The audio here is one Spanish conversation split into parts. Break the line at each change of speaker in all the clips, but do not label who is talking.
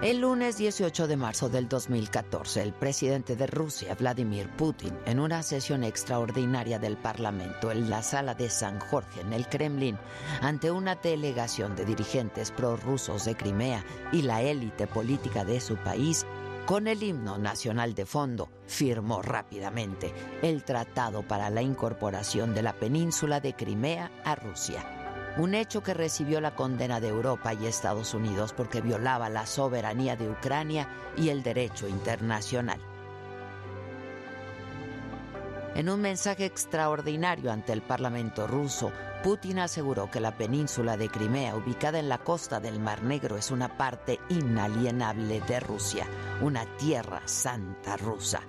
El lunes 18 de marzo del 2014, el presidente de Rusia, Vladimir Putin, en una sesión extraordinaria del Parlamento en la sala de San Jorge, en el Kremlin, ante una delegación de dirigentes prorrusos de Crimea y la élite política de su país, con el himno nacional de fondo, firmó rápidamente el tratado para la incorporación de la península de Crimea a Rusia un hecho que recibió la condena de Europa y Estados Unidos porque violaba la soberanía de Ucrania y el derecho internacional. En un mensaje extraordinario ante el Parlamento ruso, Putin aseguró que la península de Crimea, ubicada en la costa del Mar Negro, es una parte inalienable de Rusia, una tierra santa rusa.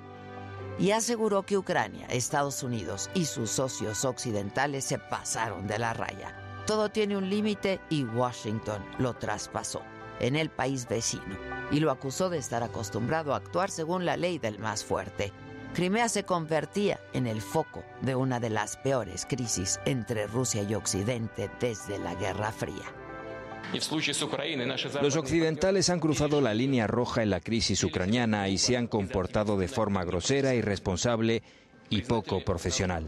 Y aseguró que Ucrania, Estados Unidos y sus socios occidentales se pasaron de la raya. Todo tiene un límite y Washington lo traspasó en el país vecino y lo acusó de estar acostumbrado a actuar según la ley del más fuerte. Crimea se convertía en el foco de una de las peores crisis entre Rusia y Occidente desde la Guerra Fría.
Los occidentales han cruzado la línea roja en la crisis ucraniana y se han comportado de forma grosera, irresponsable y poco profesional.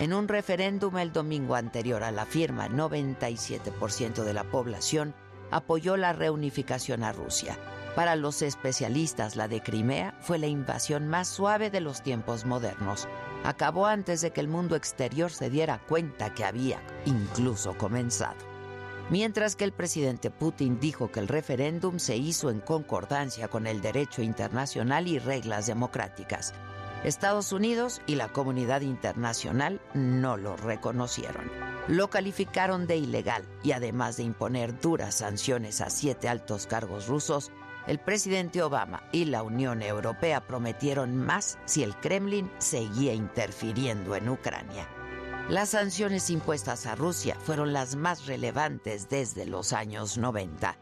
En un referéndum el domingo anterior a la firma, 97% de la población apoyó la reunificación a Rusia. Para los especialistas, la de Crimea fue la invasión más suave de los tiempos modernos. Acabó antes de que el mundo exterior se diera cuenta que había incluso comenzado. Mientras que el presidente Putin dijo que el referéndum se hizo en concordancia con el derecho internacional y reglas democráticas. Estados Unidos y la comunidad internacional no lo reconocieron. Lo calificaron de ilegal y además de imponer duras sanciones a siete altos cargos rusos, el presidente Obama y la Unión Europea prometieron más si el Kremlin seguía interfiriendo en Ucrania. Las sanciones impuestas a Rusia fueron las más relevantes desde los años 90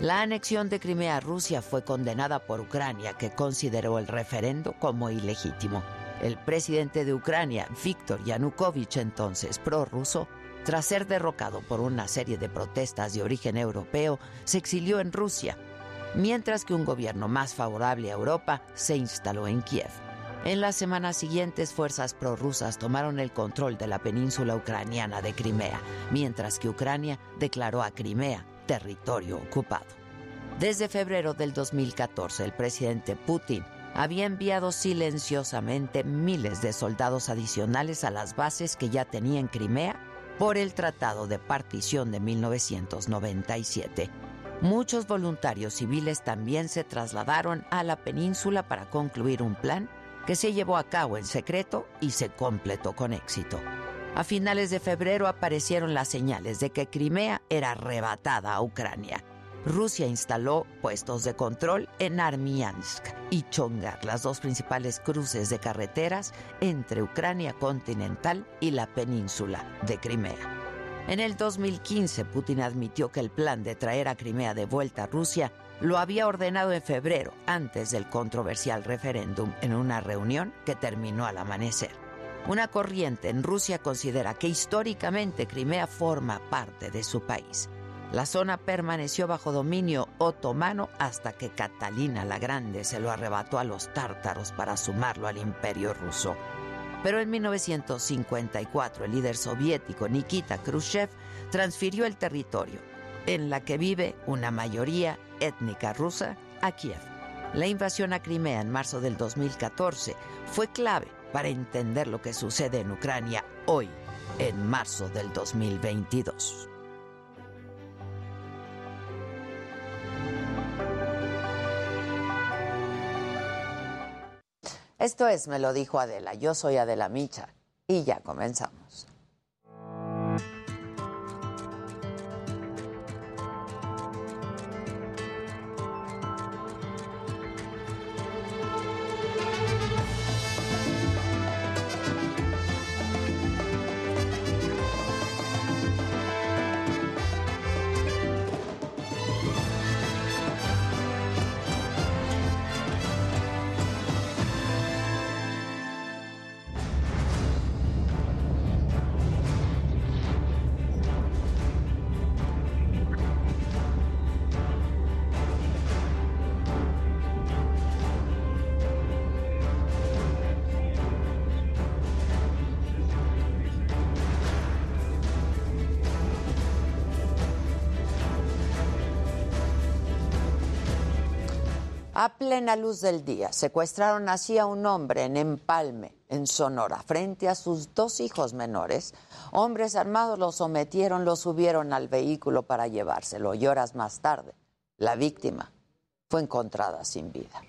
la anexión de Crimea a Rusia fue condenada por Ucrania, que consideró el referendo como ilegítimo. El presidente de Ucrania, Viktor Yanukovych, entonces prorruso, tras ser derrocado por una serie de protestas de origen europeo, se exilió en Rusia, mientras que un gobierno más favorable a Europa se instaló en Kiev. En las semanas siguientes, fuerzas prorrusas tomaron el control de la península ucraniana de Crimea, mientras que Ucrania declaró a Crimea territorio ocupado. Desde febrero del 2014, el presidente Putin había enviado silenciosamente miles de soldados adicionales a las bases que ya tenía en Crimea por el Tratado de Partición de 1997. Muchos voluntarios civiles también se trasladaron a la península para concluir un plan que se llevó a cabo en secreto y se completó con éxito. A finales de febrero aparecieron las señales de que Crimea era arrebatada a Ucrania. Rusia instaló puestos de control en Armiansk y Chongar, las dos principales cruces de carreteras entre Ucrania continental y la península de Crimea. En el 2015, Putin admitió que el plan de traer a Crimea de vuelta a Rusia lo había ordenado en febrero, antes del controversial referéndum, en una reunión que terminó al amanecer. Una corriente en Rusia considera que históricamente Crimea forma parte de su país. La zona permaneció bajo dominio otomano hasta que Catalina la Grande se lo arrebató a los tártaros para sumarlo al imperio ruso. Pero en 1954 el líder soviético Nikita Khrushchev transfirió el territorio, en la que vive una mayoría étnica rusa, a Kiev. La invasión a Crimea en marzo del 2014 fue clave para entender lo que sucede en Ucrania hoy, en marzo del 2022. Esto es, me lo dijo Adela, yo soy Adela Micha y ya comenzamos. A plena luz del día, secuestraron así a un hombre en Empalme, en Sonora, frente a sus dos hijos menores. Hombres armados lo sometieron, lo subieron al vehículo para llevárselo y horas más tarde, la víctima fue encontrada sin vida.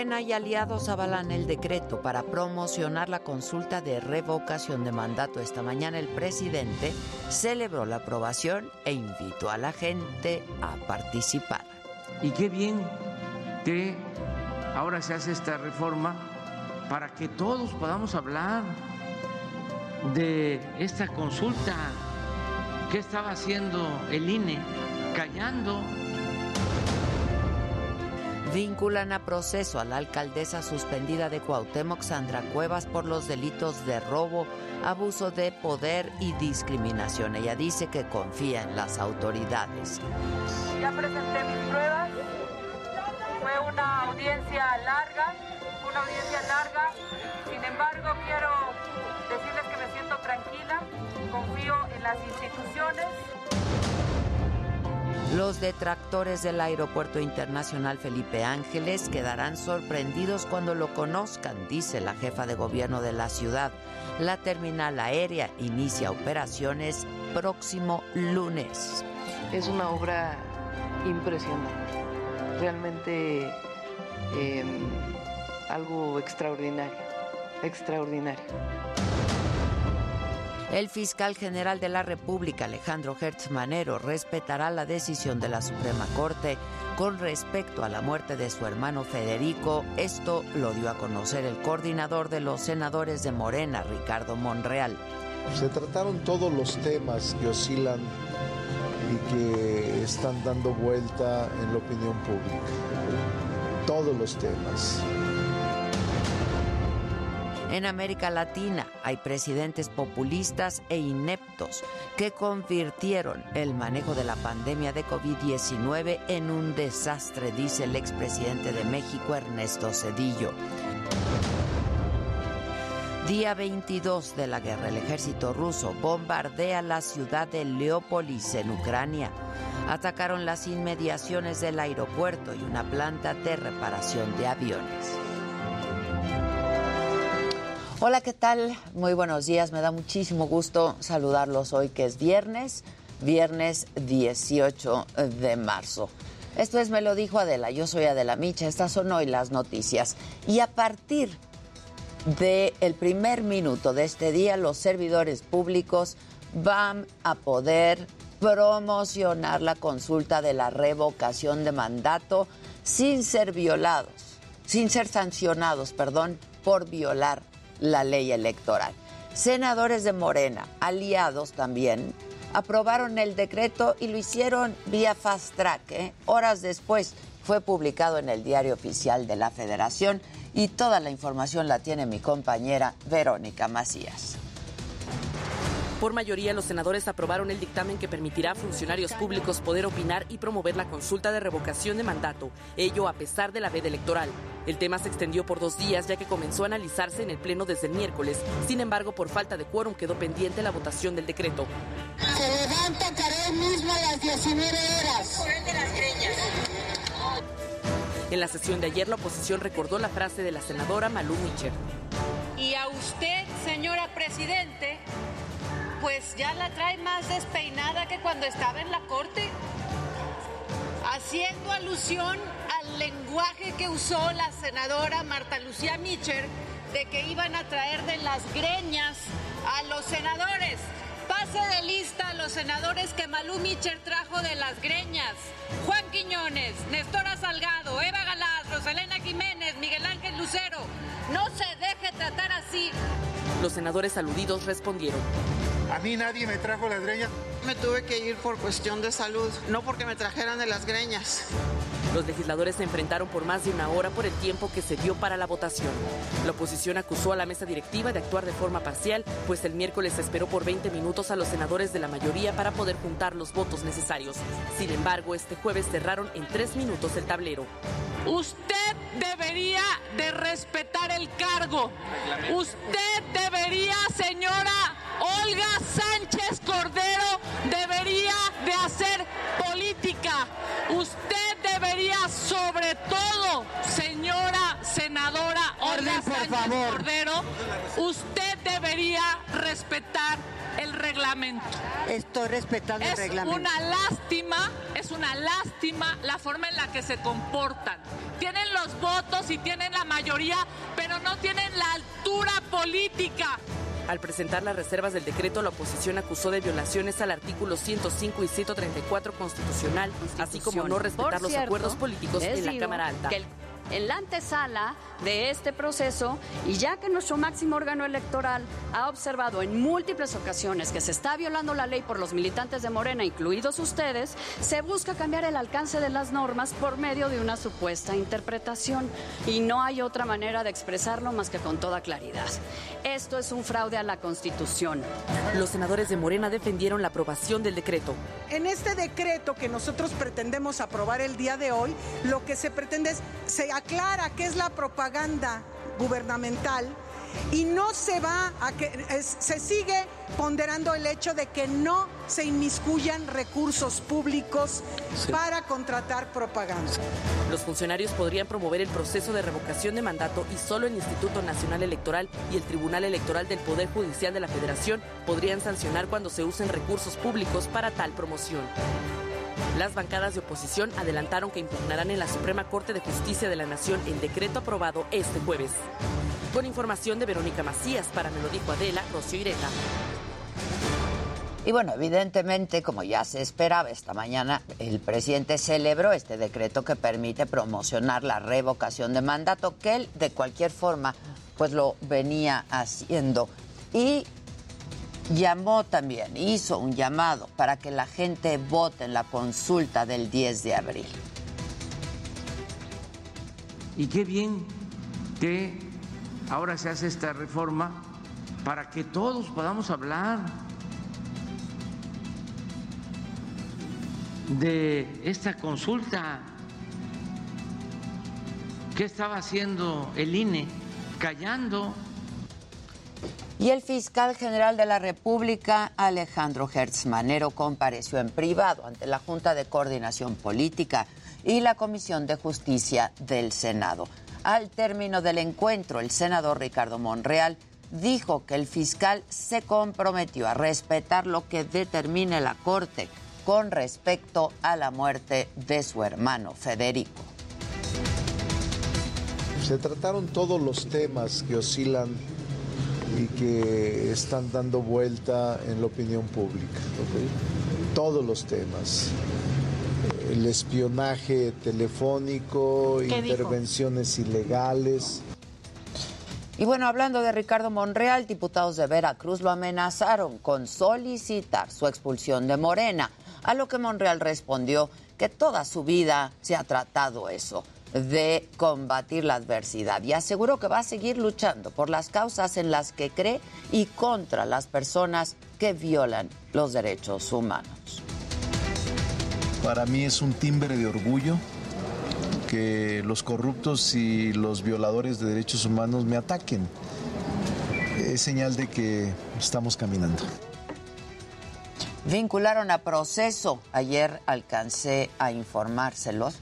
Morena y aliados avalan el decreto para promocionar la consulta de revocación de mandato. Esta mañana el presidente celebró la aprobación e invitó a la gente a participar.
Y qué bien que ahora se hace esta reforma para que todos podamos hablar de esta consulta. ¿Qué estaba haciendo el INE? Callando
Vinculan a proceso a la alcaldesa suspendida de Cuauhtémoc, Sandra Cuevas, por los delitos de robo, abuso de poder y discriminación. Ella dice que confía en las autoridades.
Ya presenté mis pruebas. Fue una audiencia larga, una audiencia larga. Sin embargo, quiero decirles que me siento tranquila, confío en las instituciones.
Los detractores del Aeropuerto Internacional Felipe Ángeles quedarán sorprendidos cuando lo conozcan, dice la jefa de gobierno de la ciudad. La terminal aérea inicia operaciones próximo lunes.
Es una obra impresionante, realmente em, algo extraordinario, extraordinario.
El fiscal general de la República, Alejandro Hertz Manero, respetará la decisión de la Suprema Corte con respecto a la muerte de su hermano Federico. Esto lo dio a conocer el coordinador de los senadores de Morena, Ricardo Monreal.
Se trataron todos los temas que oscilan y que están dando vuelta en la opinión pública. Todos los temas.
En América Latina hay presidentes populistas e ineptos que convirtieron el manejo de la pandemia de COVID-19 en un desastre, dice el expresidente de México, Ernesto Cedillo. Día 22 de la guerra, el ejército ruso bombardea la ciudad de Leópolis en Ucrania. Atacaron las inmediaciones del aeropuerto y una planta de reparación de aviones. Hola, ¿qué tal? Muy buenos días. Me da muchísimo gusto saludarlos hoy que es viernes, viernes 18 de marzo. Esto es Me lo dijo Adela, yo soy Adela Micha, estas son hoy las noticias. Y a partir del el primer minuto de este día, los servidores públicos van a poder promocionar la consulta de la revocación de mandato sin ser violados, sin ser sancionados, perdón, por violar la ley electoral. Senadores de Morena, aliados también, aprobaron el decreto y lo hicieron vía fast track. ¿eh? Horas después fue publicado en el diario oficial de la Federación y toda la información la tiene mi compañera Verónica Macías.
Por mayoría, los senadores aprobaron el dictamen que permitirá a funcionarios públicos poder opinar y promover la consulta de revocación de mandato, ello a pesar de la veda electoral. El tema se extendió por dos días ya que comenzó a analizarse en el Pleno desde el miércoles. Sin embargo, por falta de quórum quedó pendiente la votación del decreto.
Se levanta mismo a las 19 horas.
En la sesión de ayer, la oposición recordó la frase de la senadora Malú Micher.
Y a usted, señora Presidente, pues ya la trae más despeinada que cuando estaba en la corte, haciendo alusión al lenguaje que usó la senadora Marta Lucía Mitcher de que iban a traer de las greñas a los senadores. Pase de lista a los senadores que Malú Mitcher trajo de las greñas. Juan Quiñones, Nestora Salgado, Eva Galaz, Rosalena Jiménez, Miguel Ángel Lucero. No se deje tratar así.
Los senadores aludidos respondieron.
A mí nadie me trajo las greñas.
Me tuve que ir por cuestión de salud, no porque me trajeran de las greñas.
Los legisladores se enfrentaron por más de una hora por el tiempo que se dio para la votación. La oposición acusó a la mesa directiva de actuar de forma parcial, pues el miércoles se esperó por 20 minutos a los senadores de la mayoría para poder juntar los votos necesarios. Sin embargo, este jueves cerraron en tres minutos el tablero.
Usted debería de respetar el cargo. Usted debería, señora Olga Sánchez Cordero, debería de hacer política. Usted debería, sobre todo, señora senadora Olga Sánchez Cordero, usted debería respetar el reglamento.
Estoy respetando el
Es
reglamento.
una lástima, es una lástima la forma en la que se comportan. Tienen los votos y tienen la mayoría, pero no tienen la altura política.
Al presentar las reservas del decreto, la oposición acusó de violaciones al artículo 105 y 134 constitucional, así como no respetar
Por
los
cierto,
acuerdos políticos en la Cámara Alta.
En la antesala de este proceso, y ya que nuestro máximo órgano electoral ha observado en múltiples ocasiones que se está violando la ley por los militantes de Morena, incluidos ustedes, se busca cambiar el alcance de las normas por medio de una supuesta interpretación. Y no hay otra manera de expresarlo más que con toda claridad. Esto es un fraude a la Constitución.
Los senadores de Morena defendieron la aprobación del decreto.
En este decreto que nosotros pretendemos aprobar el día de hoy, lo que se pretende es, se aclara qué es la propaganda gubernamental y no se va a que, es- se sigue ponderando el hecho de que no se inmiscuyan recursos públicos
Sí.
para contratar propaganda.
Los funcionarios podrían promover el proceso de revocación de mandato y solo el Instituto Nacional Electoral y el Tribunal Electoral del Poder Judicial de la Federación podrían sancionar cuando se usen recursos públicos para tal promoción. Las bancadas de oposición adelantaron que impugnarán en la Suprema Corte de Justicia de la Nación el decreto aprobado este jueves. Con información de Verónica Macías, para Me lo dijo Adela, Rocío Ireta.
Y bueno, evidentemente, como ya se esperaba esta mañana, el presidente celebró este decreto que permite promocionar la revocación de mandato, que él de cualquier forma pues lo venía haciendo. Y llamó también, hizo un llamado para que la gente vote en la consulta del 10 de abril.
Y qué bien que ahora se hace esta reforma para que todos podamos hablar de esta consulta. ¿Qué estaba haciendo el INE? Callando.
Y el fiscal general de la República, Alejandro Hertz Manero, compareció en privado ante la Junta de Coordinación Política y la Comisión de Justicia del Senado. Al término del encuentro, el senador Ricardo Monreal dijo que el fiscal se comprometió a respetar lo que determine la Corte con respecto a la muerte de su hermano Federico.
Se trataron todos los temas que oscilan y que están dando vuelta en la opinión pública. Todos los temas. El espionaje telefónico, intervenciones ilegales.
Y bueno, hablando de Ricardo Monreal, diputados de Veracruz lo amenazaron con solicitar su expulsión de Morena, a lo que Monreal respondió que toda su vida se ha tratado eso, de combatir la adversidad, y aseguró que va a seguir luchando por las causas en las que cree y contra las personas que violan los derechos humanos.
Para mí es un timbre de orgullo que los corruptos y los violadores de derechos humanos me ataquen. Es señal de que estamos caminando.
Vincularon a proceso. Ayer alcancé a informárselos,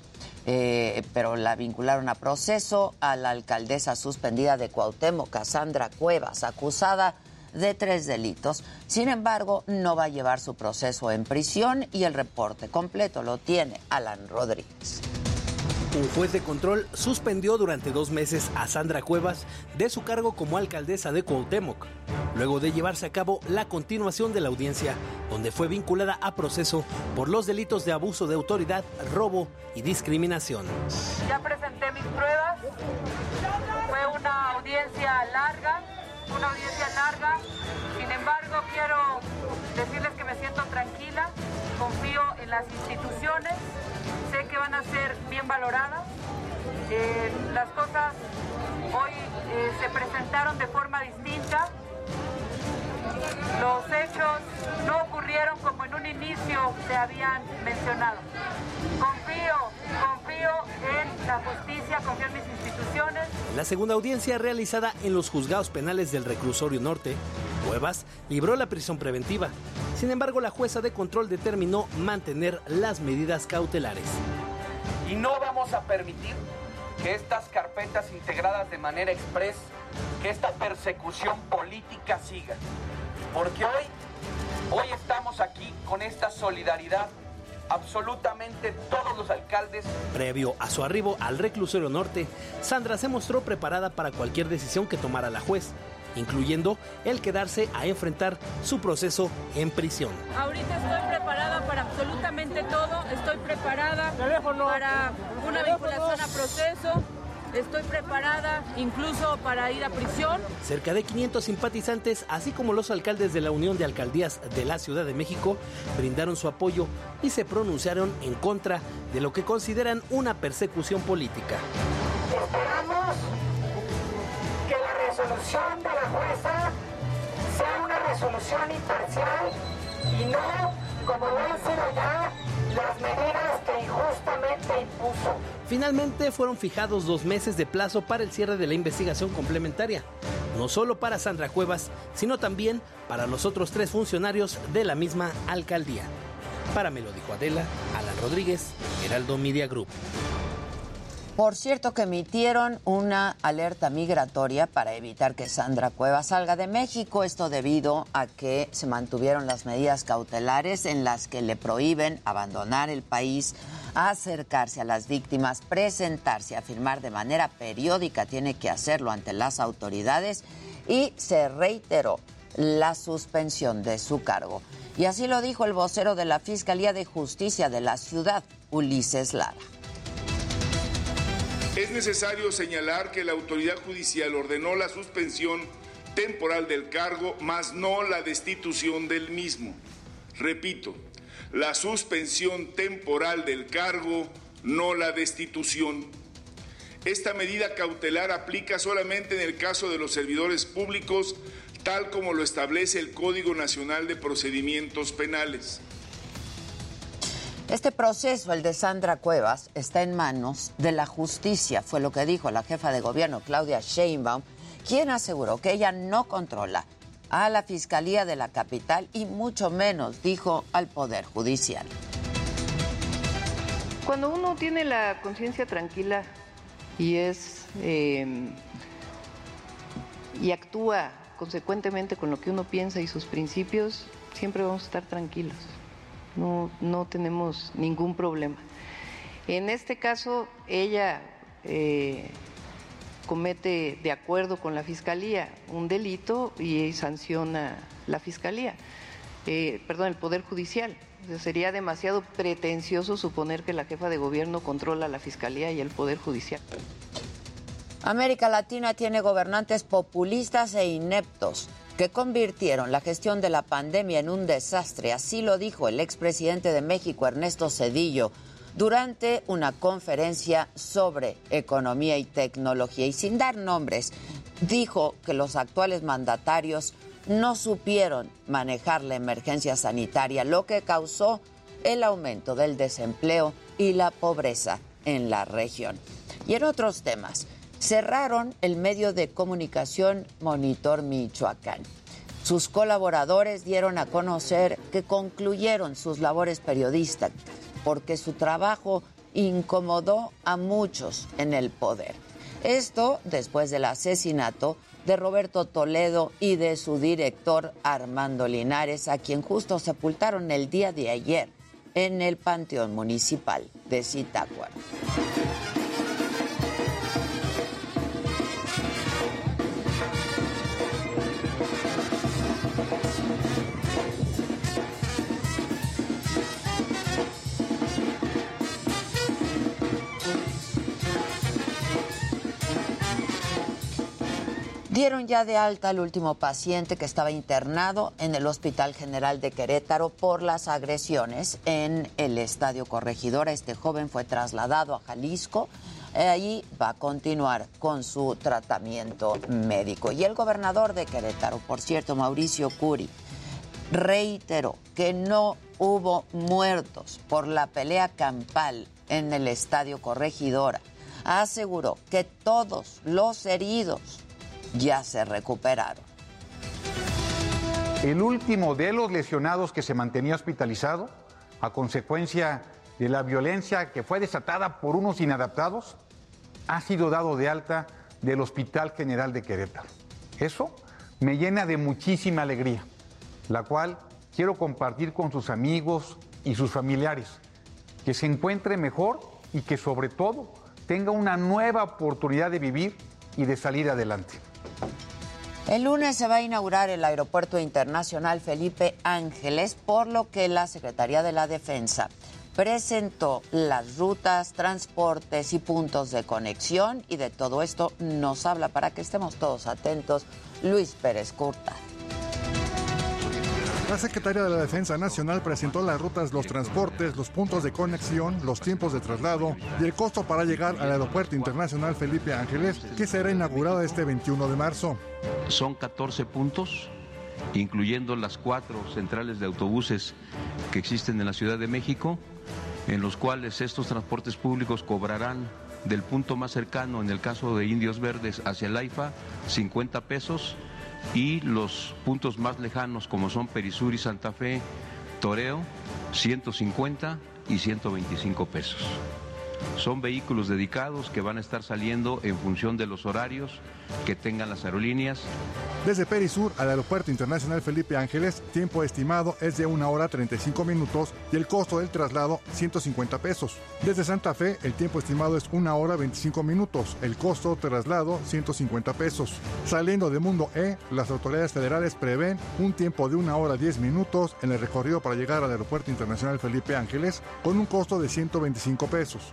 eh, pero la vincularon a proceso a la alcaldesa suspendida de Cuauhtémoc, Cassandra Cuevas, acusada de tres delitos. Sin embargo, no va a llevar su proceso en prisión y el reporte completo lo tiene Alan Rodríguez.
Un juez de control suspendió durante dos meses a Sandra Cuevas de su cargo como alcaldesa de Cuauhtémoc, luego de llevarse a cabo la continuación de la audiencia, donde fue vinculada a proceso por los delitos de abuso de autoridad, robo y discriminación.
Ya presenté mis pruebas. Fue una audiencia larga, una audiencia larga. Sin embargo, quiero decirles que me siento tranquila, confío en las instituciones, van a ser bien valoradas. Eh, las cosas hoy eh, se presentaron de forma distinta. Los hechos no ocurrieron como en un inicio se habían mencionado. Confío, confío en la justicia, confío en mis instituciones.
La segunda audiencia realizada en los juzgados penales del reclusorio norte, Cuevas libró la prisión preventiva. Sin embargo, la jueza de control determinó mantener las medidas cautelares.
Y no vamos a permitir que estas carpetas integradas de manera express, que esta persecución política siga. Porque hoy, hoy estamos aquí con esta solidaridad absolutamente todos los alcaldes.
Previo a su arribo al reclusorio norte, Sandra se mostró preparada para cualquier decisión que tomara la juez, incluyendo el quedarse a enfrentar su proceso en prisión.
Ahorita estoy preparada para absolutamente todo, estoy preparada para una vinculación a proceso. Estoy preparada incluso para ir a prisión.
Cerca de 500 simpatizantes, así como los alcaldes de la Unión de Alcaldías de la Ciudad de México, brindaron su apoyo y se pronunciaron en contra de lo que consideran una persecución política.
Esperamos resolución de la jueza sea una resolución imparcial y no, como lo han sido ya, las medidas que injustamente impuso.
Finalmente fueron fijados dos meses de plazo para el cierre de la investigación complementaria, no solo para Sandra Cuevas, sino también para los otros tres funcionarios de la misma alcaldía. Para me lo dijo Adela, Alan Rodríguez, Heraldo Media Group.
Por cierto que emitieron una alerta migratoria para evitar que Sandra Cuevas salga de México, esto debido a que se mantuvieron las medidas cautelares en las que le prohíben abandonar el país, acercarse a las víctimas, presentarse a de manera periódica, tiene que hacerlo ante las autoridades y se reiteró la suspensión de su cargo. Y así lo dijo el vocero de la Fiscalía de Justicia de la ciudad, Ulises Lara.
Es necesario señalar que la autoridad judicial ordenó la suspensión temporal del cargo, mas no la destitución del mismo. Repito, la suspensión temporal del cargo, no la destitución. Esta medida cautelar aplica solamente en el caso de los servidores públicos, tal como lo establece el Código Nacional de Procedimientos Penales.
Este proceso, el de Sandra Cuevas, está en manos de la justicia, fue lo que dijo la jefa de gobierno, Claudia Sheinbaum, quien aseguró que ella no controla a la Fiscalía de la capital y mucho menos, dijo, al Poder Judicial.
Cuando uno tiene la conciencia tranquila y es eh, y actúa consecuentemente con lo que uno piensa y sus principios, siempre vamos a estar tranquilos no, no tenemos ningún problema. En este caso, ella eh, comete, de acuerdo con la Fiscalía, un delito y sanciona la Fiscalía, eh, perdón, el Poder Judicial. sería demasiado pretencioso suponer que la jefa de gobierno controla la Fiscalía y el Poder Judicial.
América Latina tiene gobernantes populistas e ineptos que convirtieron la gestión de la pandemia en un desastre. Así lo dijo el expresidente de México, Ernesto Cedillo, durante una conferencia sobre economía y tecnología. Y sin dar nombres, dijo que los actuales mandatarios no supieron manejar la emergencia sanitaria, lo que causó el aumento del desempleo y la pobreza en la región. Y en otros temas, cerraron el medio de comunicación Monitor Michoacán. Sus colaboradores dieron a conocer que concluyeron sus labores periodísticas porque su trabajo incomodó a muchos en el poder. Esto después del asesinato de Roberto Toledo y de su director Armando Linares, a quien justo sepultaron el día de ayer en el Panteón Municipal de Zitácuaro. Dieron ya de alta al último paciente que estaba internado en el Hospital General de Querétaro por las agresiones en el Estadio Corregidora. Este joven fue trasladado a Jalisco. Ahí va a continuar con su tratamiento médico. Y el gobernador de Querétaro, por cierto, Mauricio Curi, reiteró que no hubo muertos por la pelea campal en el Estadio Corregidora. Aseguró que todos los heridos ya se recuperaron.
El último de los lesionados que se mantenía hospitalizado a consecuencia de la violencia que fue desatada por unos inadaptados ha sido dado de alta del Hospital General de Querétaro. Eso me llena de muchísima alegría, la cual quiero compartir con sus amigos y sus familiares, que se encuentre mejor y que sobre todo tenga una nueva oportunidad de vivir y de salir adelante.
El lunes se va a inaugurar el Aeropuerto Internacional Felipe Ángeles, por lo que la Secretaría de la Defensa presentó las rutas, transportes y puntos de conexión y de todo esto nos habla para que estemos todos atentos Luis Pérez Curta.
La Secretaría de la Defensa Nacional presentó las rutas, los transportes, los puntos de conexión, los tiempos de traslado y el costo para llegar al Aeropuerto Internacional Felipe Ángeles, que será inaugurado este 21 de marzo.
Son 14 puntos, incluyendo las cuatro centrales de autobuses que existen en la Ciudad de México, en los cuales estos transportes públicos cobrarán del punto más cercano, en el caso de Indios Verdes, hacia el AIFA, 50 pesos y los puntos más lejanos como son Perisur y Santa Fe, Toreo, 150 y 125 pesos. Son vehículos dedicados que van a estar saliendo en función de los horarios que tengan las aerolíneas.
Desde Perisur al Aeropuerto Internacional Felipe Ángeles, tiempo estimado es de 1 hora 35 minutos y el costo del traslado 150 pesos. Desde Santa Fe, el tiempo estimado es 1 hora 25 minutos, el costo traslado 150 pesos. Saliendo de Mundo E, las autoridades federales prevén un tiempo de 1 hora 10 minutos en el recorrido para llegar al Aeropuerto Internacional Felipe Ángeles con un costo de 125 pesos.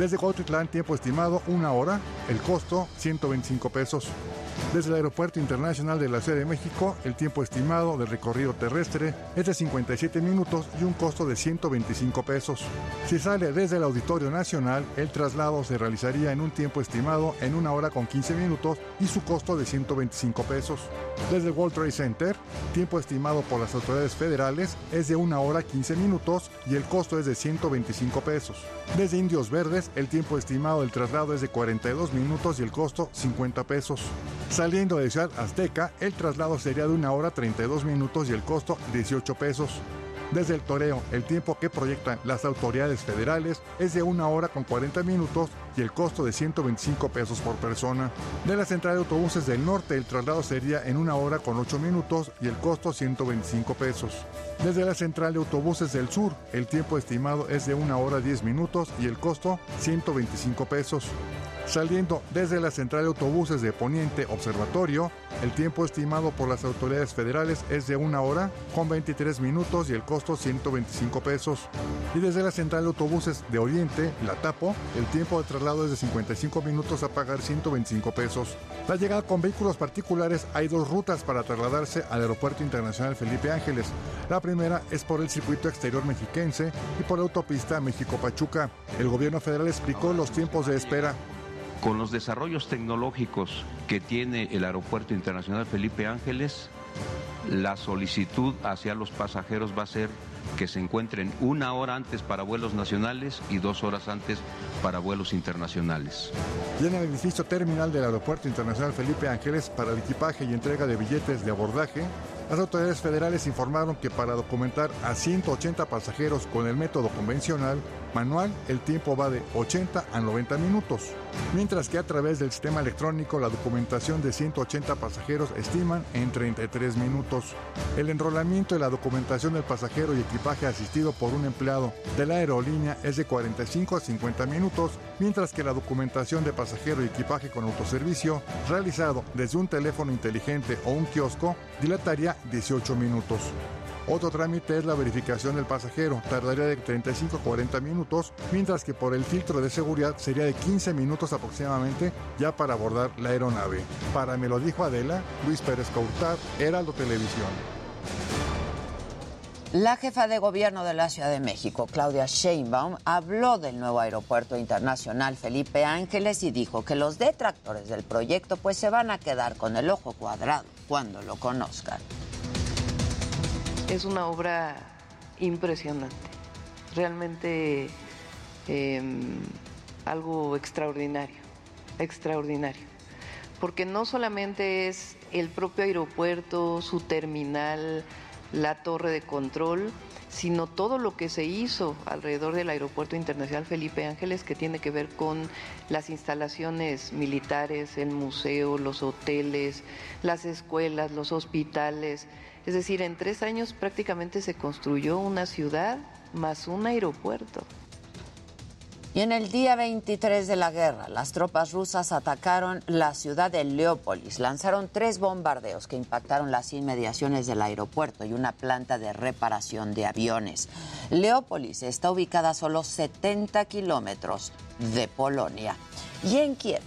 Desde Cuautitlán, tiempo estimado 1 hora, el costo 125 pesos. Desde el Aeropuerto Internacional de la Ciudad de México, el tiempo estimado del recorrido terrestre es de 57 minutos y un costo de 125 pesos. Si sale desde el Auditorio Nacional, el traslado se realizaría en un tiempo estimado en una hora con 15 minutos y su costo de 125 pesos. Desde el World Trade Center, tiempo estimado por las autoridades federales es de una hora 15 minutos y el costo es de 125 pesos. Desde Indios Verdes, el tiempo estimado del traslado es de 42 minutos y el costo 50 pesos. Saliendo de Ciudad Azteca, el traslado sería de una hora 32 minutos y el costo 18 pesos. Desde el toreo, el tiempo que proyectan las autoridades federales es de una hora con 40 minutos y el costo de 125 pesos por persona. De la central de autobuses del norte, el traslado sería en una hora con 8 minutos y el costo 125 pesos. Desde la central de autobuses del sur, el tiempo estimado es de una hora 10 minutos y el costo 125 pesos. Saliendo desde la central de autobuses de Poniente Observatorio, el tiempo estimado por las autoridades federales es de una hora con 23 minutos y el costo 125 pesos. Y desde la central de autobuses de Oriente, la Tapo, el tiempo de traslado es de 55 minutos a pagar 125 pesos. La llegada con vehículos particulares hay dos rutas para trasladarse al Aeropuerto Internacional Felipe Ángeles. La primera es por el circuito exterior mexiquense y por la autopista México-Pachuca. El gobierno federal explicó los tiempos de espera.
Con los desarrollos tecnológicos que tiene el Aeropuerto Internacional Felipe Ángeles, la solicitud hacia los pasajeros va a ser que se encuentren una hora antes para vuelos nacionales y dos horas antes para vuelos internacionales.
Y en el edificio terminal del Aeropuerto Internacional Felipe Ángeles para el equipaje y entrega de billetes de abordaje, las autoridades federales informaron que para documentar a 180 pasajeros con el método convencional, manual, el tiempo va de 80 a 90 minutos, mientras que a través del sistema electrónico la documentación de 180 pasajeros estiman en 33 minutos. El enrolamiento y la documentación del pasajero y equipaje asistido por un empleado de la aerolínea es de 45 a 50 minutos, mientras que la documentación de pasajero y equipaje con autoservicio, realizado desde un teléfono inteligente o un kiosco, dilataría 18 minutos. Otro trámite es la verificación del pasajero, tardaría de 35 a 40 minutos, mientras que por el filtro de seguridad sería de 15 minutos aproximadamente ya para abordar la aeronave. Para me lo dijo Adela, Luis Pérez Coutar, Heraldo Televisión.
La jefa de gobierno de la Ciudad de México, Claudia Sheinbaum, habló del nuevo aeropuerto internacional Felipe Ángeles y dijo que los detractores del proyecto pues se van a quedar con el ojo cuadrado cuando lo conozcan.
Es una obra impresionante, realmente eh, algo extraordinario, extraordinario, porque no solamente es el propio aeropuerto, su terminal, la torre de control, sino todo lo que se hizo alrededor del Aeropuerto Internacional Felipe Ángeles, que tiene que ver con las instalaciones militares, el museo, los hoteles, las escuelas, los hospitales. Es decir, en tres años prácticamente se construyó una ciudad más un aeropuerto.
Y en el día 23 de la guerra, las tropas rusas atacaron la ciudad de Leópolis. Lanzaron tres bombardeos que impactaron las inmediaciones del aeropuerto y una planta de reparación de aviones. Leópolis está ubicada a solo 70 kilómetros de Polonia. Y en Kiev,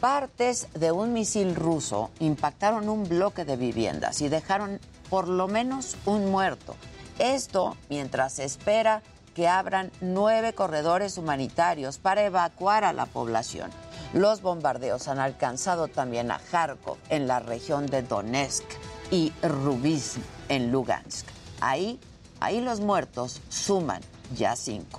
partes de un misil ruso impactaron un bloque de viviendas y dejaron por lo menos un muerto. Esto mientras se espera que abran nueve corredores humanitarios para evacuar a la población. Los bombardeos han alcanzado también a Kharkov en la región de Donetsk y Rubizm en Lugansk. Ahí, ahí los muertos suman ya cinco.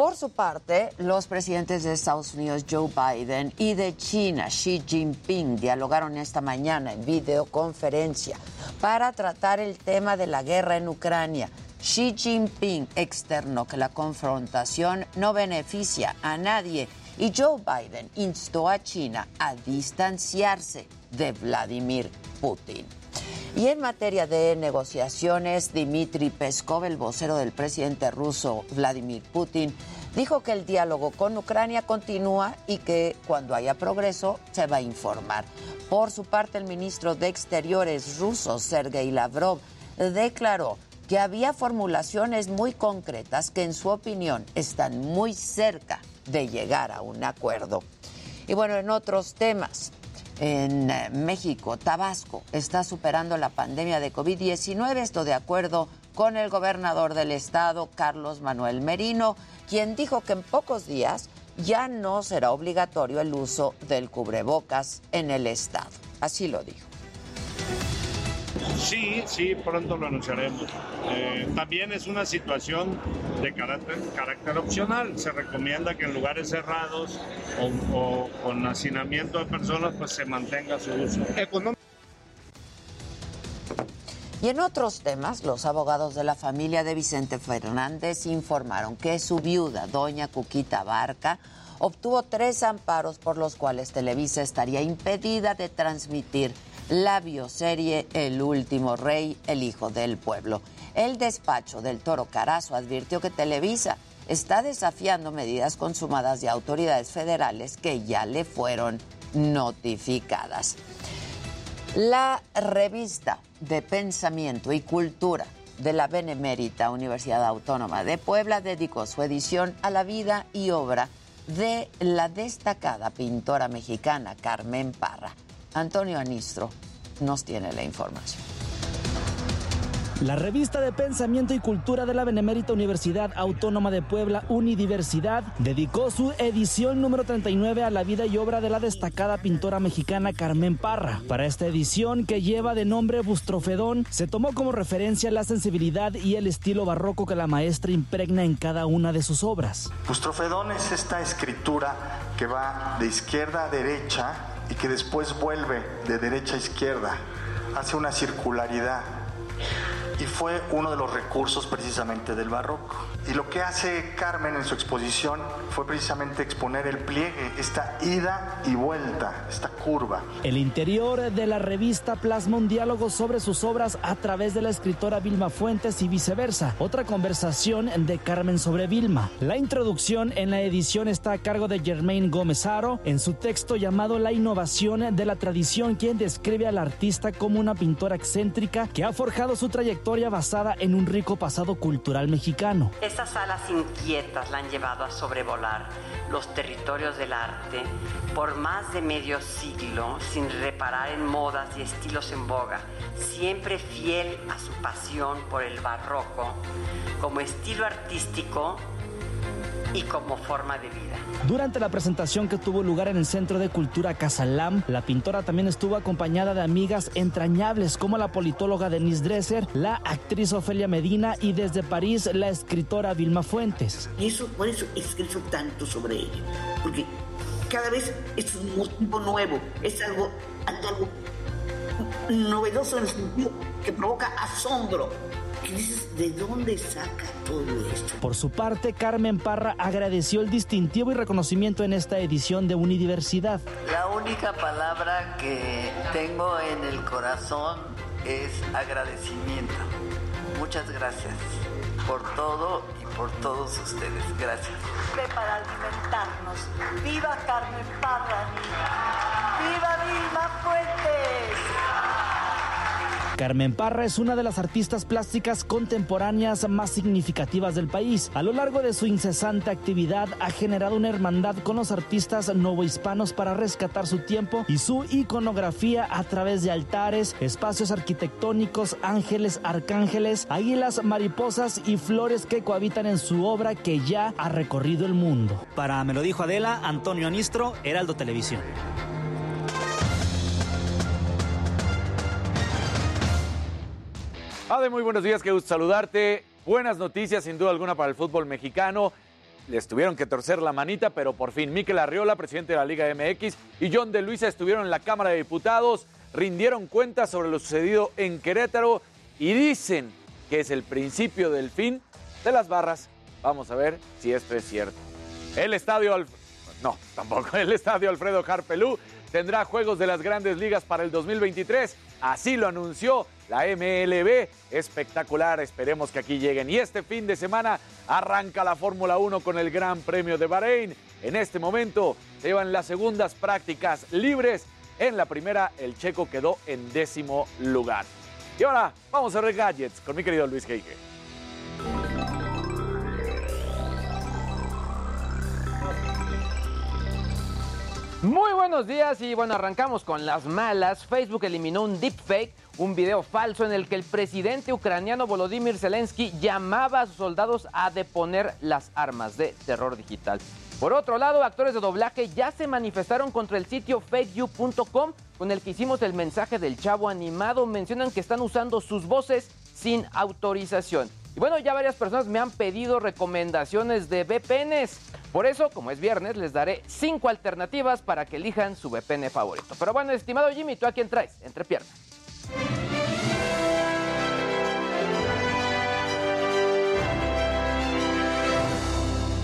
Por su parte, los presidentes de Estados Unidos Joe Biden y de China Xi Jinping dialogaron esta mañana en videoconferencia para tratar el tema de la guerra en Ucrania. Xi Jinping externó que la confrontación no beneficia a nadie y Joe Biden instó a China a distanciarse de Vladimir Putin. Y en materia de negociaciones, Dmitry Peskov, el vocero del presidente ruso Vladimir Putin, dijo que el diálogo con Ucrania continúa y que cuando haya progreso se va a informar. Por su parte, el ministro de Exteriores ruso, Sergei Lavrov, declaró que había formulaciones muy concretas que en su opinión están muy cerca de llegar a un acuerdo. Y bueno, en otros temas, en eh, México, Tabasco está superando la pandemia de COVID-19, esto de acuerdo con el gobernador del estado, Carlos Manuel Merino, quien dijo que en pocos días ya no será obligatorio el uso del cubrebocas en el estado. Así lo dijo.
Sí, sí, pronto lo anunciaremos. Eh, también es una situación de carácter, carácter opcional. Se recomienda que en lugares cerrados o, o con hacinamiento de personas pues se mantenga su uso.
Y en otros temas, los abogados de la familia de Vicente Fernández informaron que su viuda, doña Cuquita Barca, obtuvo tres amparos por los cuales Televisa estaría impedida de transmitir la bioserie El último rey, el hijo del pueblo. El despacho del Toro Carazo advirtió que Televisa está desafiando medidas consumadas de autoridades federales que ya le fueron notificadas. La revista de Pensamiento y Cultura de la Benemérita Universidad Autónoma de Puebla dedicó su edición a la vida y obra de la destacada pintora mexicana Carmen Parra. Antonio Anistro nos tiene la información.
La revista de pensamiento y cultura de la Benemérita Universidad Autónoma de Puebla, Unidiversidad, dedicó su edición número 39 a la vida y obra de la destacada pintora mexicana Carmen Parra. Para esta edición, que lleva de nombre Bustrofedón, se tomó como referencia la sensibilidad y el estilo barroco que la maestra impregna en cada una de sus obras.
Bustrofedón es esta escritura que va de izquierda a derecha y que después vuelve de derecha a izquierda. Hace una circularidad y fue uno de los recursos precisamente del barroco. Y lo que hace Carmen en su exposición fue precisamente exponer el pliegue, esta ida y vuelta, esta curva.
El interior de la revista plasma un diálogo sobre sus obras a través de la escritora Vilma Fuentes y viceversa. Otra conversación de Carmen sobre Vilma. La introducción en la edición está a cargo de Germain Gómez Aro en su texto llamado La innovación de la tradición, quien describe al artista como una pintora excéntrica que ha forjado su trayectoria basada en un rico pasado cultural mexicano.
Esas alas inquietas la han llevado a sobrevolar los territorios del arte por más de medio siglo sin reparar en modas y estilos en boga, siempre fiel a su pasión por el barroco como estilo artístico y como forma de vida.
Durante la presentación que tuvo lugar en el Centro de Cultura Casalam, la pintora también estuvo acompañada de amigas entrañables como la politóloga Denise Dresser, la actriz Ofelia Medina y desde París la escritora Vilma Fuentes.
Y eso, por eso escrito tanto sobre ella, porque cada vez es un motivo nuevo, es algo, algo novedoso en el sentido que provoca asombro ¿Qué dices? ¿De dónde saca todo esto?
Por su parte, Carmen Parra agradeció el distintivo y reconocimiento en esta edición de Unidiversidad.
La única palabra que tengo en el corazón es agradecimiento. Muchas gracias por todo y por todos ustedes. Gracias.
Para alimentarnos. ¡Viva Carmen Parra! ¡Viva Vilma Fuentes!
Carmen Parra es una de las artistas plásticas contemporáneas más significativas del país. A lo largo de su incesante actividad ha generado una hermandad con los artistas novohispanos para rescatar su tiempo y su iconografía a través de altares, espacios arquitectónicos, ángeles, arcángeles, águilas, mariposas y flores que cohabitan en su obra que ya ha recorrido el mundo.
Para Me lo dijo Adela, Antonio Anistro, Heraldo Televisión.
Ade, muy buenos días, qué gusto saludarte. Buenas noticias, sin duda alguna, para el fútbol mexicano. Les tuvieron que torcer la manita, pero por fin Miquel Arriola, presidente de la Liga MX, y John de Luisa estuvieron en la Cámara de Diputados, rindieron cuentas sobre lo sucedido en Querétaro y dicen que es el principio del fin de las barras. Vamos a ver si esto es cierto. El estadio, no, tampoco, el estadio Alfredo Harpelú tendrá juegos de las grandes ligas para el 2023. Así lo anunció la MLB. Espectacular, esperemos que aquí lleguen. Y este fin de semana arranca la Fórmula 1 con el Gran Premio de Bahrein. En este momento llevan las segundas prácticas libres. En la primera, el checo quedó en décimo lugar. Y ahora vamos a ver gadgets con mi querido Luis Heike.
Muy buenos días y bueno, arrancamos con las malas. Facebook eliminó un deepfake, un video falso en el que el presidente ucraniano Volodymyr Zelensky llamaba a sus soldados a deponer las armas de terror digital. Por otro lado, actores de doblaje ya se manifestaron contra el sitio fakeyou.com con el que hicimos el mensaje del chavo animado. Mencionan que están usando sus voces sin autorización. Y bueno, ya varias personas me han pedido recomendaciones de VPNs. Por eso, como es viernes, les daré cinco alternativas para que elijan su VPN favorito. Pero bueno, estimado Jimmy, ¿tú a quién traes? Entre piernas.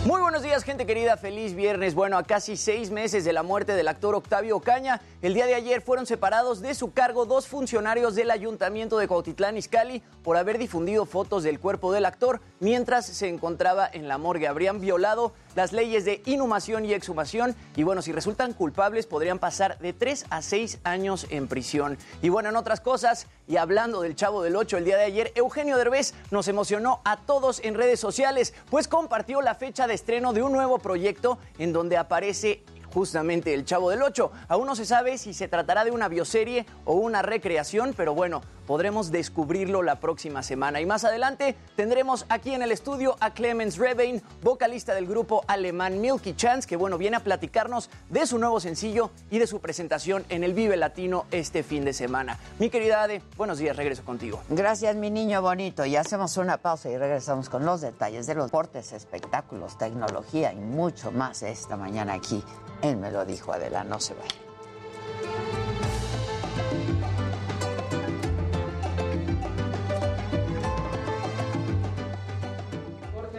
Muy buenos días, gente querida. Feliz viernes. Bueno, a casi seis meses de la muerte del actor Octavio Ocaña, el día de ayer fueron separados de su cargo dos funcionarios del Ayuntamiento de Cuautitlán Izcalli por haber difundido fotos del cuerpo del actor mientras se encontraba en la morgue. Habrían violado las leyes de inhumación y exhumación y bueno, si resultan culpables podrían pasar de tres a seis años en prisión. Y bueno, en otras cosas, y hablando del Chavo del Ocho el día de ayer, Eugenio Derbez nos emocionó a todos en redes sociales, pues compartió la fecha de estreno de un nuevo proyecto en donde aparece justamente El Chavo del Ocho. Aún no se sabe si se tratará de una bioserie o una recreación, pero bueno, podremos descubrirlo la próxima semana. Y más adelante tendremos aquí en el estudio a Clemens Rebain, vocalista del grupo alemán Milky Chance, que bueno, viene a platicarnos de su nuevo sencillo y de su presentación en el Vive Latino este fin de semana. Mi querida Ade, buenos días, regreso contigo.
Gracias, mi niño bonito. Y hacemos una pausa y regresamos con los detalles de los deportes, espectáculos, tecnología y mucho más esta mañana aquí él me lo dijo, Adela, no se vaya.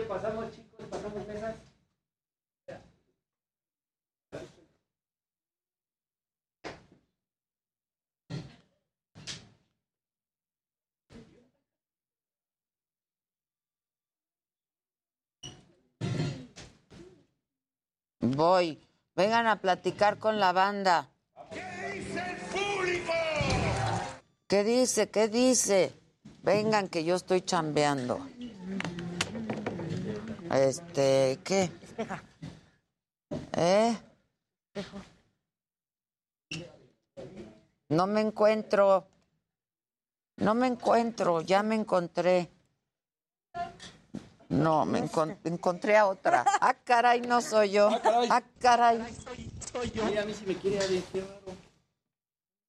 Pasamos chicos, pasamos mesas. Voy. Vengan a platicar con la banda. ¿Qué dice? ¿Qué dice? Vengan que yo estoy chambeando. Este, ¿qué? ¿Eh? No me encuentro. No me encuentro, ya me encontré. No, me encon- encontré a otra. Ah, caray, no soy yo. Ah, caray.
Mira, a mí si me quiere alguien, qué raro.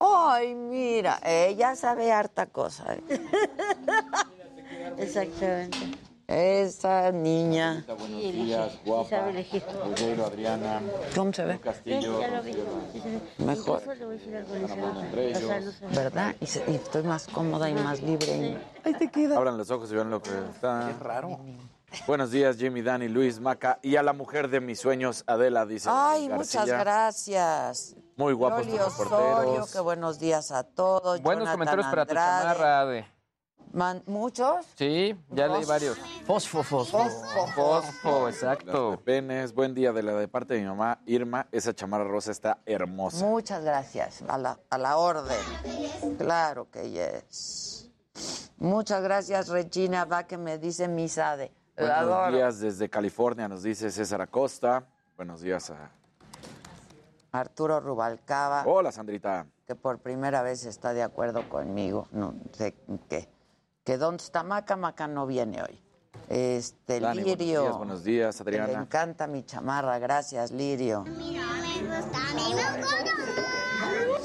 Ay, mira, ella sabe harta cosa. ¿eh?
Exactamente.
Esa niña.
Buenos días, guapa. Ruggiero, Adriana.
¿Cómo se ve?
Castillo.
Ya lo vi.
Mejor.
Incluso le voy a decir algo de eso.
entre
O sea,
ellos.
no sé.
¿Verdad? Y, se- y estoy más cómoda y más libre. Ahí te queda.
Abran los ojos y vean lo que está. Qué raro. Buenos días, Jimmy, Dani, Luis, Maca y a la mujer de mis sueños, Adela, dice.
Ay,
García.
muchas gracias.
Muy guapos
Loli
tus
Osorio, que buenos días a todos.
Buenos
Jonathan
comentarios para tu
Andrade.
chamarra, Ade.
Man- ¿Muchos?
Sí, ya leí varios.
Fosfo, fosfo.
Fosfo, exacto.
Las de Penes, buen día de la de parte de mi mamá, Irma. Esa chamarra rosa está hermosa.
Muchas gracias. A la, a la orden. Claro que yes. Muchas gracias, Regina. Va que me dice Misade.
Buenos
adoro.
días desde California, nos dice César Acosta. Buenos días a.
Arturo Rubalcaba.
Hola, Sandrita.
que por primera vez está de acuerdo conmigo. No sé qué. Que Don Maca Maca no viene hoy. Este,
Dani, buenos
Lirio.
días, buenos días, Adriana.
encanta mi chamarra. Gracias, Lirio.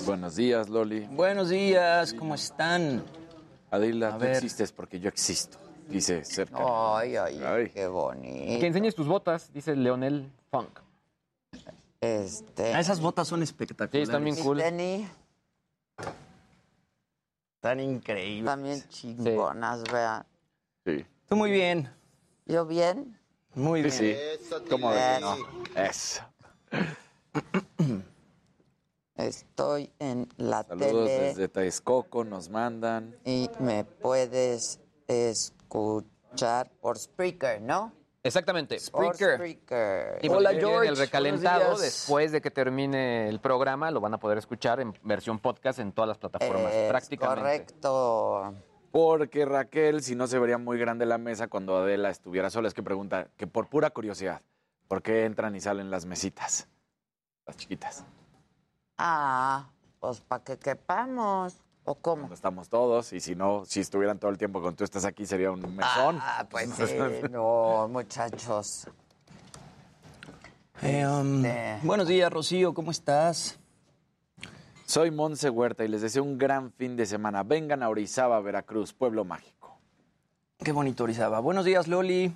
Buenos días, Loli.
Buenos días, ¿cómo están?
Adela,
A
tú
ver.
existes porque yo existo. Dice cerca.
Ay, ay, qué bonito.
Que enseñes tus botas, dice Leonel Funk.
Este.
Ah, esas botas son espectaculares.
Sí, están bien cool.
Tenis
Están increíbles.
también chingonas, vean.
Sí.
Tú muy bien.
¿Yo bien?
Muy
Sí,
bien.
sí. ¿Cómo no? Eso.
Estoy en la
Saludos
tele
desde Texcoco, nos mandan.
y me puedes escuchar por Spreaker, ¿no?
Exactamente.
Por Spreaker.
Y
Hola, George.
El recalentado, después de que termine el programa, lo van a poder escuchar en versión podcast en todas las plataformas,
Es
prácticamente.
Correcto.
Porque Raquel, si no se vería muy grande la mesa cuando Adela estuviera sola, es que pregunta, que por pura curiosidad, ¿por qué entran y salen las mesitas? Las chiquitas.
Ah, pues para que quepamos. ¿O cómo?
Cuando estamos todos, y si no, si estuvieran todo el tiempo con tú estás aquí, sería un mesón.
Ah, pues sí, no, muchachos.
Eh, um,
Este.
Buenos días, Rocío, ¿cómo estás?
Soy Monse Huerta y les deseo un gran fin de semana. Vengan a Orizaba, Veracruz, pueblo mágico.
Qué bonito Orizaba. Buenos días, Loli.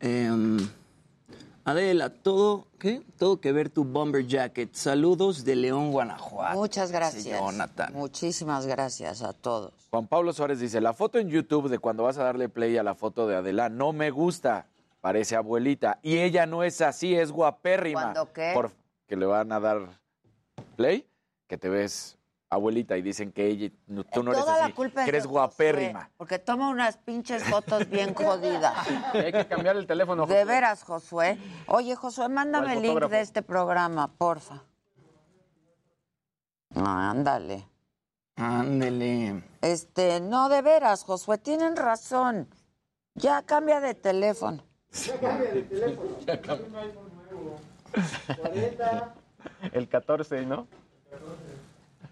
Eh, um, Adela, todo, ¿qué? Todo que ver tu bomber jacket. Saludos de León, Guanajuato.
Muchas gracias.
Jonathan.
Muchísimas gracias a todos.
Juan Pablo Suárez dice, la foto en YouTube de cuando vas a darle play a la foto de Adela no me gusta, parece abuelita. Y ella no es así, es guapérrima.
¿Cuándo qué?
Por, que le van a dar play, que te ves abuelita y dicen que ella, no- tú no eres
Toda
así,
la culpa
que
es
eres
de
guapérrima.
Josué, porque toma unas pinches fotos bien jodidas.
Hay que cambiar el teléfono.
De veras, Josué. Oye, Josué, mándame
¿Cuál
el link de este programa, porfa. Ándale.
Ándele.
Este, no, de veras, Josué, tienen razón. Ya cambia de teléfono.
El 14, ¿no?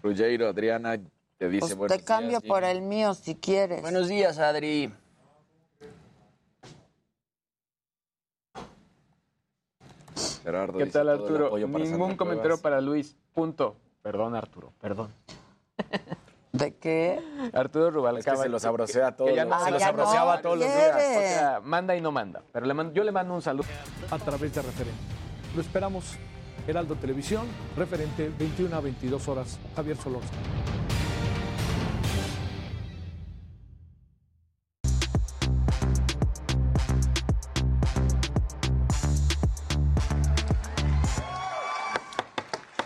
Ruggiero, Adriana, te dice
Pues
buenos
te cambio
días,
por el mío si quieres.
Buenos días, Adri.
Gerardo
¿Qué
dice,
tal, Arturo? Ningún
Sandra
comentario
Cuevas.
para Luis. Punto. Perdón, Arturo. Perdón.
¿De qué?
Arturo Rubalcaba.
Es que se los sabrosea todos
que no-
se los
ya
sabroseaba
no
todos los días.
O sea, manda y no manda. Pero le mando- yo le mando un saludo.
a través de referente. Lo esperamos. Heraldo Televisión, referente 21 a 22 horas. Javier Solórzano.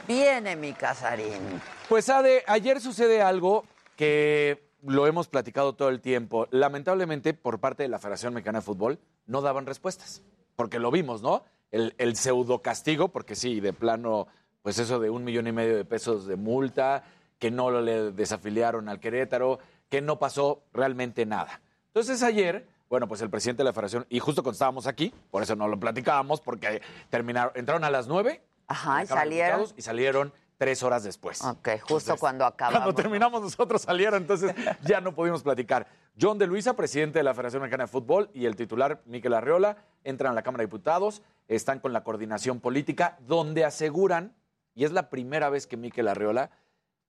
Viene mi casarín.
Pues Ade, ayer sucede algo que lo hemos platicado todo el tiempo. Lamentablemente, por parte de la Federación Mexicana de Fútbol, no daban respuestas. Porque lo vimos, ¿no? El, el pseudo castigo, porque sí, de plano, pues eso de un millón y medio de pesos de multa, que no le desafiliaron al Querétaro, que no pasó realmente nada. Entonces ayer, bueno, pues el presidente de la federación, y justo cuando estábamos aquí, por eso no lo platicábamos, porque terminaron, entraron a las nueve
Ajá, y salieron.
Y salieron tres horas después.
Ok, justo cuando acabamos.
Cuando terminamos nosotros salieron, entonces ya no pudimos platicar. John de Luisa, presidente de la Federación Mexicana de Fútbol, y el titular Miquel Arriola entran a la Cámara de Diputados, están con la coordinación política, donde aseguran, y es la primera vez que Miquel Arriola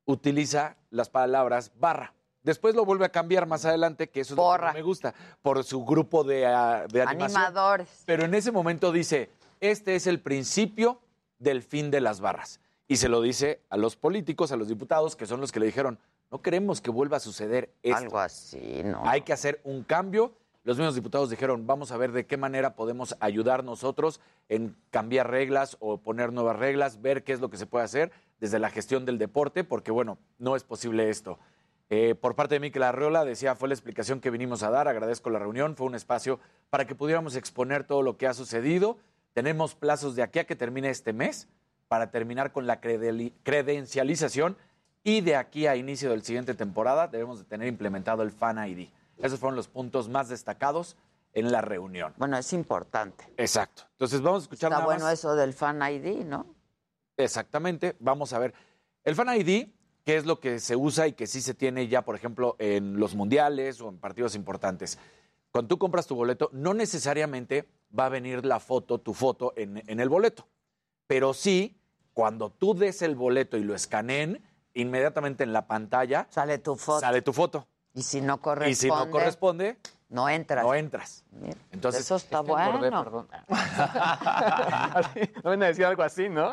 utiliza las palabras barra. Después lo vuelve a cambiar más adelante, que eso es lo que no me gusta, por su grupo de, ah, de animación.
Animadores.
Pero en ese momento dice, este es el principio del fin de las barras. Y se lo dice a los políticos, a los diputados, que son los que le dijeron, no queremos que vuelva a suceder esto.
Algo así, ¿no?
Hay que hacer un cambio. Los mismos diputados dijeron, vamos a ver de qué manera podemos ayudar nosotros en cambiar reglas o poner nuevas reglas, ver qué es lo que se puede hacer desde la gestión del deporte, porque bueno, no es posible esto. Eh, por parte de Miquel Arreola, decía, fue la explicación que vinimos a dar, agradezco la reunión, fue un espacio para que pudiéramos exponer todo lo que ha sucedido. Tenemos plazos de aquí a que termine este mes para terminar con la credencialización y de aquí a inicio del siguiente temporada debemos de tener implementado el Fan ID. Esos fueron los puntos más destacados en la reunión.
Bueno, es importante.
Exacto. Entonces vamos a escuchar
Está
nada
bueno
más.
eso del fan ID, ¿no?
Exactamente, vamos a ver. El Fan ID, que es lo que se usa y que sí se tiene ya, por ejemplo, en los mundiales o en partidos importantes. Cuando tú compras tu boleto, no necesariamente va a venir la foto, tu foto, en, en el boleto. Pero sí, cuando tú des el boleto y lo escaneen, inmediatamente en la pantalla
sale tu foto.
Sale tu foto.
Y si no corresponde.
Y si no corresponde,
no entras.
No entras. Entonces,
Eso está bueno.
perdón.
No ven a decir algo así, ¿no?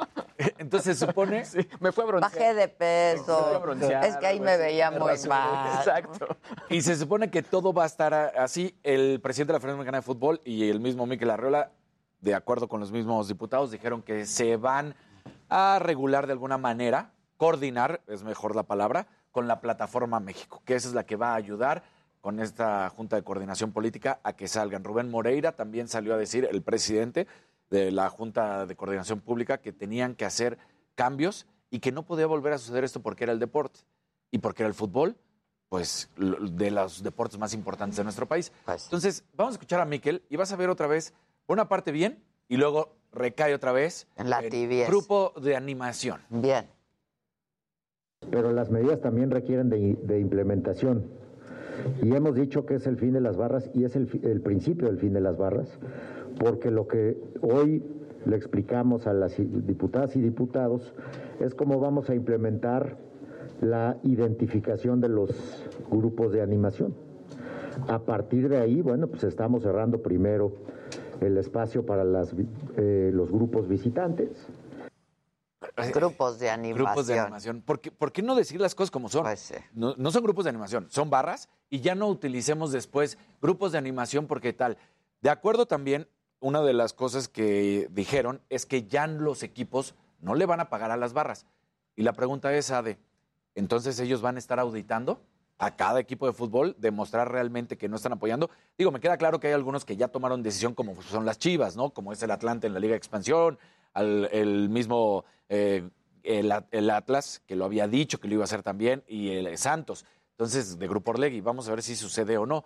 Entonces se supone.
me fue a broncear.
Bajé de
Me fue a
peso.
broncear,
Es que ahí me veía muy mal.
Exacto.
Y se supone que todo va a estar así. El presidente de la Federación Mexicana de Fútbol y el mismo Miquel Arreola, de acuerdo con los mismos diputados, dijeron que se van a regular de alguna manera, coordinar, es mejor la palabra, con la plataforma México, que esa es la que va a ayudar con esta Junta de Coordinación Política a que salgan. Rubén Moreira también salió a decir, el presidente de la Junta de Coordinación Pública, que tenían que hacer cambios y que no podía volver a suceder esto porque era el deporte y porque era el fútbol, pues de los deportes más importantes de nuestro país. Entonces, vamos a escuchar a Miquel y vas a ver otra vez una parte bien y luego recae otra vez
En la tibieza.
grupo de animación.
Bien.
pero las medidas también requieren de, de implementación. Y hemos dicho que es el fin de las barras y es el, el principio del fin de las barras, porque lo que hoy le explicamos a las diputadas y diputados es cómo vamos a implementar la identificación de los grupos de animación. A partir de ahí, bueno, pues estamos cerrando primero el espacio para las, eh, los grupos visitantes.
Grupos de animación.
Grupos de animación. ¿Por qué, por qué no decir las cosas como son?
Pues
no, no son grupos de animación, son barras y ya no utilicemos después grupos de animación porque tal. De acuerdo también, una de las cosas que dijeron es que ya los equipos no le van a pagar a las barras. Y la pregunta es, Ade, entonces ellos van a estar auditando a cada equipo de fútbol, demostrar realmente que no están apoyando. Digo, me queda claro que hay algunos que ya tomaron decisión, como son las Chivas, ¿no? Como es el Atlante en la Liga de Expansión, al- el mismo eh, el, At- el Atlas, que lo había dicho que lo iba a hacer también, y el Santos. Entonces, de Grupo Orlegui, vamos a ver si sucede o no.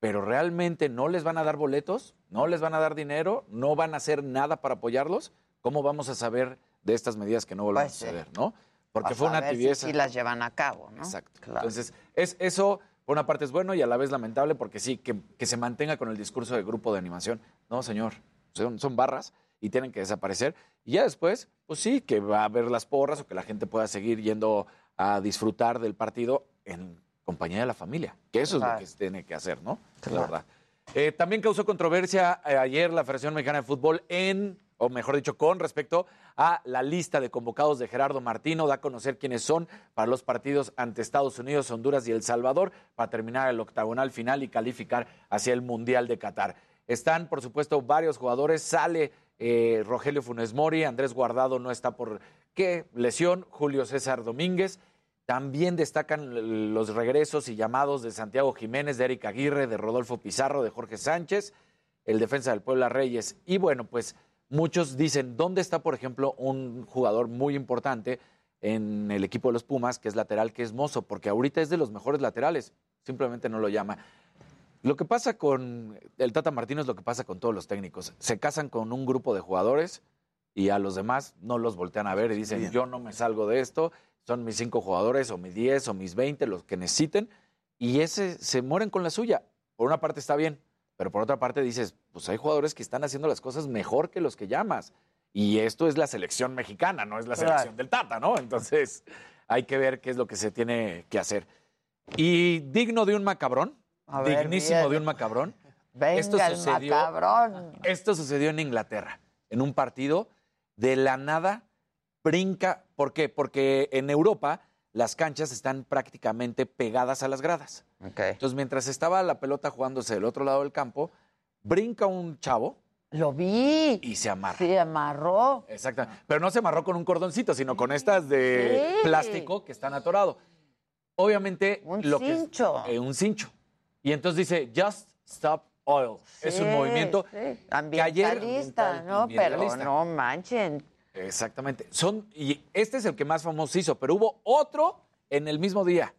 Pero realmente no les van a dar boletos, no les van a dar dinero, no van a hacer nada para apoyarlos. ¿Cómo vamos a saber de estas medidas que no vuelvan
Pues sí.
a suceder, no? Porque fue una
si
tibieza.
sí las llevan a cabo, ¿no?
Exacto.
Claro.
Entonces, es, eso por una parte es bueno y a la vez lamentable porque sí, que, que se mantenga con el discurso de grupo de animación. No, señor, son, son barras y tienen que desaparecer. Y ya después, pues sí, que va a haber las porras o que la gente pueda seguir yendo a disfrutar del partido en compañía de la familia, que eso es lo que se tiene que hacer, ¿no?
Claro.
La verdad. Eh, también causó controversia eh, ayer la Federación Mexicana de Fútbol en, o mejor dicho, con respecto a la lista de convocados de Gerardo Martino, da a conocer quiénes son para los partidos ante Estados Unidos, Honduras y El Salvador, para terminar el octagonal final y calificar hacia el Mundial de Qatar. Están, por supuesto, varios jugadores, sale eh, Rogelio Funes Mori, Andrés Guardado no está por qué lesión, Julio César Domínguez, también destacan los regresos y llamados de Santiago Jiménez, de Eric Aguirre, de Rodolfo Pizarro, de Jorge Sánchez, el defensa del Puebla Reyes. Y bueno, pues muchos dicen, ¿dónde está, por ejemplo, un jugador muy importante en el equipo de los Pumas, que es lateral, que es Mozo? Porque ahorita es de los mejores laterales, simplemente no lo llama. Lo que pasa con el Tata Martino es lo que pasa con todos los técnicos. Se casan con un grupo de jugadores y a los demás no los voltean a ver y dicen, yo no me salgo de esto, son mis cinco jugadores o mis diez o mis veinte, los que necesiten, y ese se mueren con la suya. Por una parte está bien, pero por otra parte dices, pues hay jugadores que están haciendo las cosas mejor que los que llamas. Y esto es la selección mexicana, no es la selección del Tata, ¿no? Entonces hay que ver qué es lo que se tiene que hacer. Y digno de un macabrón,
A ver,
dignísimo
bien.
de un macabrón,
Venga
esto
el
sucedió,
macabrón.
esto sucedió en Inglaterra, en un partido de la nada brinca. ¿Por qué? Porque en Europa las canchas están prácticamente pegadas a las gradas. Entonces, mientras estaba la pelota jugándose del otro lado del campo, brinca un chavo.
Lo vi.
Y se amarra.
Se amarró.
Exacto. Pero no se amarró con un cordoncito, sino con estas de
Sí.
plástico que están atorado. Obviamente.
Un
lo que es-
cincho.
eh, un cincho. Y entonces dice, just stop oil. es un movimiento
sí.
que ayer-
Ambientalista, ¿no? Pero no manchen.
Exactamente. Son, y este es el que más famoso hizo, pero hubo otro en el mismo día.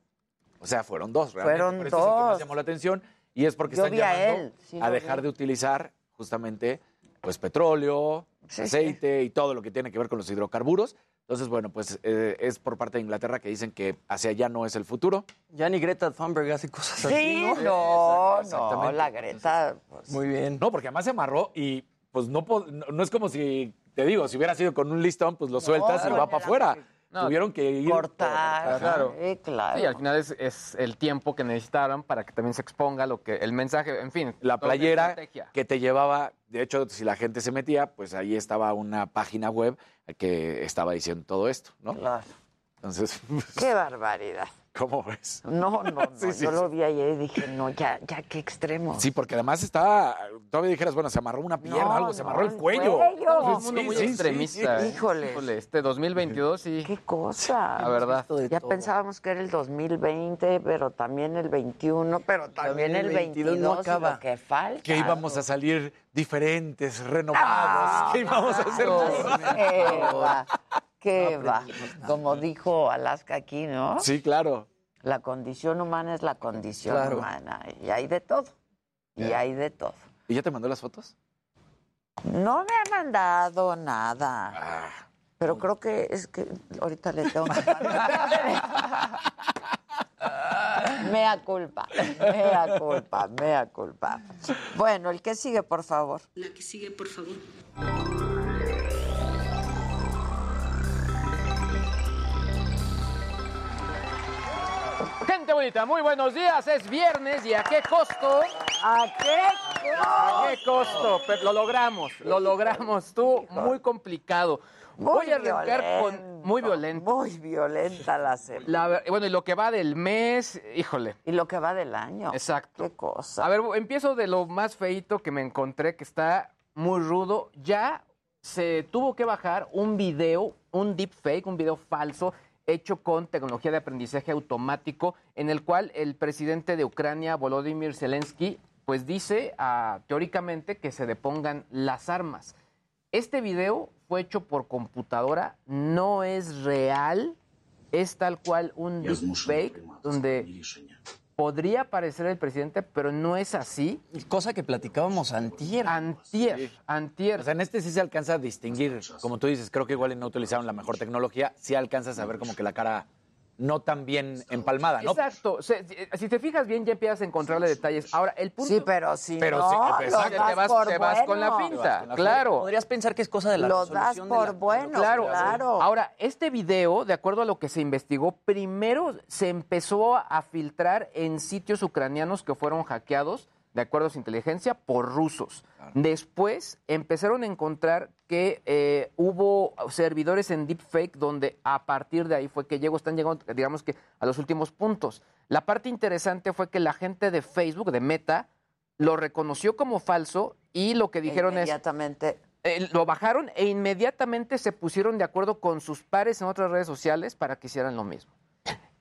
O sea, fueron dos, realmente.
Fueron
pero este es el que más
dos.
llamó la atención y es porque
Yo
están
vi a
llamando
él, sí
a dejar
vi.
de utilizar justamente pues petróleo,
Sí,
aceite y todo lo que tiene que ver con los hidrocarburos. Entonces, bueno, pues eh, es por parte de Inglaterra que dicen que hacia allá no es el futuro.
Ya ni Greta Thunberg hace cosas así,
Sí,
¿no?
no, no,
Exactamente.
la Greta. pues,
Muy bien.
No, porque además se amarró y pues no, no, no es como si, te digo, si hubiera sido con un listón, pues lo sueltas y
claro.
va para afuera.
No,
Tuvieron que ir
cortar.
Claro.
Sí, claro.
Sí, al final es, es el tiempo que necesitaron para que también se exponga lo que el mensaje, en fin.
la playera que te llevaba, de hecho, si la gente se metía, pues ahí estaba una página web que estaba diciendo todo esto, ¿no?
Claro.
Entonces,
Qué barbaridad.
¿cómo ves?
No, no, no.
Sí, sí,
yo
sí.
lo vi ayer y dije, no, ya, ya, qué extremo.
Sí, porque además estaba, todavía dijeras, bueno, se amarró una pierna,
No,
algo, se amarró el
el
cuello.
cuello.
Todo el mundo muy extremista.
sí.
¿eh?
Híjole.
Este 2022 sí.
Qué cosa.
La verdad.
Ya pensábamos que era el 2020, pero también el 21, pero también, el 22,
no acaba.
lo que falta.
Que íbamos a salir diferentes, renovados, que íbamos a hacer
Qué va. Como dijo Alaska aquí, ¿no?
Sí, claro.
La condición humana es la condición
Claro.
humana. Y hay de todo. Y hay de todo.
¿Y ya te mandó las fotos?
No me ha mandado nada.
Ah.
Pero creo que es que ahorita le tengo que mandar. Mea culpa, mea culpa, mea culpa. Bueno, el que sigue, por favor.
La que sigue, por favor.
Gente bonita, muy buenos días. Es viernes y a qué costo.
¿A qué
¿A qué costo? Pero lo logramos, lo logramos. Tú, muy complicado. Voy a arrancar con muy violento.
Muy violenta la semana.
La bueno, y lo que va del mes, híjole.
Y lo que va del año.
Exacto.
Qué cosa.
A ver, empiezo de lo más feito que me encontré, que está muy rudo. Ya se tuvo que bajar un video, un deepfake, un video falso hecho con tecnología de aprendizaje automático, en el cual el presidente de Ucrania, Volodymyr Zelensky, pues dice ah, teóricamente que se depongan las armas. Este video fue hecho por computadora, no es real, es tal cual un deepfake donde podría aparecer el presidente, pero no es así.
Cosa que platicábamos antier.
Antier, antier.
O sea, en este sí se alcanza a distinguir, como tú dices, creo que igual no utilizaron la mejor tecnología, sí alcanzas a ver como que la cara no tan bien empalmada, ¿no?
Exacto. Se- si- te fijas bien, ya empiezas a encontrarle detalles. Ahora, el punto...
Sí, pero si
Pero
no,
sí,
lo
exacto.
das
te vas,
por
te vas con la finta, claro.
Podrías pensar que es cosa de la
Lo das
resolución de
por
la-
bueno,
Claro,
claro.
Ahora, este video, de acuerdo a lo que se investigó, primero se empezó a filtrar en sitios ucranianos que fueron hackeados, de acuerdo a su inteligencia, por rusos. Después empezaron a encontrar que eh, hubo servidores en deepfake donde a partir de ahí fue que llegó, están llegando, digamos que a los últimos puntos. La parte interesante fue que la gente de Facebook, de Meta, lo reconoció como falso y lo que dijeron es...
Inmediatamente.
Eh, lo bajaron e inmediatamente se pusieron de acuerdo con sus pares en otras redes sociales para que hicieran lo mismo.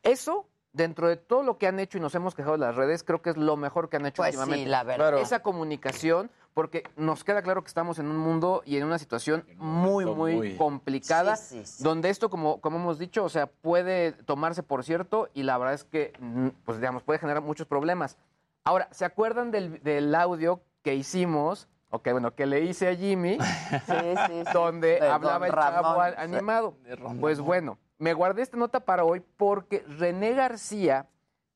Eso, dentro de todo lo que han hecho y nos hemos quejado de las redes, creo que es lo mejor que han hecho
Pues sí,
últimamente.
la verdad.
Esa comunicación, porque nos queda claro que estamos en un mundo y en una situación muy, muy,
muy-
complicada,
Sí, sí, sí.
donde esto, como, como hemos dicho, o sea, puede tomarse por cierto y la verdad es que, mm, pues digamos, puede generar muchos problemas. Ahora, ¿se acuerdan del, del audio que hicimos? Ok, bueno, que le hice a Jimmy, donde
De
hablaba el chavo animado. Pues bueno, me guardé esta nota para hoy porque René García,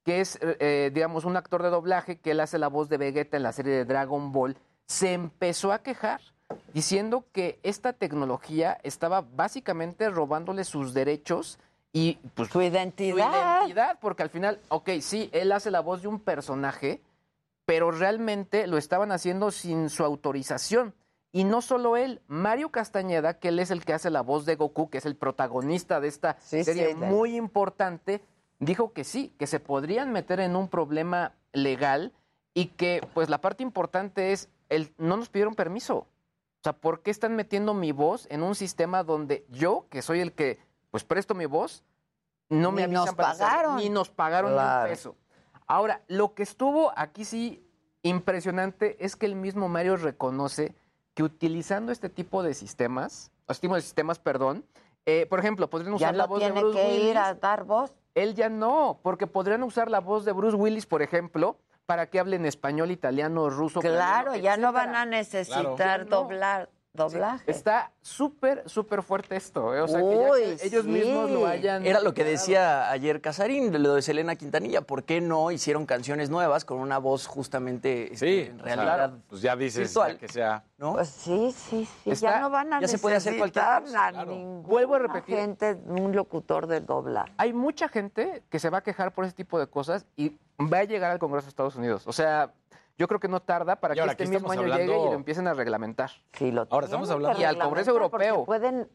que es, eh, eh, digamos, un actor de doblaje, que él hace la voz de Vegeta en la serie de Dragon Ball, se empezó a quejar diciendo que esta tecnología estaba básicamente robándole sus derechos y pues
su identidad.
Su identidad, porque al final, ok, sí, él hace la voz de un personaje, pero realmente lo estaban haciendo sin su autorización. Y no solo él, Mario Castañeda, que él es el que hace la voz de Goku, que es el protagonista de esta serie
sí,
muy importante, dijo que sí, que se podrían meter en un problema legal y que pues la parte importante es, el, no nos pidieron permiso. O sea, ¿por qué están metiendo mi voz en un sistema donde yo, que soy el que pues presto mi voz, no me
Ni
avisan
nos
para
pagaron.
ni nos pagaron ni
Claro.
un peso. Ahora, lo que estuvo aquí sí impresionante es que el mismo Mario reconoce que utilizando este tipo de sistemas, o este tipo de sistemas, perdón, eh, por ejemplo, podrían
Ya
usar la
no
voz de
tiene
Bruce
que ir
Willis.
a dar voz.
Él ya no, porque podrían usar la voz de Bruce Willis, por ejemplo, para que hable en español, italiano, ruso.
Claro, ya no van a necesitar
Claro.
doblar, doblaje.
Está súper, súper fuerte esto. ¿eh? O sea, que ya
Uy,
que ellos
sí.
mismos lo hayan.
Era lo que decía ayer Casarín, lo de Selena Quintanilla. ¿Por qué no hicieron canciones nuevas con una voz justamente este, en
O sea,
realidad?
pues ya dices ya que sea.
¿no?
Pues sí, sí, sí.
Está-
ya no van a
ya se puede hacer cualquier cosa,
a
claro.
ninguna
Vuelvo a repetir.
gente, un locutor de doblar.
Hay mucha gente que se va a quejar por ese tipo de cosas y va a llegar al Congreso de Estados Unidos. O sea, yo creo que no tarda para
Y
que
ahora,
este mismo año llegue y lo empiecen a reglamentar.
Sí, lo
Ahora estamos
hablando- Y al Congreso Europeo.
Pueden,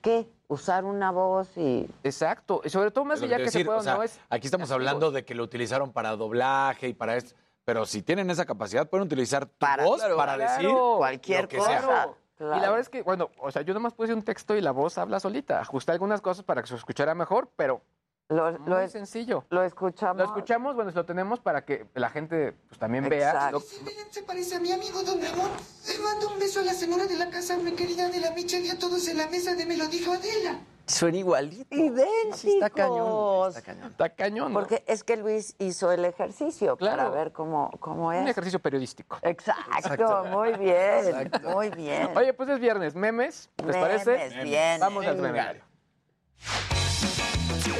¿qué? Usar una voz y...
Exacto. Y sobre todo más allá
que
que
te
se
decir,
pueda
o sea,
no es.
Aquí estamos hablando de que lo utilizaron para doblaje y para esto. Pero si tienen esa capacidad, pueden utilizar tu voz
Claro,
para
claro.
decir
cualquier
lo que
cosa.
sea.
Y la verdad es que, bueno, o sea, yo nomás puse un texto y la voz habla solita. Ajusté algunas cosas para que se escuchara mejor, pero
Lo,
muy
lo es-
sencillo.
lo escuchamos.
Lo escuchamos, bueno, lo tenemos para que la gente pues, también vea.
Exacto.
lo-
Se parece a mi amigo Don Ramón. Le mando un beso a la señora de la casa, mi querida de la Michel y a todos en la mesa de Me lo dijo Adela.
Suena igualito.
Idénticos.
Está cañón. Está cañón.
Está cañón. ¿no?
Porque es que Luis hizo el ejercicio para
Claro.
ver cómo, cómo es.
Un ejercicio periodístico.
Exacto,
Exacto.
muy bien,
Exacto.
muy bien.
Oye, pues es viernes. ¿Memes? ¿Les
Memes,
parece?
bien.
Vamos al
Venga.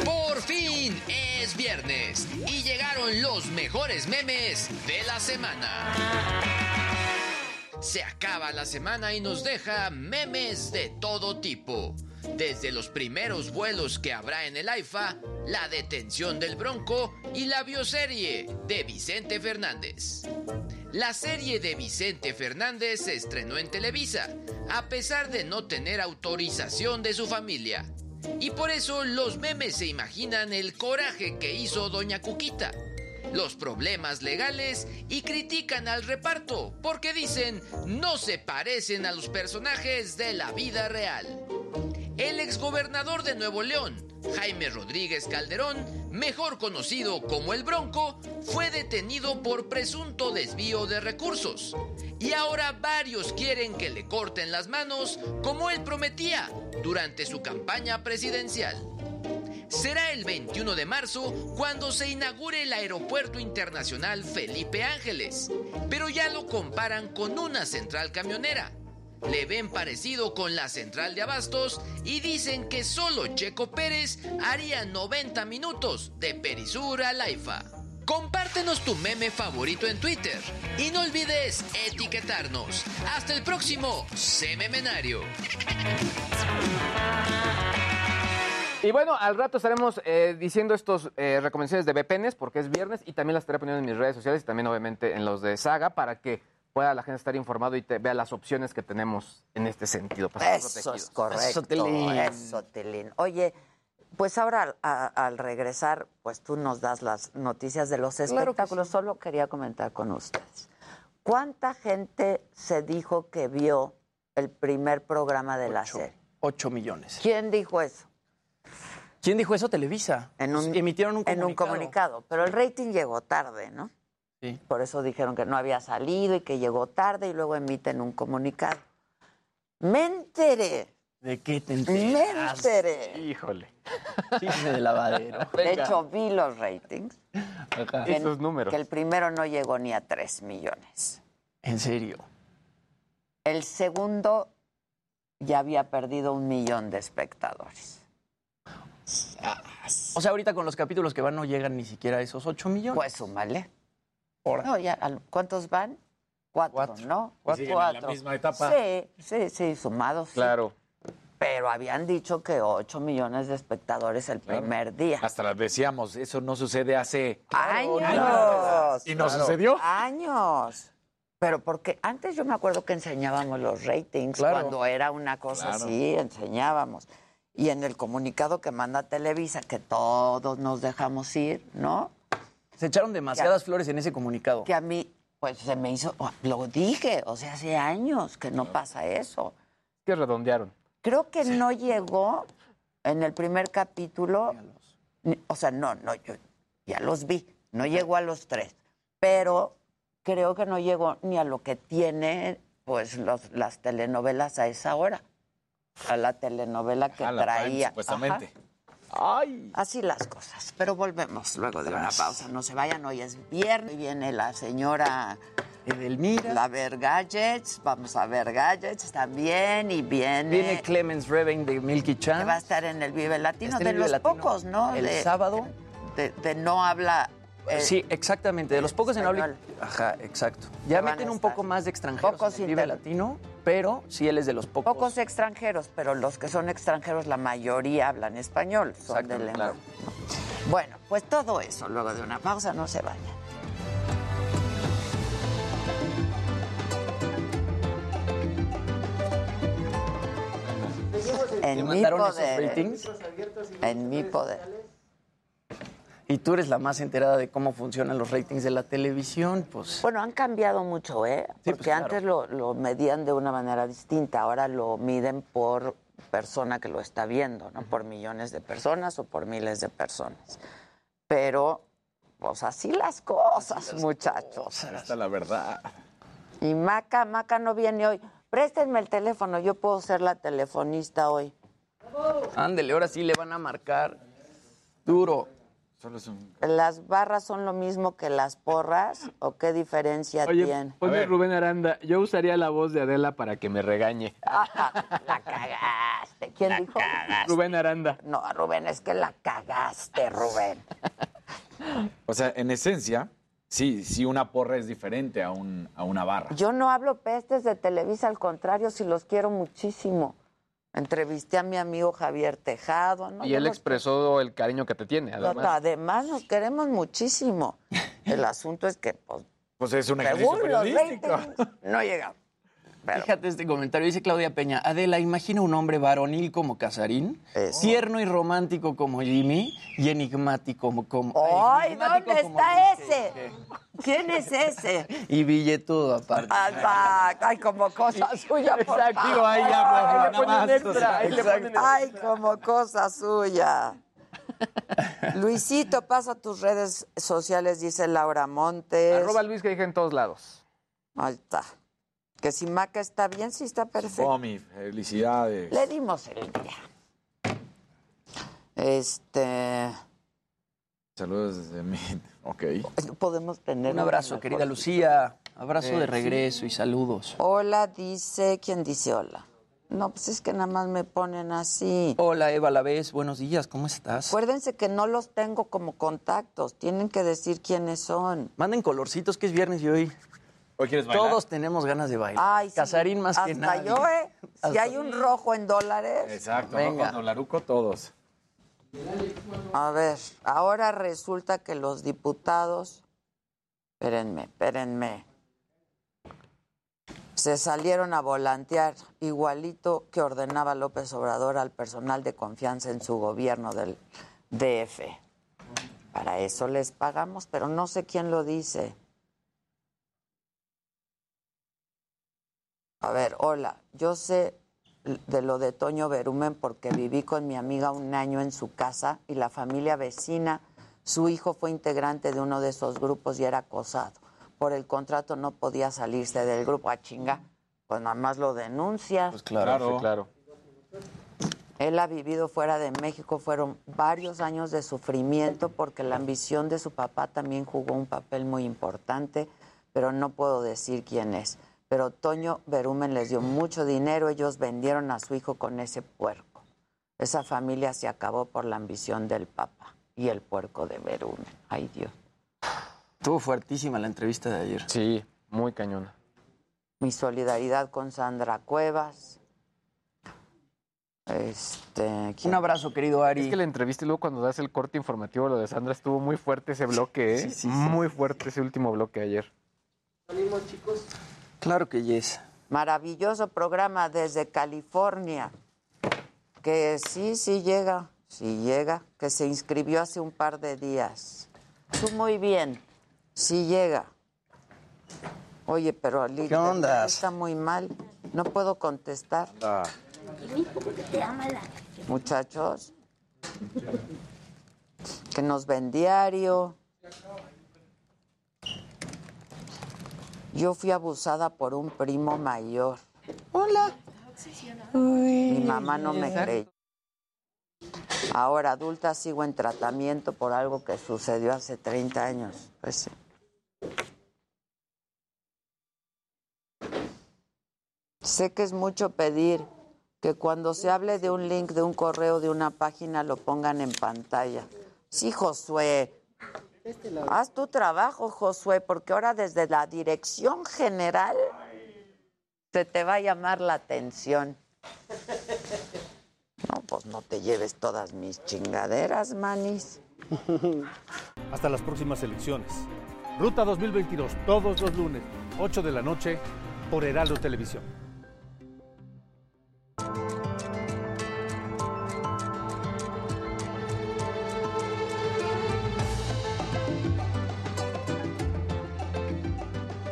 Por fin es viernes y llegaron los mejores memes de la semana. Se acaba la semana y nos deja memes de todo tipo. Desde los primeros vuelos que habrá en el AIFA, la detención del Bronco y la bioserie de Vicente Fernández. La serie de Vicente Fernández se estrenó en Televisa, a pesar de no tener autorización de su familia. Y por eso los memes se imaginan el coraje que hizo Doña Cuquita, los problemas legales y critican al reparto porque dicen no se parecen a los personajes de la vida real. El exgobernador de Nuevo León, Jaime Rodríguez Calderón, mejor conocido como el Bronco, fue detenido por presunto desvío de recursos. Y ahora varios quieren que le corten las manos como él prometía durante su campaña presidencial. Será el 21 de marzo cuando se inaugure el Aeropuerto Internacional Felipe Ángeles, pero ya lo comparan con una central camionera. Le ven parecido con la central de Abastos y dicen que solo Checo Pérez haría 90 minutos de Perisur a Laifa. Compártenos tu meme favorito en Twitter y no olvides etiquetarnos. Hasta el próximo Sememenario.
Y bueno, al rato estaremos eh, diciendo estos eh, recomendaciones de VPNs porque es viernes y también las estaré poniendo en mis redes sociales y también obviamente en los de Saga para que pueda la gente estar informado y te vea las opciones que tenemos en este sentido. Para
Eso
protegidos.
es correcto.
Eso, Tilín.
Eso, Tilín. Oye, pues ahora a- al regresar, pues tú nos das las noticias de los
Claro que
espectáculos. Solo quería comentar con ustedes. ¿Cuánta gente se dijo que vio el primer programa de la serie?
8 millones.
¿Quién dijo eso?
¿Quién dijo eso? Televisa.
En un,
Emitieron un
en un
comunicado.
comunicado. Pero el rating llegó tarde, ¿no?
Sí.
Por eso dijeron que no había salido y que llegó tarde y luego emiten un comunicado. Me enteré.
¿De qué te
Me
enteras?
enteré.
Híjole.
Chisme de lavadero.
De hecho, vi los ratings.
Esos números.
Que el primero no llegó ni a 3 millones.
¿En serio?
El segundo ya había perdido un millón de espectadores.
O sea, ahorita con los capítulos que van no llegan ni siquiera a esos 8 millones.
Pues súmale. No, ya, ¿Cuántos van? Cuatro, ¿no?
Siguen en la misma etapa.
Sí, sí, sí, sumados. sí.
Claro.
Pero habían dicho que 8 millones de espectadores el primer día.
Hasta las decíamos, eso no sucede hace
¡Años!
¿Y no
Claro.
sucedió?
¡Años! Pero porque antes yo me acuerdo que enseñábamos los ratings,
Claro.
cuando era una cosa
Claro.
así, enseñábamos. Y en el comunicado que manda Televisa, que todos nos dejamos ir, ¿no?
Se echaron demasiadas flores en ese comunicado.
Que a mí, pues se me hizo, lo dije, o sea, hace años que no pasa eso.
Que redondearon.
Creo que no llegó en el primer capítulo, ni- o sea, no, no, yo ya los vi, no llegó a los tres, pero creo que no llegó ni a lo que tiene, pues, los, las telenovelas a esa hora, a la telenovela que
A la Prime,
traía.
supuestamente.
Ajá. Así las cosas, pero volvemos luego de una pausa, no se vayan, hoy es viernes, y viene la señora...
Edelmira.
La ver gadgets, vamos a ver gadgets también, y viene...
Viene Clemens Reven de Milky
que
Chan.
va a estar en el Vive Latino, de
Vive
los
Latino
pocos, ¿no?
el
De-
sábado.
De, de no habla. eh,
sí, exactamente. De los pocos en habla. Ajá, exacto. Ya
Que
meten un poco más de extranjeros
Pocos
en el Vive Latino, pero sí él es de los pocos.
Pocos extranjeros, pero los que son extranjeros, la mayoría hablan español. Son
Exacto, claro.
Bueno, pues todo eso, luego de una pausa, no se vayan.
¿Te
En mi poder. En mi poder.
Y tú eres la más enterada de cómo funcionan los ratings de la televisión, pues.
Bueno, han cambiado mucho, ¿eh?
Sí,
Porque
pues, claro.
antes lo, lo medían de una manera distinta, ahora lo miden por persona que lo está viendo, ¿no? Por millones de personas o por miles de personas. Pero, pues así las cosas, muchachos.
Esta es la verdad.
Y Maca, Maca no viene hoy. Préstenme el teléfono, yo puedo ser la telefonista hoy.
Ándele, ahora sí le van a marcar duro.
Solo es un...
¿Las barras son lo mismo que las porras o qué diferencia
Oye,
tienen?
ponme Rubén Aranda. Yo usaría la voz de Adela para que me regañe.
la cagaste. ¿Quién dijo?
Rubén Aranda.
No, Rubén, es que la cagaste, Rubén.
O sea, en esencia, sí, sí una porra es diferente a, un, a una barra.
Yo no hablo pestes de Televisa, al contrario, si los quiero muchísimo. Entrevisté a mi amigo Javier Tejado. ¿no?
Y él expresó el cariño que te tiene, además.
no, además nos queremos muchísimo. El asunto es que, pues,
Pues es un ejercicio
según los
periodístico.
ratings, no llegamos.
Fíjate este comentario, dice Claudia Peña. Adela, imagina un hombre varonil como Casarín, tierno y romántico como Jimmy y enigmático como... como
¡Ay,
enigmático
dónde
como
está ese! ¿Quién es ese?
Y billetudo aparte.
Ah, Ay, como cosa suya, por
Exacto,
favor.
digo, ahí ya, pues,
Ay,
nada
le ponen
más,
extra,
o sea,
ahí le
exacto.
ponen- Ay, como cosa suya. Luisito, pasa tus redes sociales, dice Laura Montes.
Arroba Luis que dije en todos lados.
Ahí está. Que si Maca está bien, sí está perfecto.
Pomi, felicidades.
Le dimos el día. Este.
Saludos desde mí. Ok.
Podemos tener.
Un abrazo,
una
querida. Lucía. Abrazo
Eh,
de
sí.
regreso y saludos.
Hola, dice. ¿Quién dice hola? No, pues es que nada más me ponen así.
Hola, Eva Lavés. Buenos días, ¿cómo estás?
Acuérdense que no los tengo como contactos. Tienen que decir quiénes son.
Manden colorcitos, que es viernes y hoy...
¿Hoy quieres
bailar? Todos tenemos ganas de bailar.
Ay, sí.
Casarín más que
Hasta
nadie.
yo, ¿eh? Si
Hasta-
hay un rojo en dólares.
Exacto,
Venga.
Venga. Dolaruco todos.
A ver, ahora resulta que los diputados. Espérenme, espérenme. Se salieron a volantear igualito que ordenaba López Obrador al personal de confianza en su gobierno del DF. Para eso les pagamos, pero no sé quién lo dice. A ver, hola, yo sé de lo de Toño Berumen porque viví con mi amiga un año en su casa y la familia vecina, su hijo fue integrante de uno de esos grupos y era acosado. por el contrato no podía salirse del grupo a chinga, pues nada más lo denuncia.
Pues claro, sí, claro.
Él ha vivido fuera de México, fueron varios años de sufrimiento porque la ambición de su papá también jugó un papel muy importante, pero no puedo decir quién es. Pero Toño Berumen les dio mucho dinero, ellos vendieron a su hijo con ese puerco. Esa familia se acabó por la ambición del papá y el puerco de Berumen. Ay Dios.
Estuvo fuertísima la entrevista de ayer.
Sí, muy cañona.
Mi solidaridad con Sandra Cuevas. Este,
Un abrazo, querido Ari.
Es que la entrevista y luego cuando das el corte informativo, lo de Sandra estuvo muy fuerte ese bloque, ¿eh?
Sí, sí, sí.
Muy fuerte ese último bloque ayer.
¿Salimos, chicos?
Claro que yes.
Maravilloso programa desde California. Que sí, sí llega, sí llega, que se inscribió hace un par de días. Tú muy bien, sí llega. Oye, pero Ali,
¿Qué onda?
está muy mal. No puedo contestar. Muchachos, que nos ven diario. Yo fui abusada por un primo mayor. Hola. Mi mamá no me creyó. Ahora adulta sigo en tratamiento por algo que sucedió hace 30 años. Pues sí. Sé que es mucho pedir que cuando se hable de un link, de un correo, de una página, lo pongan en pantalla. Sí, Josué. Haz tu trabajo, Josué, porque ahora desde la dirección general se te va a llamar la atención. No, pues no te lleves todas mis chingaderas, manis.
Hasta las próximas elecciones. Ruta 2022, todos los lunes, 8 de la noche, por Heraldo Televisión.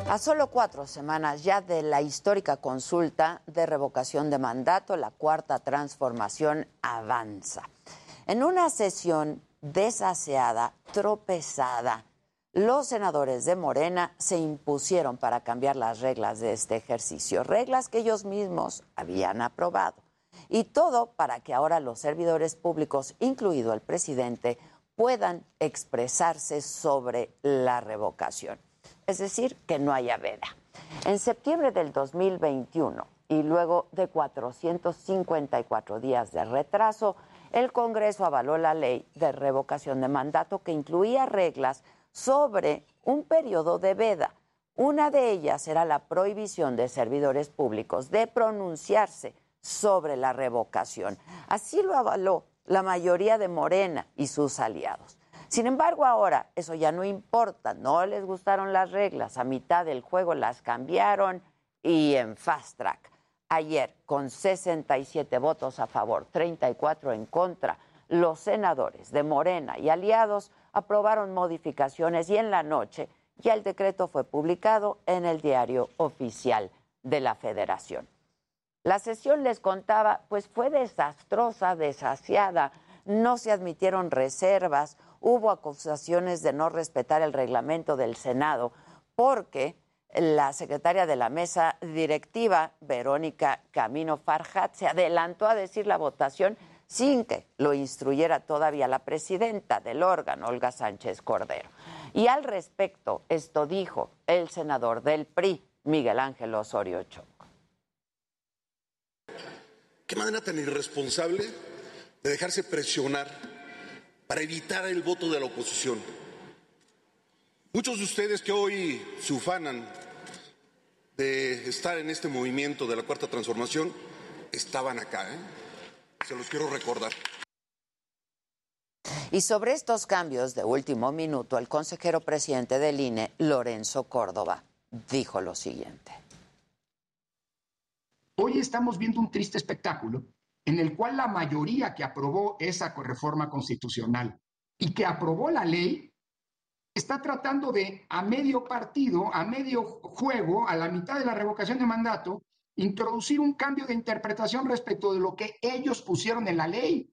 A solo cuatro semanas ya de la histórica consulta de revocación de mandato, la cuarta transformación avanza. En una sesión desaseada, tropezada, los senadores de Morena se impusieron para cambiar las reglas de este ejercicio, reglas que ellos mismos habían aprobado. Y todo para que ahora los servidores públicos, incluido el presidente, puedan expresarse sobre la revocación es decir, que no haya veda. En septiembre del 2021 y luego de 454 días de retraso, el Congreso avaló la ley de revocación de mandato que incluía reglas sobre un periodo de veda. Una de ellas era la prohibición de servidores públicos de pronunciarse sobre la revocación. Así lo avaló la mayoría de Morena y sus aliados. Sin embargo, ahora eso ya no importa, no les gustaron las reglas, a mitad del juego las cambiaron y en fast track. Ayer, con 67 votos a favor, 34 en contra, los senadores de Morena y aliados aprobaron modificaciones y en la noche ya el decreto fue publicado en el diario oficial de la Federación. La sesión, les contaba, pues fue desastrosa, desasiada, no se admitieron reservas, hubo acusaciones de no respetar el reglamento del Senado porque la secretaria de la mesa directiva, Verónica Camino Farjat, se adelantó a decir la votación sin que lo instruyera todavía la presidenta del órgano, Olga Sánchez Cordero. Y al respecto, esto dijo el senador del PRI, Miguel Ángel Osorio Chong.
¿Qué manera tan irresponsable de dejarse presionar para evitar el voto de la oposición? Muchos de ustedes que hoy se ufanan de estar en este movimiento de la Cuarta Transformación estaban acá, ¿eh? Se los quiero recordar.
Y sobre estos cambios de último minuto, el consejero presidente del INE, Lorenzo Córdoba, dijo lo siguiente.
Hoy estamos viendo un triste espectáculo en el cual la mayoría que aprobó esa reforma constitucional y que aprobó la ley está tratando de, a medio partido, a medio juego, a la mitad de la revocación de mandato, introducir un cambio de interpretación respecto de lo que ellos pusieron en la ley.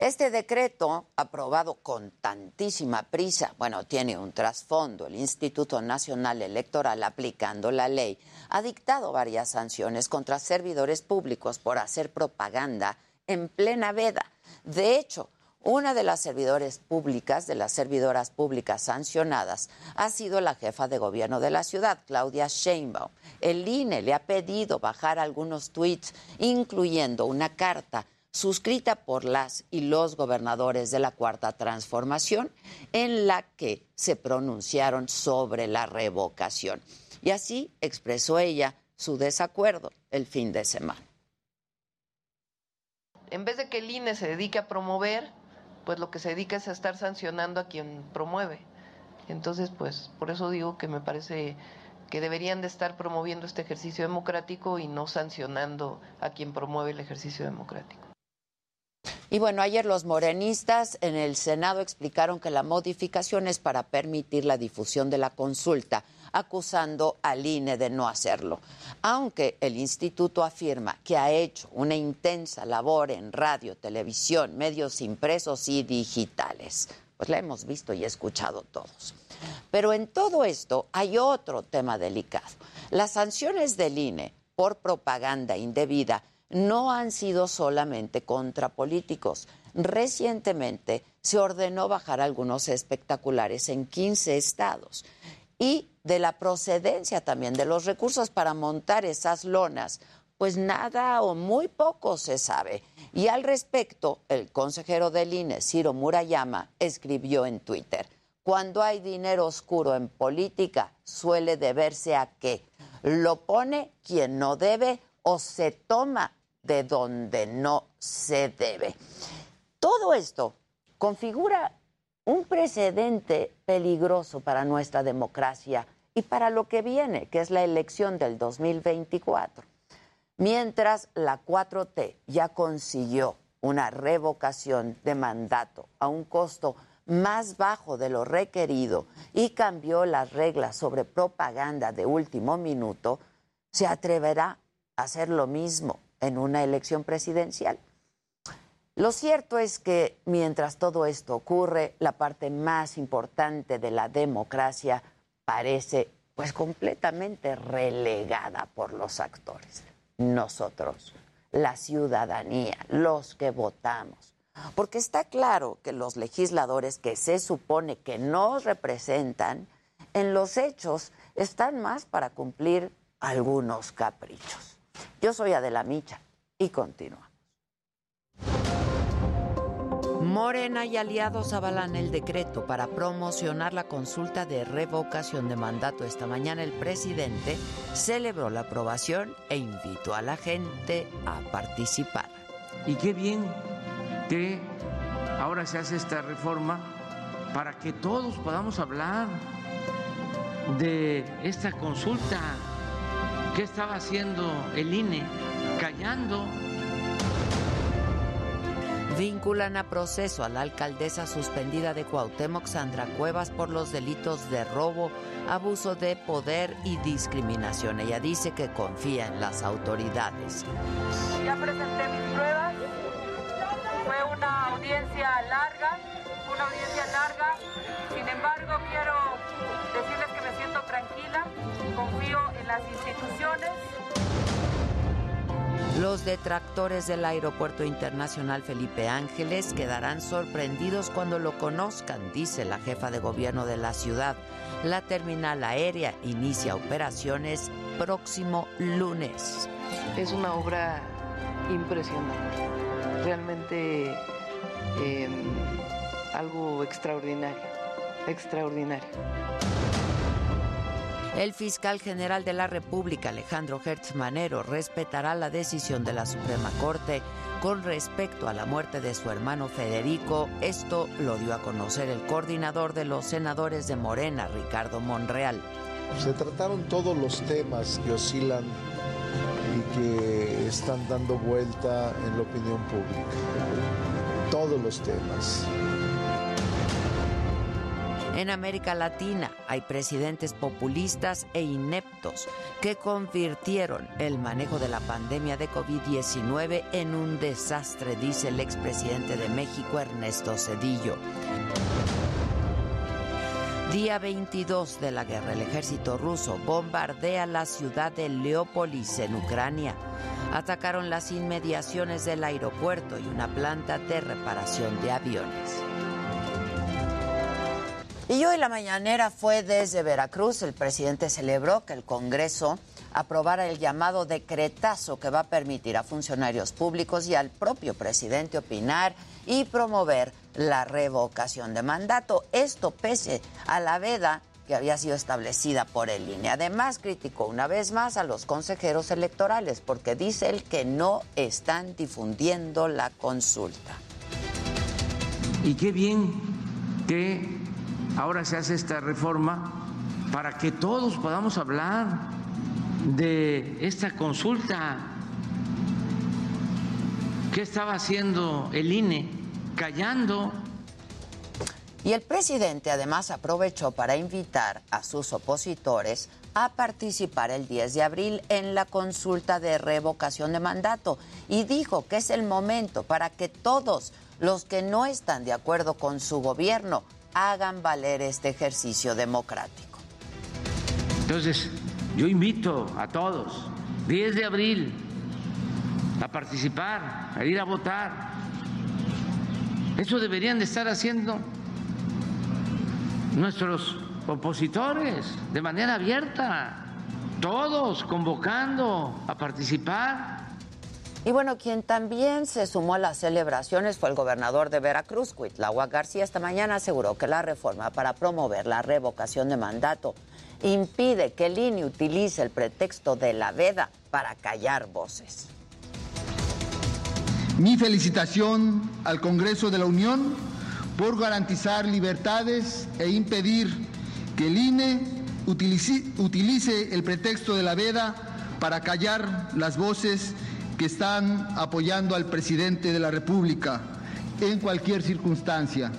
Este decreto, aprobado con tantísima prisa, bueno, tiene un trasfondo. El Instituto Nacional Electoral, aplicando la ley, ha dictado varias sanciones contra servidores públicos por hacer propaganda en plena veda. De hecho, una de las servidores públicas, de las servidoras públicas sancionadas, ha sido la jefa de gobierno de la ciudad, Claudia Sheinbaum. El INE le ha pedido bajar algunos tweets, incluyendo una carta suscrita por las y los gobernadores de la Cuarta Transformación, en la que se pronunciaron sobre la revocación. Y así expresó ella su desacuerdo el fin de semana.
En vez de que el INE se dedique a promover, pues lo que se dedica es a estar sancionando a quien promueve. Entonces, pues por eso digo que me parece que deberían de estar promoviendo este ejercicio democrático y no sancionando a quien promueve el ejercicio democrático.
Y bueno, ayer los morenistas en el Senado explicaron que la modificación es para permitir la difusión de la consulta, acusando al INE de no hacerlo. Aunque el instituto afirma que ha hecho una intensa labor en radio, televisión, medios impresos y digitales. Pues la hemos visto y escuchado todos. Pero en todo esto hay otro tema delicado. Las sanciones del INE por propaganda indebida no han sido solamente contra políticos. Recientemente se ordenó bajar algunos espectaculares en 15 estados y de la procedencia también de los recursos para montar esas lonas, pues nada o muy poco se sabe. Y al respecto, el consejero del INE, Ciro Murayama, escribió en Twitter, cuando hay dinero oscuro en política, suele deberse a que lo pone quien no debe o se toma de donde no se debe. Todo esto configura un precedente peligroso para nuestra democracia y para lo que viene, que es la elección del 2024. Mientras la 4T ya consiguió una revocación de mandato a un costo más bajo de lo requerido y cambió las reglas sobre propaganda de último minuto, se atreverá a hacer lo mismo en una elección presidencial. Lo cierto es que mientras todo esto ocurre, la parte más importante de la democracia parece pues completamente relegada por los actores. Nosotros, la ciudadanía, los que votamos. Porque está claro que los legisladores que se supone que nos representan, en los hechos están más para cumplir algunos caprichos. Yo soy Adela Micha y continúa. Morena y aliados avalan el decreto para promocionar la consulta de revocación de mandato. Esta mañana el presidente celebró la aprobación e invitó a la gente a participar.
Y qué bien que ahora se hace esta reforma para que todos podamos hablar de esta consulta ¿Qué estaba haciendo el INE? Callando.
Vinculan a proceso a la alcaldesa suspendida de Cuauhtémoc, Sandra Cuevas, por los delitos de robo, abuso de poder y discriminación. Ella dice que confía en las autoridades.
Ya presenté mis pruebas. Fue una audiencia larga, una audiencia larga. Sin embargo, quiero decirles que me siento tranquila confío en las instituciones.
Los detractores del Aeropuerto Internacional Felipe Ángeles quedarán sorprendidos cuando lo conozcan, dice la jefa de gobierno de la ciudad. La terminal aérea inicia operaciones próximo lunes.
Es una obra impresionante, realmente em, algo extraordinario, extraordinario.
El fiscal general de la República, Alejandro Hertz Manero, respetará la decisión de la Suprema Corte con respecto a la muerte de su hermano Federico. Esto lo dio a conocer el coordinador de los senadores de Morena, Ricardo Monreal.
Se trataron todos los temas que oscilan y que están dando vuelta en la opinión pública. Todos los temas.
En América Latina hay presidentes populistas e ineptos que convirtieron el manejo de la pandemia de COVID-19 en un desastre, dice el expresidente de México, Ernesto Cedillo. Día 22 de la guerra, el ejército ruso bombardea la ciudad de Leópolis en Ucrania. Atacaron las inmediaciones del aeropuerto y una planta de reparación de aviones. Y hoy la mañanera fue desde Veracruz. El presidente celebró que el Congreso aprobara el llamado decretazo que va a permitir a funcionarios públicos y al propio presidente opinar y promover la revocación de mandato. Esto pese a la veda que había sido establecida por el INE. Además, criticó una vez más a los consejeros electorales porque dice él que no están difundiendo la consulta.
Y qué bien que ahora se hace esta reforma para que todos podamos hablar de esta consulta. ¿Qué estaba haciendo el INE? Callando.
Y el presidente además aprovechó para invitar a sus opositores a participar el 10 de abril en la consulta de revocación de mandato y dijo que es el momento para que todos los que no están de acuerdo con su gobierno hagan valer este ejercicio democrático.
Entonces, yo invito a todos, 10 de abril, a participar, a ir a votar. Eso deberían de estar haciendo nuestros opositores de manera abierta, todos convocando a participar.
Y bueno, quien también se sumó a las celebraciones fue el gobernador de Veracruz, Cuitláhuac García. Esta mañana aseguró que la reforma para promover la revocación de mandato impide que el INE utilice el pretexto de la veda para callar voces.
Mi felicitación al Congreso de la Unión por garantizar libertades e impedir que el INE utilice, utilice el pretexto de la veda para callar las voces que están apoyando al presidente de la República en cualquier circunstancia.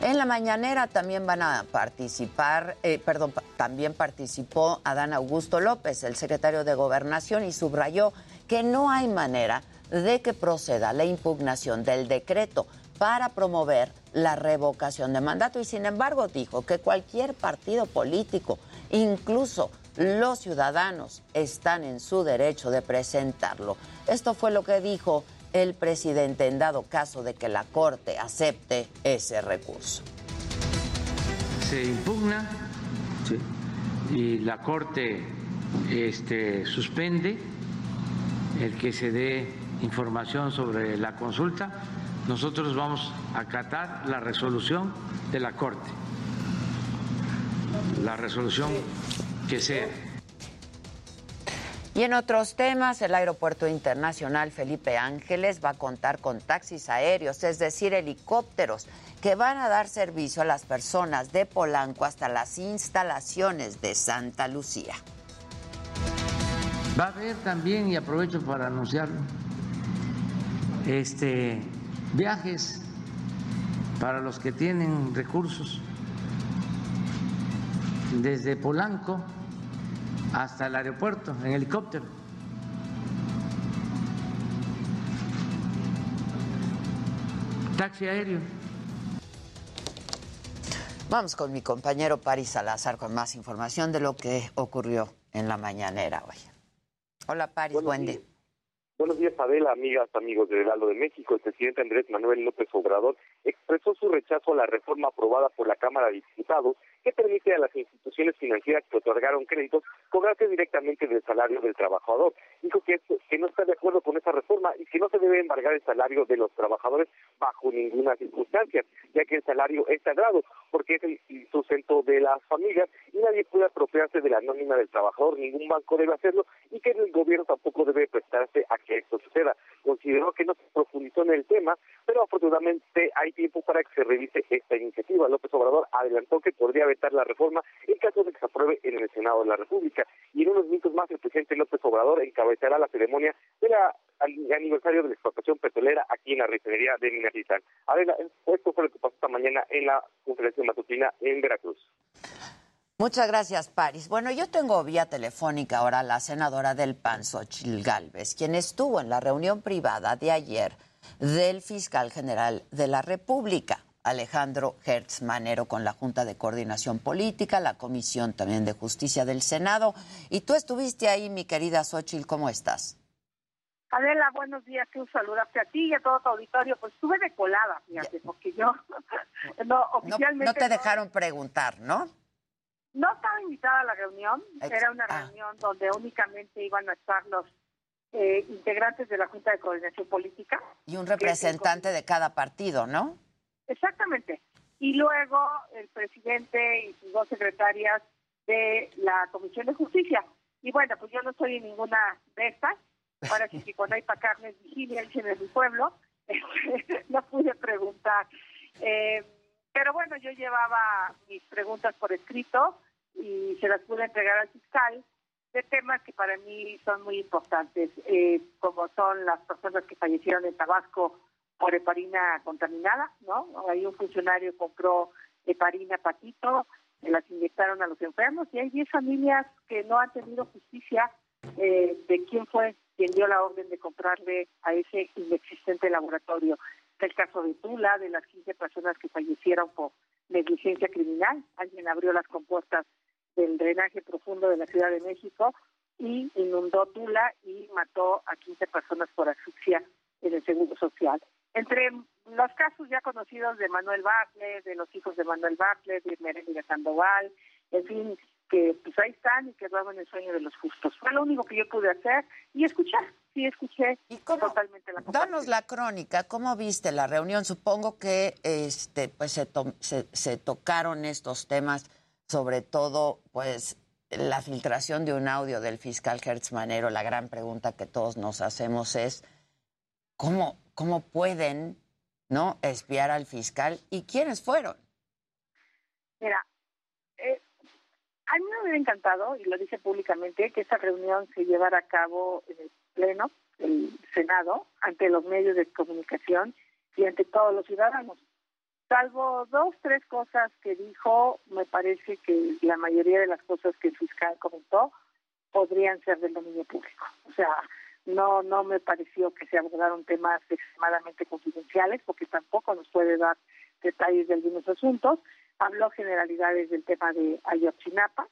En la mañanera también van a participar, eh, perdón, también participó Adán Augusto López, el secretario de Gobernación, y subrayó que no hay manera de que proceda la impugnación del decreto para promover la revocación de mandato y sin embargo dijo que cualquier partido político, incluso los ciudadanos, están en su derecho de presentarlo. Esto fue lo que dijo el presidente en dado caso de que la Corte acepte ese recurso.
Se impugna y la Corte este, suspende el que se dé información sobre la consulta. Nosotros vamos a acatar la resolución de la Corte, la resolución que sea.
Y en otros temas, el Aeropuerto Internacional Felipe Ángeles va a contar con taxis aéreos, es decir, helicópteros, que van a dar servicio a las personas de Polanco hasta las instalaciones de Santa Lucía.
Va a haber también, y aprovecho para anunciarlo, este, viajes para los que tienen recursos desde Polanco hasta el aeropuerto en helicóptero. Taxi aéreo.
Vamos con mi compañero Paris Salazar con más información de lo que ocurrió en la mañanera hoy. Hola Paris, buen día.
Buenos días, Adela, amigas, amigos del Heraldo de México. El presidente Andrés Manuel López Obrador expresó su rechazo a la reforma aprobada por la Cámara de Diputados que permite a las instituciones financieras que otorgaron créditos cobrarse directamente del salario del trabajador. Dijo que, no está de acuerdo con esa reforma y que no se debe embargar el salario de los trabajadores bajo ninguna circunstancia, ya que el salario es sagrado, porque es el sustento de las familias y nadie puede apropiarse de la nómina del trabajador, ningún banco debe hacerlo y que el gobierno tampoco debe prestarse a que esto suceda. Consideró que no se profundizó en el tema, pero afortunadamente hay tiempo para que se revise esta iniciativa. López Obrador adelantó que podría vetar la reforma en caso de que se apruebe en el Senado de la República. Y en unos minutos más el presidente López Obrador encabezará la ceremonia del aniversario de la explotación petrolera aquí en la refinería de Minatizán. Adela, esto fue lo que pasó esta mañana en la conferencia matutina en Veracruz.
Muchas gracias, Paris. Bueno, yo tengo vía telefónica ahora a la senadora del PAN, Xochil Gálvez, quien estuvo en la reunión privada de ayer del fiscal general de la República. Alejandro Hertz Manero con la Junta de Coordinación Política, la Comisión también de Justicia del Senado. Y tú estuviste ahí, mi querida Xochil, ¿cómo estás?
Adela, buenos días, un saludarte a ti y a todo tu auditorio. Pues estuve de colada, fíjate, porque yo no oficialmente...
No, te dejaron preguntar, ¿no?
No estaba invitada a la reunión, era una ah. reunión donde únicamente iban a estar los eh, integrantes de la Junta de Coordinación Política.
Y un representante de cada partido, ¿no?
Exactamente. Y luego el presidente y sus dos secretarias de la Comisión de Justicia. Y bueno, pues yo no estoy en ninguna de estas. Ahora sí que cuando hay para carnes vigilia, en mi pueblo, no pude preguntar. Eh, pero bueno, yo llevaba mis preguntas por escrito y se las pude entregar al fiscal de temas que para mí son muy importantes, eh, como son las personas que fallecieron en Tabasco por heparina contaminada, ¿no? Ahí un funcionario compró heparina patito, las inyectaron a los enfermos y hay 10 familias que no han tenido justicia eh, de quién fue quien dio la orden de comprarle a ese inexistente laboratorio. El caso de Tula, de las 15 personas que fallecieron por negligencia criminal. Alguien abrió las compuertas del drenaje profundo de la Ciudad de México y inundó Tula y mató a 15 personas por asfixia en el Seguro Social. Entre los casos ya conocidos de Manuel Bartlett, de los hijos de Manuel Bartlett, de Merengue Sandoval, en fin, que pues ahí están y que en el sueño de los justos. Fue lo único que yo pude hacer y escuchar. Sí, escuché
¿Y totalmente la Danos la crónica, ¿cómo viste la reunión? Supongo que este pues se, se, se tocaron estos temas, sobre todo pues la filtración de un audio del fiscal Hertz Manero. La gran pregunta que todos nos hacemos es ¿cómo, cómo pueden no espiar al fiscal y quiénes fueron.
Mira, eh, a mí me hubiera encantado, y lo dije públicamente, que esa reunión se llevara a cabo en el Pleno, el Senado, ante los medios de comunicación y ante todos los ciudadanos. Salvo dos, tres cosas que dijo, me parece que la mayoría de las cosas que el fiscal comentó podrían ser del dominio público. O sea, no no me pareció que se abordaron temas extremadamente confidenciales porque tampoco nos puede dar detalles de algunos asuntos. Habló generalidades del tema de Ayotzinapa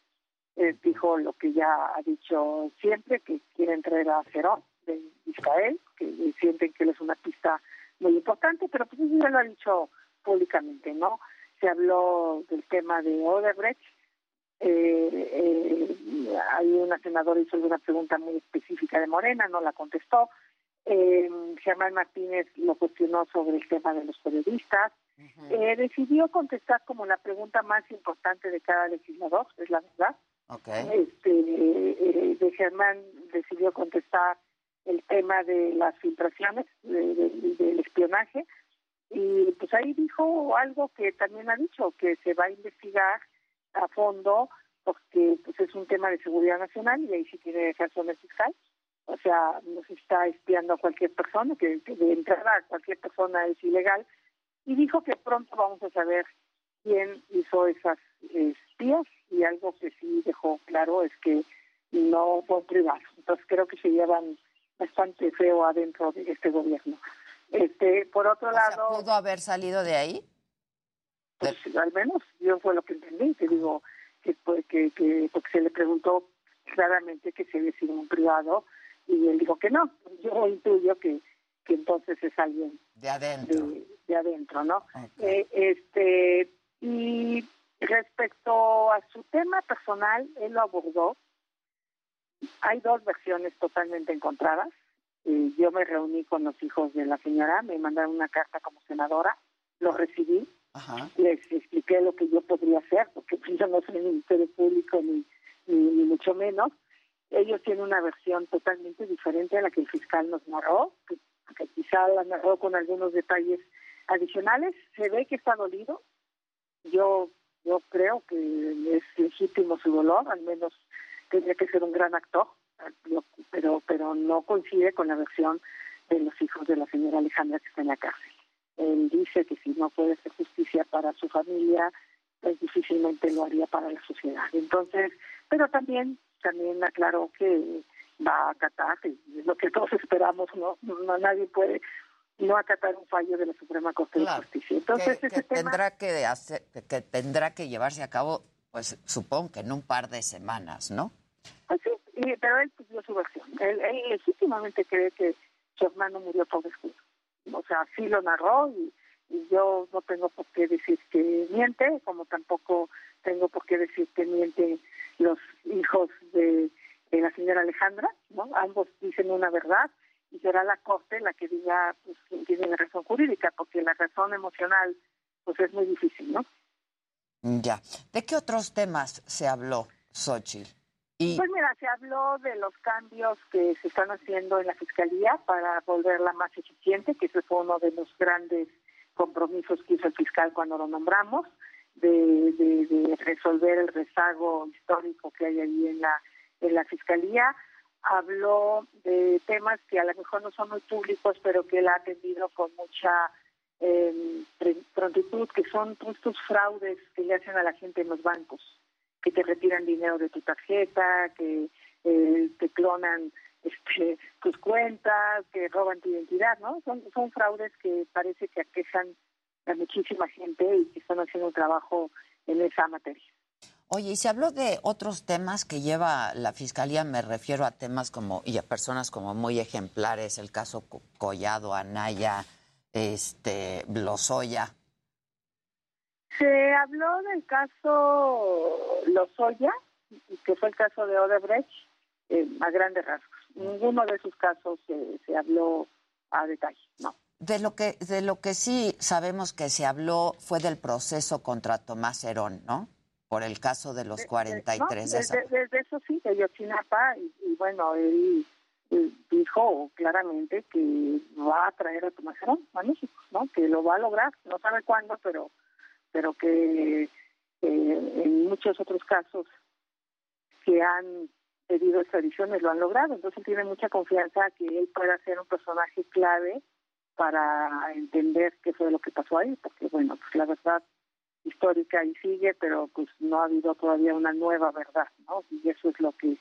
eh, dijo lo que ya ha dicho siempre que quiere traer a Cerón de Israel que sienten que él es una pista muy importante pero pues eso ya lo ha dicho públicamente no se habló del tema de Odebrecht eh, eh, hay una senadora hizo una pregunta muy específica de Morena, no la contestó. Eh, Germán Martínez lo cuestionó sobre el tema de los periodistas. eh, decidió contestar como la pregunta más importante de cada legislador, es la verdad. Este, eh, de Germán decidió contestar el tema de las filtraciones, del espionaje, y pues ahí dijo algo que también ha dicho, que se va a investigar a fondo porque pues es un tema de seguridad nacional y ahí sí tiene razón el fiscal. O sea, nos está espiando a cualquier persona, que, de entrada a cualquier persona es ilegal. Y dijo que pronto vamos a saber quién hizo esas espías y algo que sí dejó claro es que no fue privado. Entonces creo que se llevan bastante feo adentro de este gobierno. Este, por otro lado,
¿pudo haber salido de ahí?
Pues al menos yo fue lo que entendí, te digo que, que, que porque se le preguntó claramente que se había sido un privado y él dijo que no. Yo intuyo que, que entonces es alguien
de adentro,
de, adentro, ¿no? Eh, este y respecto a su tema personal, él lo abordó. Hay dos versiones totalmente encontradas. Eh, yo me reuní con los hijos de la señora, me mandaron una carta como senadora, lo recibí les expliqué lo que yo podría hacer, porque yo no soy Ministerio Público ni, ni, mucho menos. Ellos tienen una versión totalmente diferente a la que el fiscal nos narró, que, quizá la narró con algunos detalles adicionales. Se ve que está dolido. Yo yo creo que es legítimo su dolor, al menos tendría que ser un gran actor pero, pero no coincide con la versión de los hijos de la señora Alejandra que está en la cárcel. Él dice que si no puede hacer justicia para su familia, pues difícilmente lo haría para la sociedad. Entonces, pero también, también aclaró que va a acatar, que es lo que todos esperamos, ¿no? no nadie puede no acatar un fallo de la Suprema Corte de Justicia. Entonces,
que, tendrá que, hacer, que tendrá que llevarse a cabo, pues supongo que en un par de semanas, ¿no?
Pues sí, pero él dio su versión. Él, legítimamente cree que su hermano murió por descuido. O sea, sí lo narró y, yo no tengo por qué decir que miente, como tampoco tengo por qué decir que miente los hijos de, la señora Alejandra, ¿no? Ambos dicen una verdad y será la Corte la que diga pues, quién tiene la razón jurídica, porque la razón emocional pues es muy difícil, ¿no?
Ya. ¿De qué otros temas se habló, Xochitl?
Pues mira, se habló de los cambios que se están haciendo en la Fiscalía para volverla más eficiente, que ese fue uno de los grandes compromisos que hizo el fiscal cuando lo nombramos, de, de, de resolver el rezago histórico que hay ahí en la, en la Fiscalía. Habló de temas que a lo mejor no son muy públicos, pero que él ha atendido con mucha eh, prontitud, que son estos fraudes que le hacen a la gente en los bancos, que te retiran dinero de tu tarjeta, que eh, te clonan este, tus cuentas, que roban tu identidad, ¿no? Son, son fraudes que parece que aquejan a muchísima gente y que están haciendo un trabajo en esa materia.
Oye, y se habló de otros temas que lleva la Fiscalía, me refiero a temas como, y a personas como muy ejemplares, el caso Collado, Anaya, este, Lozoya.
Se habló del caso Lozoya, que fue el caso de Odebrecht, eh, a grandes rasgos. Ninguno de esos casos se, se habló a detalle, no.
De lo que de lo que sí sabemos que se habló fue del proceso contra Tomás Herón, ¿no? por el caso de los 43
de, desde, eso sí, de Yotzinapa, y, bueno, él, dijo claramente que va a traer a Tomás Herón a México, ¿no? que lo va a lograr, no sabe cuándo, pero, pero que en muchos otros casos que han pedido extradiciones lo han logrado, entonces tiene mucha confianza que él pueda ser un personaje clave para entender qué fue lo que pasó ahí, porque bueno, pues la verdad histórica y sigue, pero pues no ha habido todavía una nueva verdad, ¿no? Y eso es lo que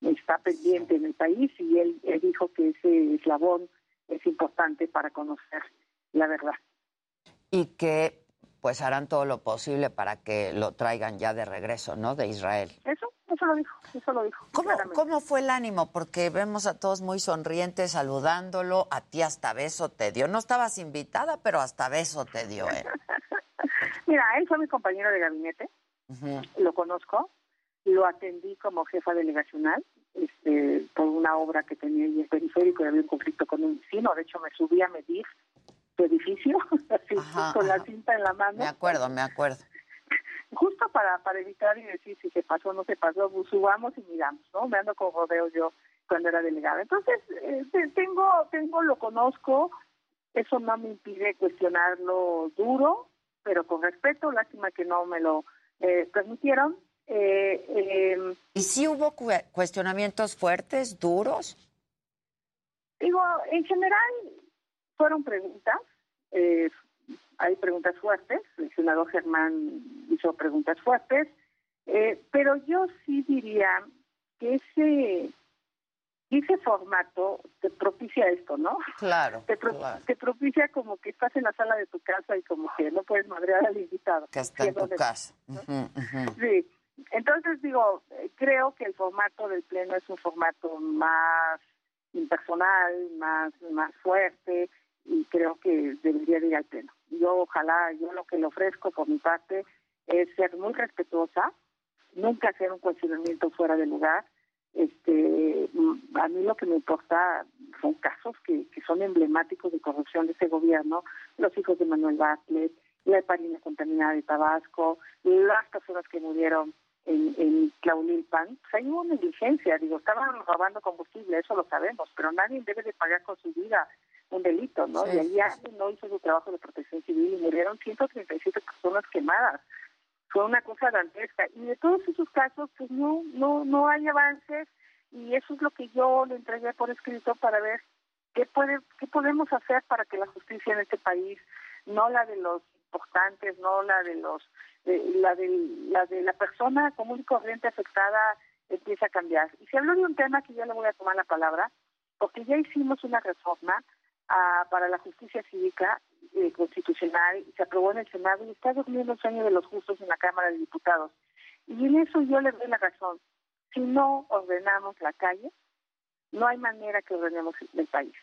está pendiente en el país y él, dijo que ese eslabón es importante para conocer la verdad.
Y que pues harán todo lo posible para que lo traigan ya de regreso, ¿no? De Israel.
Eso, eso lo dijo, eso lo dijo.
¿Cómo, ¿Cómo fue el ánimo? Porque vemos a todos muy sonrientes saludándolo, a ti hasta beso te dio. No estabas invitada, pero hasta beso te dio, ¿eh?
Mira, él fue mi compañero de gabinete, lo conozco, lo atendí como jefa delegacional este, por una obra que tenía en el periférico y había un conflicto con un vecino. De hecho, me subí a medir su edificio, así, con la cinta en la mano.
Me acuerdo, me acuerdo.
Justo para, para evitar y decir si se pasó o no se pasó, pues, subamos y miramos, ¿no? Me ando con rodeo yo cuando era delegada. Entonces, este, tengo, tengo, lo conozco, eso no me impide cuestionarlo duro, pero con respeto, lástima que no me lo eh, permitieron. Eh,
em, ¿Y si hubo cuestionamientos fuertes, duros?
Digo, en general fueron preguntas, eh, hay preguntas fuertes, el senador Germán hizo preguntas fuertes, pero yo sí diría que ese ese formato te propicia esto, ¿no?
Claro
te, te, propicia como que estás en la sala de tu casa y como que no puedes madrear al invitado.
Que está en tu casa.
Sí. Entonces digo, creo que el formato del pleno es un formato más impersonal, más, más fuerte y creo que debería ir al pleno. Yo ojalá, yo lo que le ofrezco por mi parte es ser muy respetuosa, nunca hacer un cuestionamiento fuera de lugar, este a mí lo que me importa son casos que, que son emblemáticos de corrupción de ese gobierno, los hijos de Manuel Bartlett, la heparina contaminada de Tabasco, las personas que murieron en, en Tlaulilpan, pues hay una negligencia, digo, estaban robando combustible, eso lo sabemos, pero nadie debe de pagar con su vida un delito, ¿no? y allí no hizo su trabajo de protección civil y murieron 137 personas quemadas fue una cosa dantesca. Y de todos esos casos, pues no, no, no hay avances y eso es lo que yo le entregué por escrito para ver qué puede qué podemos hacer para que la justicia en este país no la de los importantes no la de los la de la de la persona común y corriente afectada empieza a cambiar y se habló de un tema que yo le voy a tomar la palabra porque ya hicimos una reforma ah, para la justicia cívica eh, constitucional se aprobó en el Senado y está durmiendo el sueño de los justos en la Cámara de Diputados y en eso yo le doy la razón si no ordenamos la calle, no hay manera que ordenemos el país.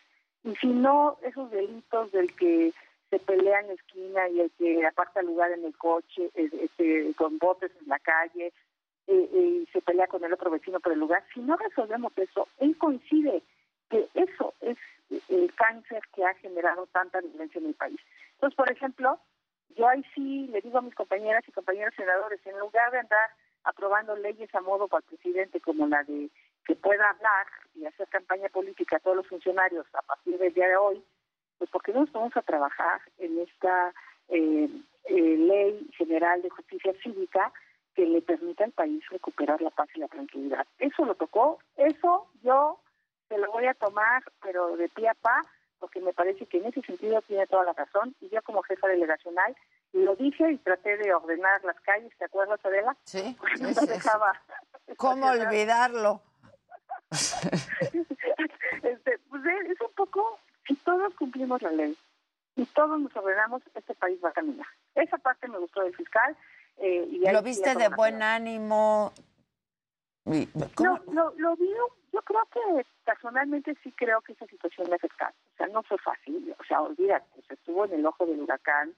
Y si no, esos delitos del que se pelea en la esquina y el que aparta lugar en el coche, este, con botes en la calle, eh, eh, y se pelea con el otro vecino por el lugar, si no resolvemos eso, él coincide que eso es el cáncer que ha generado tanta violencia en el país. Entonces, por ejemplo, yo ahí sí le digo a mis compañeras y compañeros senadores, en lugar de andar aprobando leyes a modo para el presidente como la de que pueda hablar y hacer campaña política a todos los funcionarios a partir del día de hoy, pues porque no nos vamos a trabajar en esta eh, eh, ley general de justicia cívica que le permita al país recuperar la paz y la tranquilidad. Eso lo tocó, eso yo se lo voy a tomar, pero de pie a pa, porque me parece que en ese sentido tiene toda la razón, y yo como jefa delegacional lo dije y traté de ordenar las calles, ¿te acuerdas, Adela?
Sí.
Dejaba.
¿Cómo olvidarlo?
este, pues es un poco, si todos cumplimos la ley y todos nos ordenamos, este país va a caminar. Esa parte me gustó del fiscal. Eh, y
¿Lo viste de buen ánimo?
No, lo, lo yo creo que personalmente sí creo que esa situación le afectó. O sea, no fue fácil. O sea, olvídate, estuvo en el ojo del huracán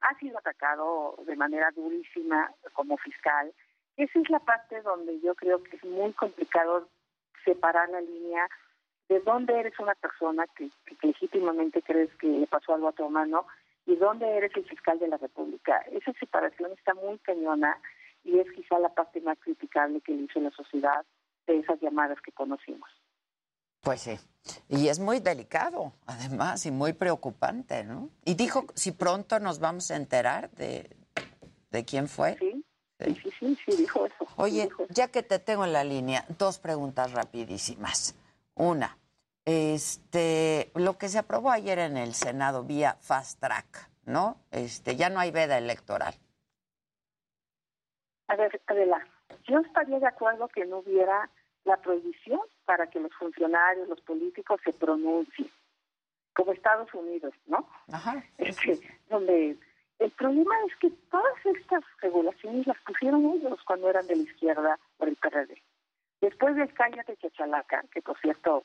ha sido atacado de manera durísima como fiscal. Esa es la parte donde yo creo que es muy complicado separar la línea de dónde eres una persona que, legítimamente crees que le pasó algo a tu hermano y dónde eres el fiscal de la República. Esa separación está muy cañona y es quizá la parte más criticable que le hizo la sociedad de esas llamadas que conocimos.
Pues sí. Y es muy delicado, además, y muy preocupante, ¿no? Y dijo si pronto nos vamos a enterar de, de quién fue.
Sí, sí, sí, sí, dijo eso.
Oye, ya que te tengo en la línea, dos preguntas rapidísimas. Una, este, lo que se aprobó ayer en el Senado vía fast track, ¿no? Este, ya no hay veda electoral.
A ver, Adela, yo estaría de acuerdo que no hubiera la prohibición para que los funcionarios, los políticos se pronuncien, como Estados Unidos, ¿no?
Ajá.
Este, donde el problema es que todas estas regulaciones las pusieron ellos cuando eran de la izquierda por el PRD. Después del cállate chachalaca, que por cierto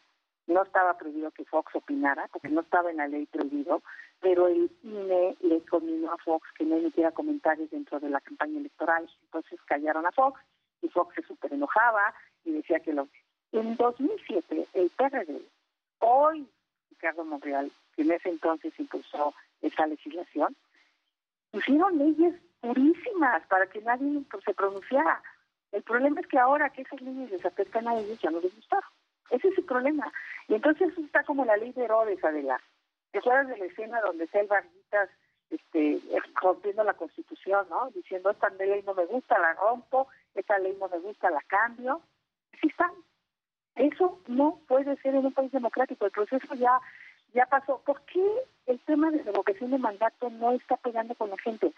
no estaba prohibido que Fox opinara, porque no estaba en la ley prohibido, pero el INE le conminó a Fox que no emitiera comentarios dentro de la campaña electoral. Entonces callaron a Fox y Fox se súper enojaba y decía que lo... En 2007, el PRD, hoy Ricardo Monreal, que en ese entonces impulsó esa legislación, pusieron leyes purísimas para que nadie se pronunciara. El problema es que ahora que esas leyes les afectan a ellos, ya no les gustaron. Ese es el problema. Y entonces está como la ley de Herodes, Adela. ¿Te acuerdas de la escena donde está el este, rompiendo la Constitución, ¿no? Diciendo, esta ley no me gusta, la rompo, esta ley no me gusta, la cambio. Así está. Eso no puede ser en un país democrático. El proceso ya ya pasó. ¿Por qué el tema de revocación de mandato no está pegando con la gente?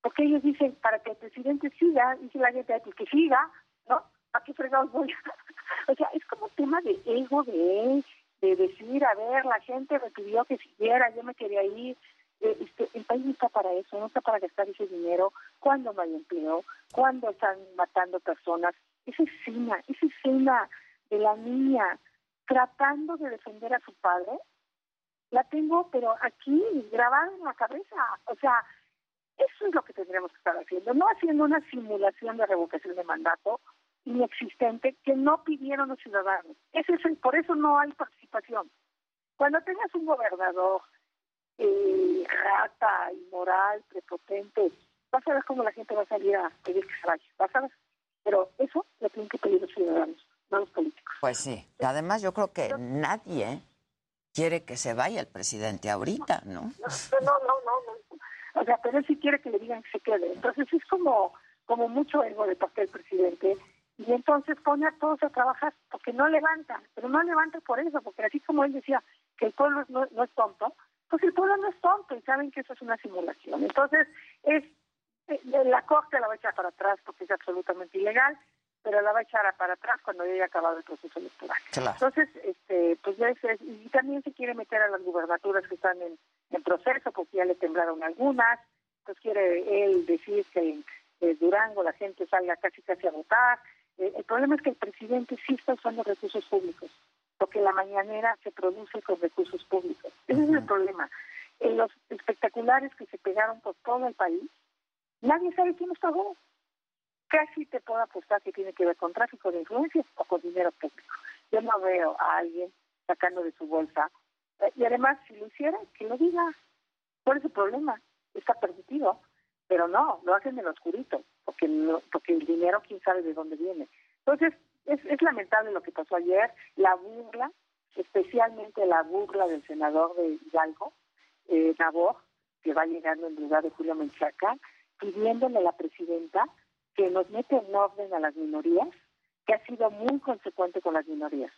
Porque ellos dicen, para que el presidente siga, dice la gente, pues que siga, ¿no? ¿A qué fregados voy? o sea, es como tema de ego de él, de decir, a ver, la gente me que siguiera, yo me quería ir. Eh, este, el país no está para eso, no está para gastar ese dinero cuando no hay empleo, cuando están matando personas. Esa escena, esa escena de la niña tratando de defender a su padre, la tengo, pero aquí, grabada en la cabeza. O sea, eso es lo que tendríamos que estar haciendo, no haciendo una simulación de revocación de mandato inexistente que no pidieron los ciudadanos. Ese es por eso no hay participación. Cuando tengas un gobernador eh, rata, inmoral, prepotente, vas a ver cómo la gente va a salir a pedir que se vaya, vas a ver. Pero eso lo tienen que pedir los ciudadanos, no los políticos.
Pues sí. Además, yo creo que nadie quiere que se vaya el presidente ahorita, ¿no?
No, no, no, no. O sea, pero él sí quiere que le digan que se quede. Entonces es como, como mucho ego de parte del presidente. Y entonces pone a todos a trabajar porque no levantan, pero no levantan por eso, porque así como él decía que el pueblo no, no es tonto, pues el pueblo no es tonto y saben que eso es una simulación. Entonces, es eh, la corte la va a echar para atrás porque es absolutamente ilegal, pero la va a echar para atrás cuando haya acabado el proceso electoral. Entonces, este, pues ya es- y también se quiere meter a las gubernaturas que están en, en proceso porque ya le temblaron algunas, pues quiere él decir que en eh, Durango la gente salga casi casi a votar. Eh, el problema es que el presidente sí está usando recursos públicos, porque la mañanera se produce con recursos públicos. Ese es el problema. En los espectaculares que se pegaron por todo el país, nadie sabe quién los pagó. Casi te puedo apostar que tiene que ver con tráfico de influencias o con dinero público. Yo no veo a alguien sacando de su bolsa. Eh, Y además, si lo hiciera, que lo diga. ¿Cuál es el problema? Está permitido. Pero no, lo hacen en lo oscurito, porque, no- porque el dinero, quién sabe de dónde viene. Entonces, es, es lamentable lo que pasó ayer, la burla, especialmente la burla del senador de Hidalgo, eh, Nabor, que va llegando en lugar de Julio Menchaca, pidiéndole a la presidenta que nos mete en orden a las minorías, que ha sido muy consecuente con las minorías.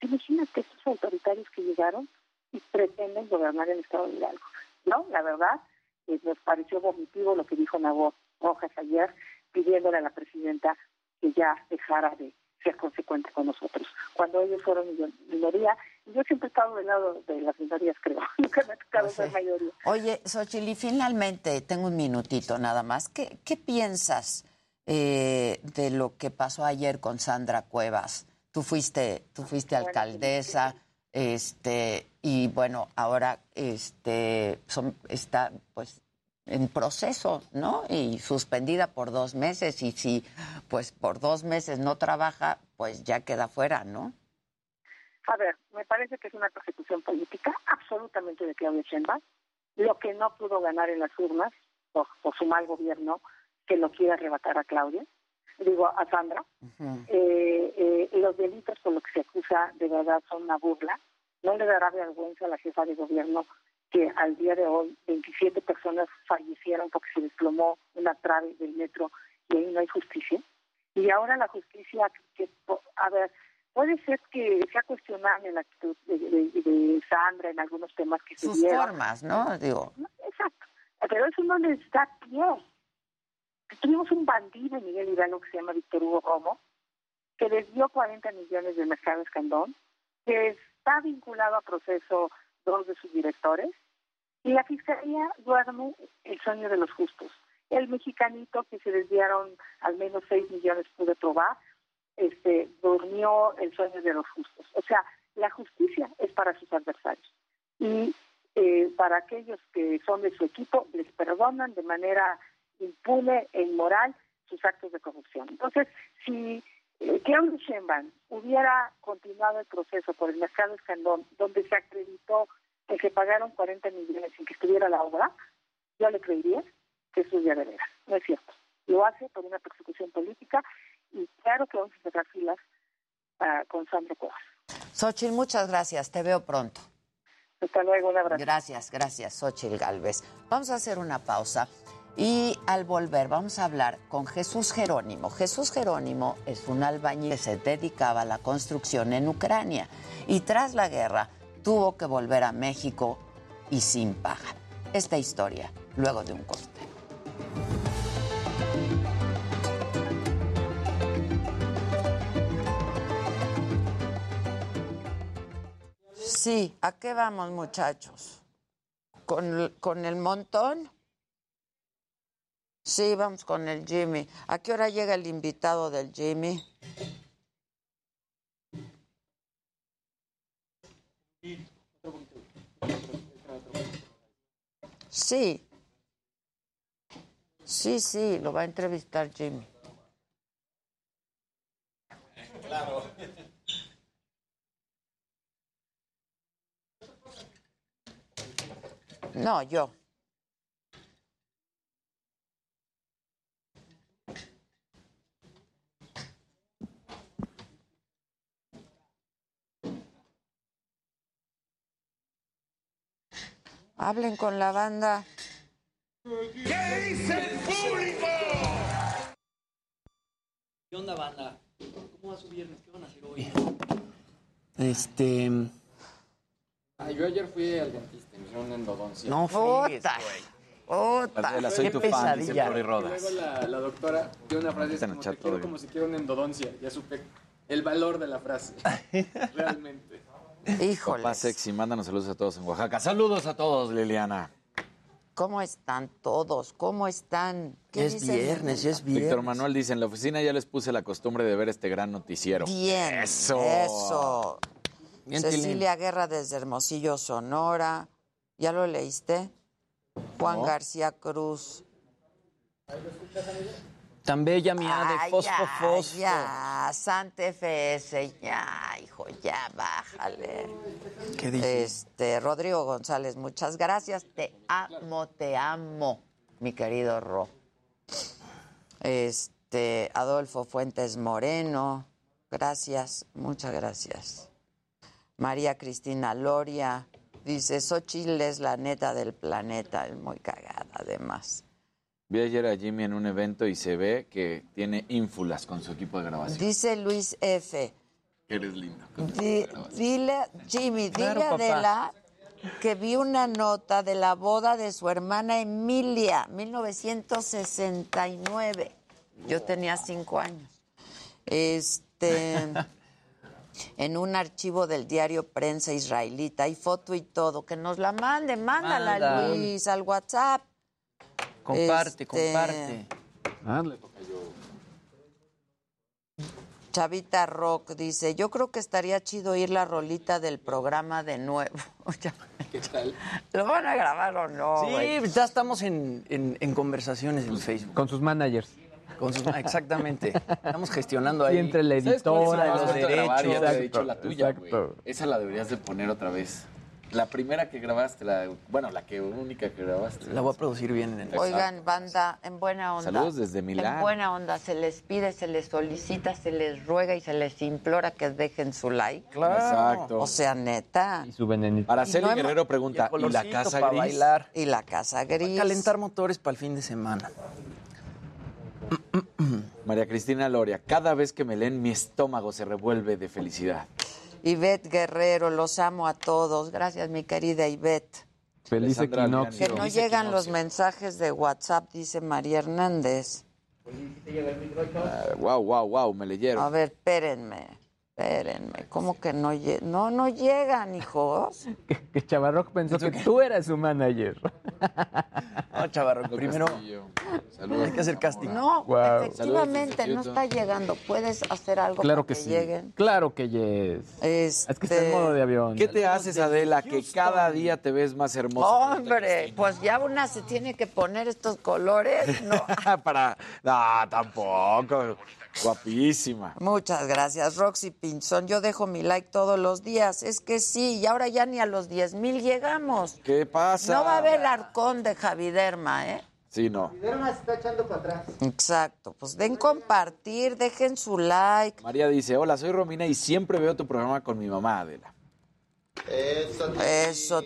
Imagínate estos autoritarios que llegaron y pretenden gobernar el Estado de Hidalgo. No, la verdad, eh, nos pareció vomitivo lo que dijo Nabor Rojas ayer, pidiéndole a la presidenta que ya dejara de ser consecuente con nosotros. Cuando ellos fueron mi- minoría, y yo siempre he estado del lado de las minorías, creo. Nunca me ha tocado ser mayoría.
Oye, Xochitl, y finalmente, tengo un minutito nada más. ¿Qué, qué piensas eh, de lo que pasó ayer con Sandra Cuevas? Tú fuiste, tú fuiste alcaldesa, este, y bueno, ahora este, son, está pues en proceso, ¿no? Y suspendida por dos meses, y si pues por dos meses no trabaja, pues ya queda fuera, ¿no?
A ver, me parece que es una persecución política absolutamente de Claudia Sheinbaum. Lo que no pudo ganar en las urnas por, por su mal gobierno, que lo quiere arrebatar a Claudia, digo a Sandra. Eh, eh, los delitos por los que se acusa de verdad son una burla. No le dará vergüenza a la jefa de gobierno que al día de hoy 27 personas fallecieron porque se desplomó una trave del metro y ahí no hay justicia. Y ahora la justicia, que, a ver, puede ser que sea cuestionable la actitud de, de- de Sandra en algunos temas que se
Sus
dieron.
formas, ¿no? Digo,
Exacto. Pero eso no les da pie. Tuvimos un bandido en Miguel Hidalgo que se llama Víctor Hugo Romo, que desvió 40 millones del mercado escandón, que está vinculado a proceso dos de sus directores, y la fiscalía duerme el sueño de los justos. El mexicanito que se desviaron al menos 6 millones pude probar, este, durmió el sueño de los justos. O sea, la justicia es para sus adversarios. Y eh, para aquellos que son de su equipo, les perdonan de manera impune e inmoral sus actos de corrupción. Entonces, si eh, Claudio Sheinbaum hubiera continuado el proceso por el mercado escandón, donde se acreditó que se pagaron 40 millones sin que estuviera la obra, yo le creería que eso es de veras. No es cierto. Lo hace por una persecución política y claro que vamos a cerrar filas ah, con Sandra Cuevas.
Xochitl, muchas gracias. Te veo pronto.
Hasta luego, un abrazo.
Gracias, gracias, Xochitl Galvez. Vamos a hacer una pausa y al volver vamos a hablar con Jesús Jerónimo. Jesús Jerónimo es un albañil que se dedicaba a la construcción en Ucrania y tras la guerra tuvo que volver a México y sin paga. Esta historia luego de un corte. Sí, ¿a qué vamos, muchachos? ¿Con, con el montón? Sí, vamos con el Jimmy. ¿A qué hora llega el invitado del Jimmy? Sí. Sí, sí, lo va a entrevistar Jimmy.
Claro.
No, yo. Hablen con la banda.
¿Qué dice el público?
¿Qué onda, banda?
¿Cómo va su viernes? ¿Qué van a hacer hoy?
Este.
Ah, yo ayer fui al dentista, me hicieron una endodoncia.
No friegues, güey.
Adela, soy
qué
tu fan, dice
pesadilla.
Flori
Y
Rodas.
luego la, la doctora dio una frase
Está en el
como
chat
te quiero como si quiero una endodoncia. Ya supe el valor de la frase. Realmente.
Híjole.
Papá sexy, mándanos saludos a todos en Oaxaca. Saludos a todos, Liliana.
¿Cómo están todos? ¿Cómo están? ¿Qué
Es
dicen?
viernes, ya es viernes.
Víctor Manuel dice, en la oficina ya les puse la costumbre de ver este gran noticiero.
Bien.
Eso.
Eso.
Bien,
Cecilia Guerra desde Hermosillo, Sonora. ¿Ya lo leíste? Juan
No.
García Cruz.
Tan bella mía de
Ay,
fosfo,
ya,
fosfo.
Ya, Santa FS, ya, hijo, ya, bájale.
¿Qué dice?
Este, Rodrigo González, muchas gracias. Te amo, te amo, mi querido Ro. Este, Adolfo Fuentes Moreno, gracias, muchas gracias. María Cristina Loria dice, Xochitl es la neta del planeta, es muy cagada además.
Vi ayer a Jimmy en un evento y se ve que tiene ínfulas con su equipo de grabación.
Dice Luis F.
Eres lindo.
Di- dile, Jimmy, dile
Claro,
a. Adela que vi una nota de la boda de su hermana Emilia, 1969. Yo tenía cinco años. Este, en un archivo del diario Prensa Israelita, hay foto y todo, que nos la mande, mándala
Manda.
Luis al WhatsApp.
Comparte,
Este,
comparte.
Ah, le toca yo.
Chavita Rock dice, yo creo que estaría chido ir la rolita del programa de nuevo.
¿Qué tal?
¿Lo van a grabar o no?
Sí, ya estamos en, en- en conversaciones en Facebook.
Con sus managers.
Con sus- exactamente. Estamos gestionando
Sí,
ahí.
entre la
¿Sabes cuál es
editora, los
grabar? Ya te
derechos.
dicho la tuya. Esa la deberías de poner otra vez. La primera que grabaste, la, bueno, la que única que grabaste.
La voy a producir bien. En el...
Oigan, banda, en buena onda.
Saludos desde Milán.
En buena onda, se les pide, se les solicita, se les ruega y se les implora que dejen su like.
Exacto.
O sea, neta.
Y su venenito.
Araceli
no hemos-
Guerrero pregunta,
Y el
¿y la casa gris?
bailar.
Y la casa gris.
Calentar motores para el fin de semana.
María Cristina Loria, cada vez que me leen mi estómago se revuelve de felicidad.
Ivette Guerrero, los amo a todos. Gracias, mi querida Ivette.
Feliz equinoccio.
Que no llegan los mensajes de WhatsApp, dice María Hernández.
wow, wow, wow, me
A
leyeron.
ver, espérenme, espérenme. ¿Cómo que no llegan? No, no llegan, hijos.
Que, que Chavarroc pensó que tú eras su manager.
No, chavarro, primero
Saludos.
hay que hacer casting.
No,
Guau.
efectivamente,
Saludos,
no está llegando. ¿Puedes hacer algo
Claro
para
que
que,
sí.
lleguen?
Claro que yes.
Este...
Es que está en modo de avión.
¿Qué te haces, Adela, que cada día te ves más hermosa?
Hombre, pues ya una se tiene que poner estos colores. No.
Para... No, tampoco. Guapísima.
Muchas gracias, Roxy Pinzón. Yo dejo mi like todos los días. Es que sí, y ahora ya ni a los 10 mil llegamos.
¿Qué pasa?
No va a haber arcón de Javiderma, ¿eh?
Sí, no.
Exacto. Pues den compartir, dejen su like.
María dice, hola, soy Romina y siempre veo tu programa con mi mamá, Adela.
Eso, Tilín.
Eso,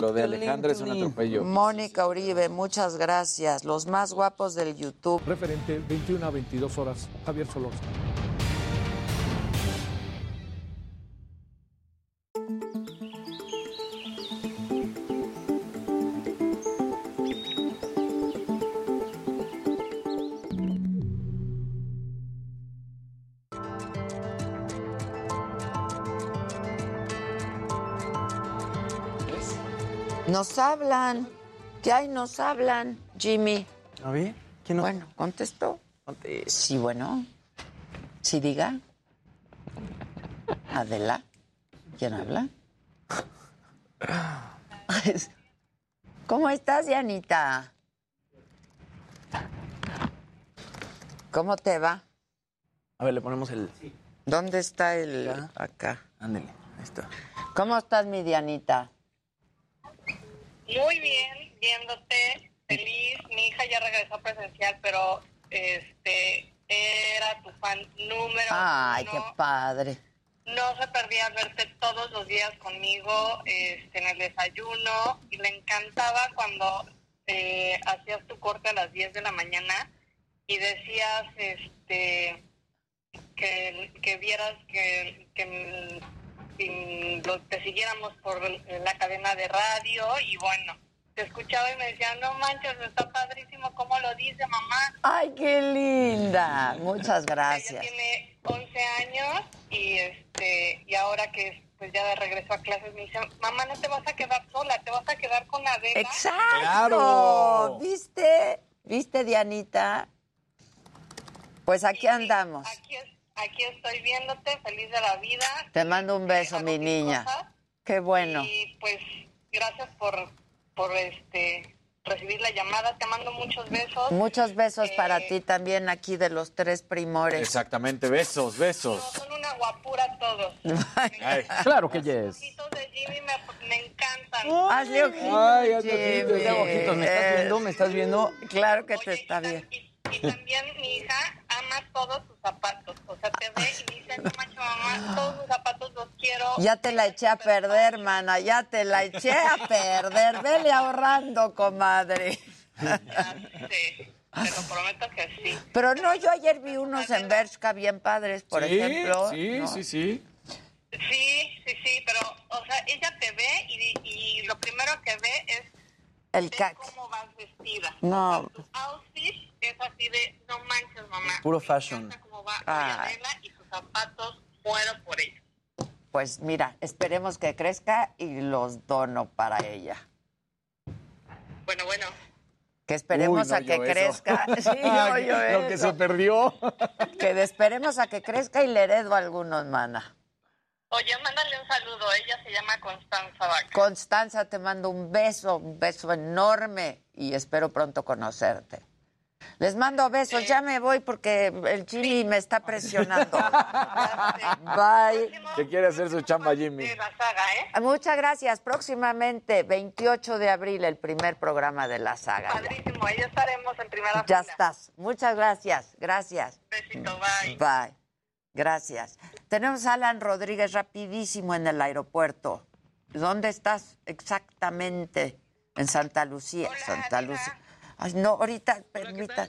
Lo de Alejandra es un atropello.
Mónica Uribe, muchas gracias. Los más guapos del YouTube.
Referente 21 a 22 horas, Javier Solórzano.
Nos hablan. ¿Qué hay? Nos hablan, Jimmy.
¿A ver? ¿Quién nos...
Bueno, contestó.
Conte-
Sí, bueno. Sí, diga. Adela. ¿Quién habla? ¿Cómo estás, Yanita? ¿Cómo te va?
A ver, le ponemos el...
¿Dónde está el...? Acá.
Ándele, ahí está.
¿Cómo estás, mi Dianita?
Muy bien, viéndote, feliz. Mi hija ya regresó presencial, pero este era tu fan número
Ay,
uno.
qué padre.
No se perdía verte todos los días conmigo este, en el desayuno y le encantaba cuando eh, hacías tu corte a las 10 de la mañana y decías este que, que vieras que, que lo- te siguiéramos por la cadena de radio y bueno, te escuchaba y me decía, no manches, está padrísimo cómo lo dice mamá.
Ay, qué linda. Muchas
Ella
gracias.
tiene 11 años y este y ahora que pues ya de regreso a clases me dice, mamá, no te vas a quedar sola, te vas a quedar con Adela.
Exacto.
Claro.
¿Viste? ¿Viste, Dianita? Pues aquí andamos.
Aquí, es- aquí estoy viéndote, feliz de la vida.
Te mando un beso, mi niña. Qué bueno.
Y pues gracias por, por este recibir la llamada. Te mando muchos besos.
Muchos besos para
Eh,
ti también aquí de los tres primores.
Exactamente, besos, besos.
Son una guapura todos.
Ay.
Claro que yes.
Los de Jimmy me, me encantan.
Hazle ojitos,
Ay, hazle
Jimmy.
ojitos, hazle ojitos. ¿Me estás viendo? ¿Me estás viendo?
Claro que te está bien.
Y también mi hija ama todos sus zapatos. O sea, te ve y dice, no manches, mamá, todos sus zapatos los quiero.
Ya te la eché a perder, mana, ya te la eché a perder. Vele ahorrando, comadre.
Sí, te lo prometo que sí.
Pero no, yo ayer vi unos en Bershka bien padres, por
Sí,
ejemplo.
Sí,
¿no?
sí, sí.
Sí, sí, sí, pero, o sea, ella te ve y, y lo primero que ve es
El
cómo vas vestida.
No.
Tu outfit es así de, no manches, mamá.
Puro fashion.
Cómo va y sus zapatos, muero por ella.
Pues mira, esperemos que crezca y los dono para ella.
Bueno, bueno.
Que esperemos
Uy, no
a que
eso.
crezca. Sí, no
Lo que se perdió.
Que esperemos a que crezca y le heredo a algunos, mana.
Oye, mándale un saludo. Ella se llama Constanza Vaca.
Constanza, te mando un beso, un beso enorme y espero pronto conocerte. Les mando besos, ya me voy porque el Jimmy me está presionando. Bye.
Que quiere hacer su chamba, Jimmy.
La saga, ¿eh?
Muchas gracias. Próximamente, 28 de abril, el primer programa de la saga.
Padrísimo. Ahí estaremos en primera
Ya
fila.
estás. Muchas gracias. Gracias.
Besito, bye.
Bye. Gracias. Tenemos a Alan Rodríguez rapidísimo en el aeropuerto. ¿Dónde estás exactamente? En Santa Lucía. Santa Lucía. Ay, no, ahorita, permita.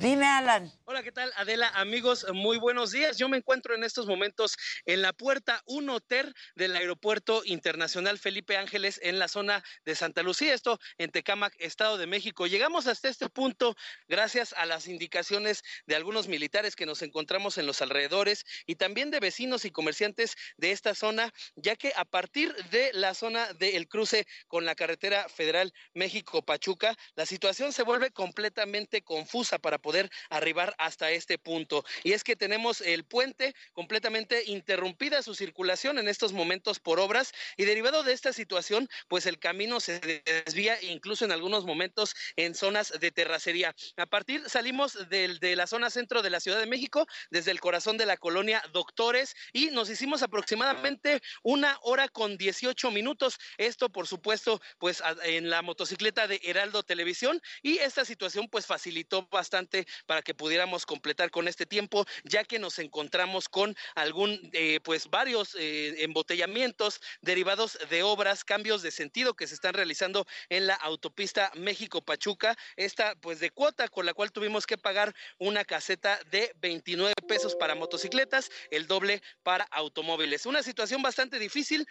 Dime, Alan.
Hola, ¿qué tal Adela? Amigos, muy buenos días. Yo me encuentro en estos momentos en la puerta 1 TER del Aeropuerto Internacional Felipe Ángeles en la zona de Santa Lucía, esto en Tecámac, Estado de México. Llegamos hasta este punto gracias a las indicaciones de algunos militares que nos encontramos en los alrededores y también de vecinos y comerciantes de esta zona, ya que a partir de la zona del cruce con la carretera federal México-Pachuca, la situación se vuelve completamente confusa para poder arribar hasta este punto. Y es que tenemos el puente completamente interrumpida su circulación en estos momentos por obras y derivado de esta situación, pues el camino se desvía incluso en algunos momentos en zonas de terracería. A partir salimos del, de la zona centro de la Ciudad de México, desde el corazón de la colonia Doctores y nos hicimos aproximadamente una hora con 18 minutos. Esto, por supuesto, pues en la motocicleta de Heraldo Televisión y esta situación pues facilitó bastante para que pudiéramos completar con este tiempo, ya que nos encontramos con algún, eh, pues varios eh, embotellamientos derivados de obras, cambios de sentido que se están realizando en la autopista México-Pachuca, esta pues de cuota con la cual tuvimos que pagar una caseta de 29 pesos para motocicletas, el doble para automóviles. Una situación bastante difícil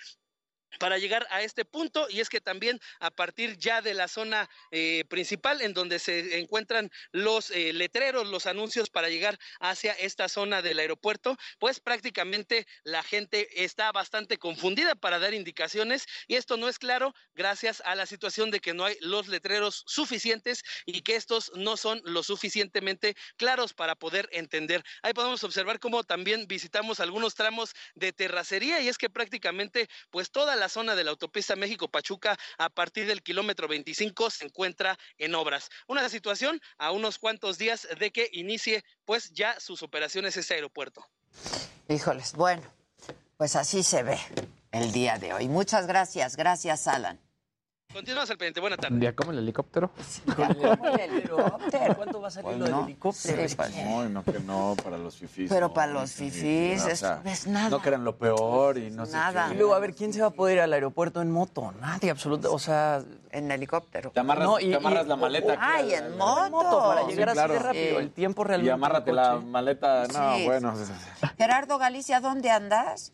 para llegar a este punto y es que también a partir ya de la zona eh, principal en donde se encuentran los eh, letreros, los anuncios para llegar hacia esta zona del aeropuerto, pues prácticamente la gente está bastante confundida para dar indicaciones y esto no es claro gracias a la situación de que no hay los letreros suficientes y que estos no son lo suficientemente claros para poder entender. Ahí podemos observar cómo también visitamos algunos tramos de terracería y es que prácticamente pues toda la zona de la autopista México-Pachuca a partir del kilómetro 25 se encuentra en obras. Una situación a unos cuantos días de que inicie pues ya sus operaciones este aeropuerto.
Híjoles, bueno, pues así se ve el día de hoy. Muchas gracias, gracias, Alan.
Continuamos al pendiente. Buena tarde.
Día como el helicóptero.
¿Cuánto va a salir
Pues
lo del
no.
helicóptero?
Sí, pues,
No, no, que no, para los fifís.
Pero
no,
para los
sí,
fifís
o
es-
sea,
es nada.
No crean lo peor y no
Nada.
sé
Y
qué.
luego, a ver, ¿quién se va a poder ir al aeropuerto en moto? Nadie, absolutamente. O sea.
En helicóptero.
Te amarras,
No, y-
te amarras
y-
la maleta.
Ay,
la-
en
moto,
moto.
para
Sí,
llegar
claro.
así de rápido.
Sí.
El tiempo
Y
realmente.
amárrate
en
la maleta. No,
Sí.
bueno.
Gerardo Galicia, ¿dónde andas?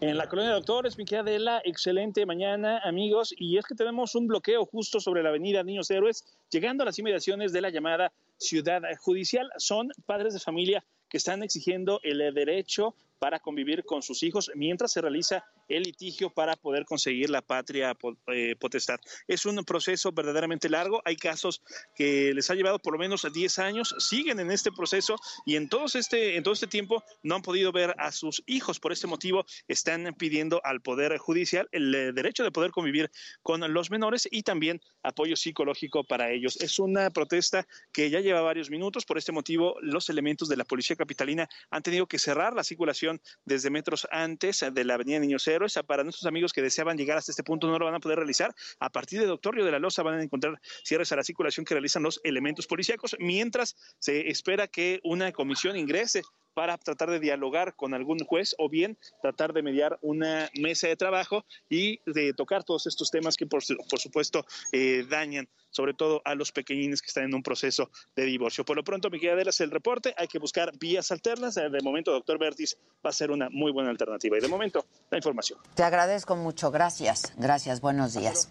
En la colonia de doctores, mi querida Adela, excelente mañana, amigos. Y es que tenemos un bloqueo justo sobre la avenida Niños Héroes, llegando a las inmediaciones de la llamada ciudad judicial. Son padres de familia que están exigiendo el derecho para convivir con sus hijos mientras se realiza el litigio para poder conseguir la patria eh, potestad. Es un proceso verdaderamente largo. Hay casos que les ha llevado por lo menos 10 años, siguen en este proceso y en, todos este, en todo este tiempo no han podido ver a sus hijos. Por este motivo están pidiendo al Poder Judicial el eh, derecho de poder convivir con los menores y también apoyo psicológico para ellos. Es una protesta que ya lleva varios minutos. Por este motivo, los elementos de la Policía Capitalina han tenido que cerrar la circulación desde metros antes de la Avenida Niños Para nuestros amigos que deseaban llegar hasta este punto no lo van a poder realizar. A partir de Doctorio de la Loza van a encontrar cierres a la circulación que realizan los elementos policíacos, mientras se espera que una comisión ingrese para tratar de dialogar con algún juez o bien tratar de mediar una mesa de trabajo y de tocar todos estos temas que por, su- por supuesto eh, dañan sobre todo a los pequeñines que están en un proceso de divorcio. Por lo pronto, mi querida Adela, es el reporte. Hay que buscar vías alternas. De momento, doctor Bertis va a ser una muy buena alternativa. Y de momento, la información.
Te agradezco mucho, gracias. Gracias, buenos días.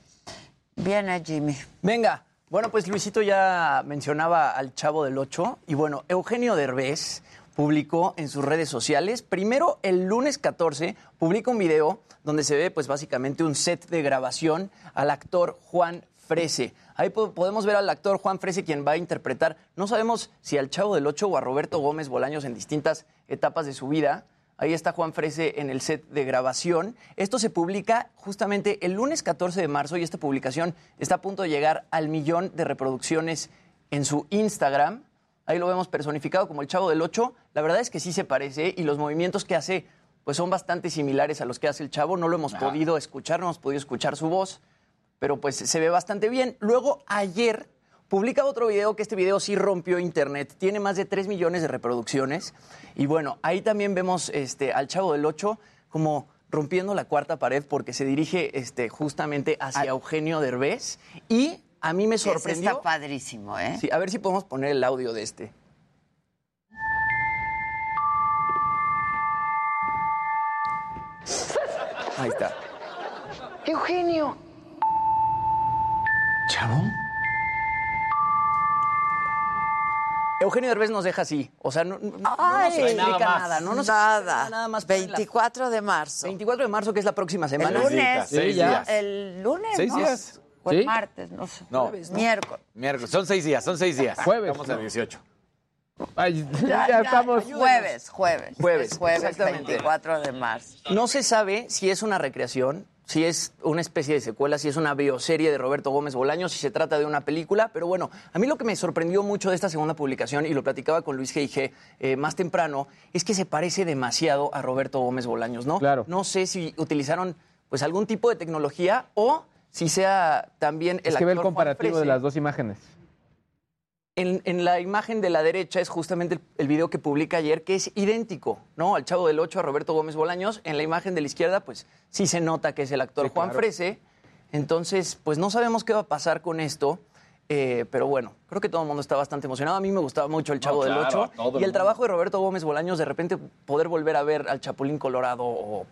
Viene Jimmy.
Venga. Bueno, pues Luisito ya mencionaba al Chavo del Ocho. Y bueno, Eugenio Derbez publicó en sus redes sociales, primero el lunes 14, publica un video donde se ve pues básicamente un set de grabación al actor Juan Frese. Ahí po- podemos ver al actor Juan Frese quien va a interpretar, no sabemos si al Chavo del Ocho o a Roberto Gómez Bolaños en distintas etapas de su vida. Ahí está Juan Frese en el set de grabación. Esto se publica justamente el lunes 14 de marzo y esta publicación está a punto de llegar al millón de reproducciones en su Instagram. Ahí lo vemos personificado como el Chavo del Ocho. La verdad es que sí se parece y los movimientos que hace pues son bastante similares a los que hace el Chavo. No lo hemos podido escuchar, no hemos podido escuchar su voz, pero pues se ve bastante bien. Luego ayer publica otro video que este video sí rompió internet. Tiene más de 3 millones de reproducciones. Y bueno, ahí también vemos este, al Chavo del Ocho como rompiendo la cuarta pared porque se dirige este, justamente hacia Eugenio Derbez. Y a mí me
Ese
sorprendió.
está padrísimo, ¿eh?
Sí, a ver si podemos poner el audio de este. Ahí está.
Eugenio.
¿Chavo? Eugenio Derbez nos deja así. O sea, no, no- no
Ay,
nos explica nada. No nos
nada.
explica nada más. pone la-
24 de marzo.
24 de marzo, que es la próxima
El
semana.
lunes.
Seis
¿no?
días.
El lunes.
Seis
¿no?
días.
Martes, no sé.
No.
Jueves, Miércoles.
Miércoles. Son seis días, son seis días.
Jueves,
Estamos
¿no?
el 18.
Ay,
Ya,
ya,
ya,
estamos.
Jueves, jueves.
Jueves,
Es jueves
exactamente.
24 de marzo.
No se sabe si es una recreación, si es una especie de secuela, si es una bioserie de Roberto Gómez Bolaños, si se trata de una película, pero bueno, a mí lo que me sorprendió mucho de esta segunda publicación, y lo platicaba con Luis G.I.G. eh, más temprano, es que se parece demasiado a Roberto Gómez Bolaños, ¿no?
Claro.
No sé si utilizaron pues algún tipo de tecnología o si sea también el
Es que ve el
Juan
comparativo de las dos imágenes.
En, en la imagen de la derecha es justamente el, el video que publica ayer, que es idéntico, ¿no? Al Chavo del Ocho, a Roberto Gómez Bolaños. En la imagen de la izquierda, pues sí se nota que es el actor
Sí,
Juan
claro.
Frese. Entonces, pues no sabemos qué va a pasar con esto. eh, pero bueno, creo que todo el mundo está bastante emocionado. A mí me gustaba mucho el Chavo del
claro,
Ocho.
el
Y el
mundo.
trabajo de Roberto Gómez Bolaños, de repente poder volver a ver al Chapulín Colorado o,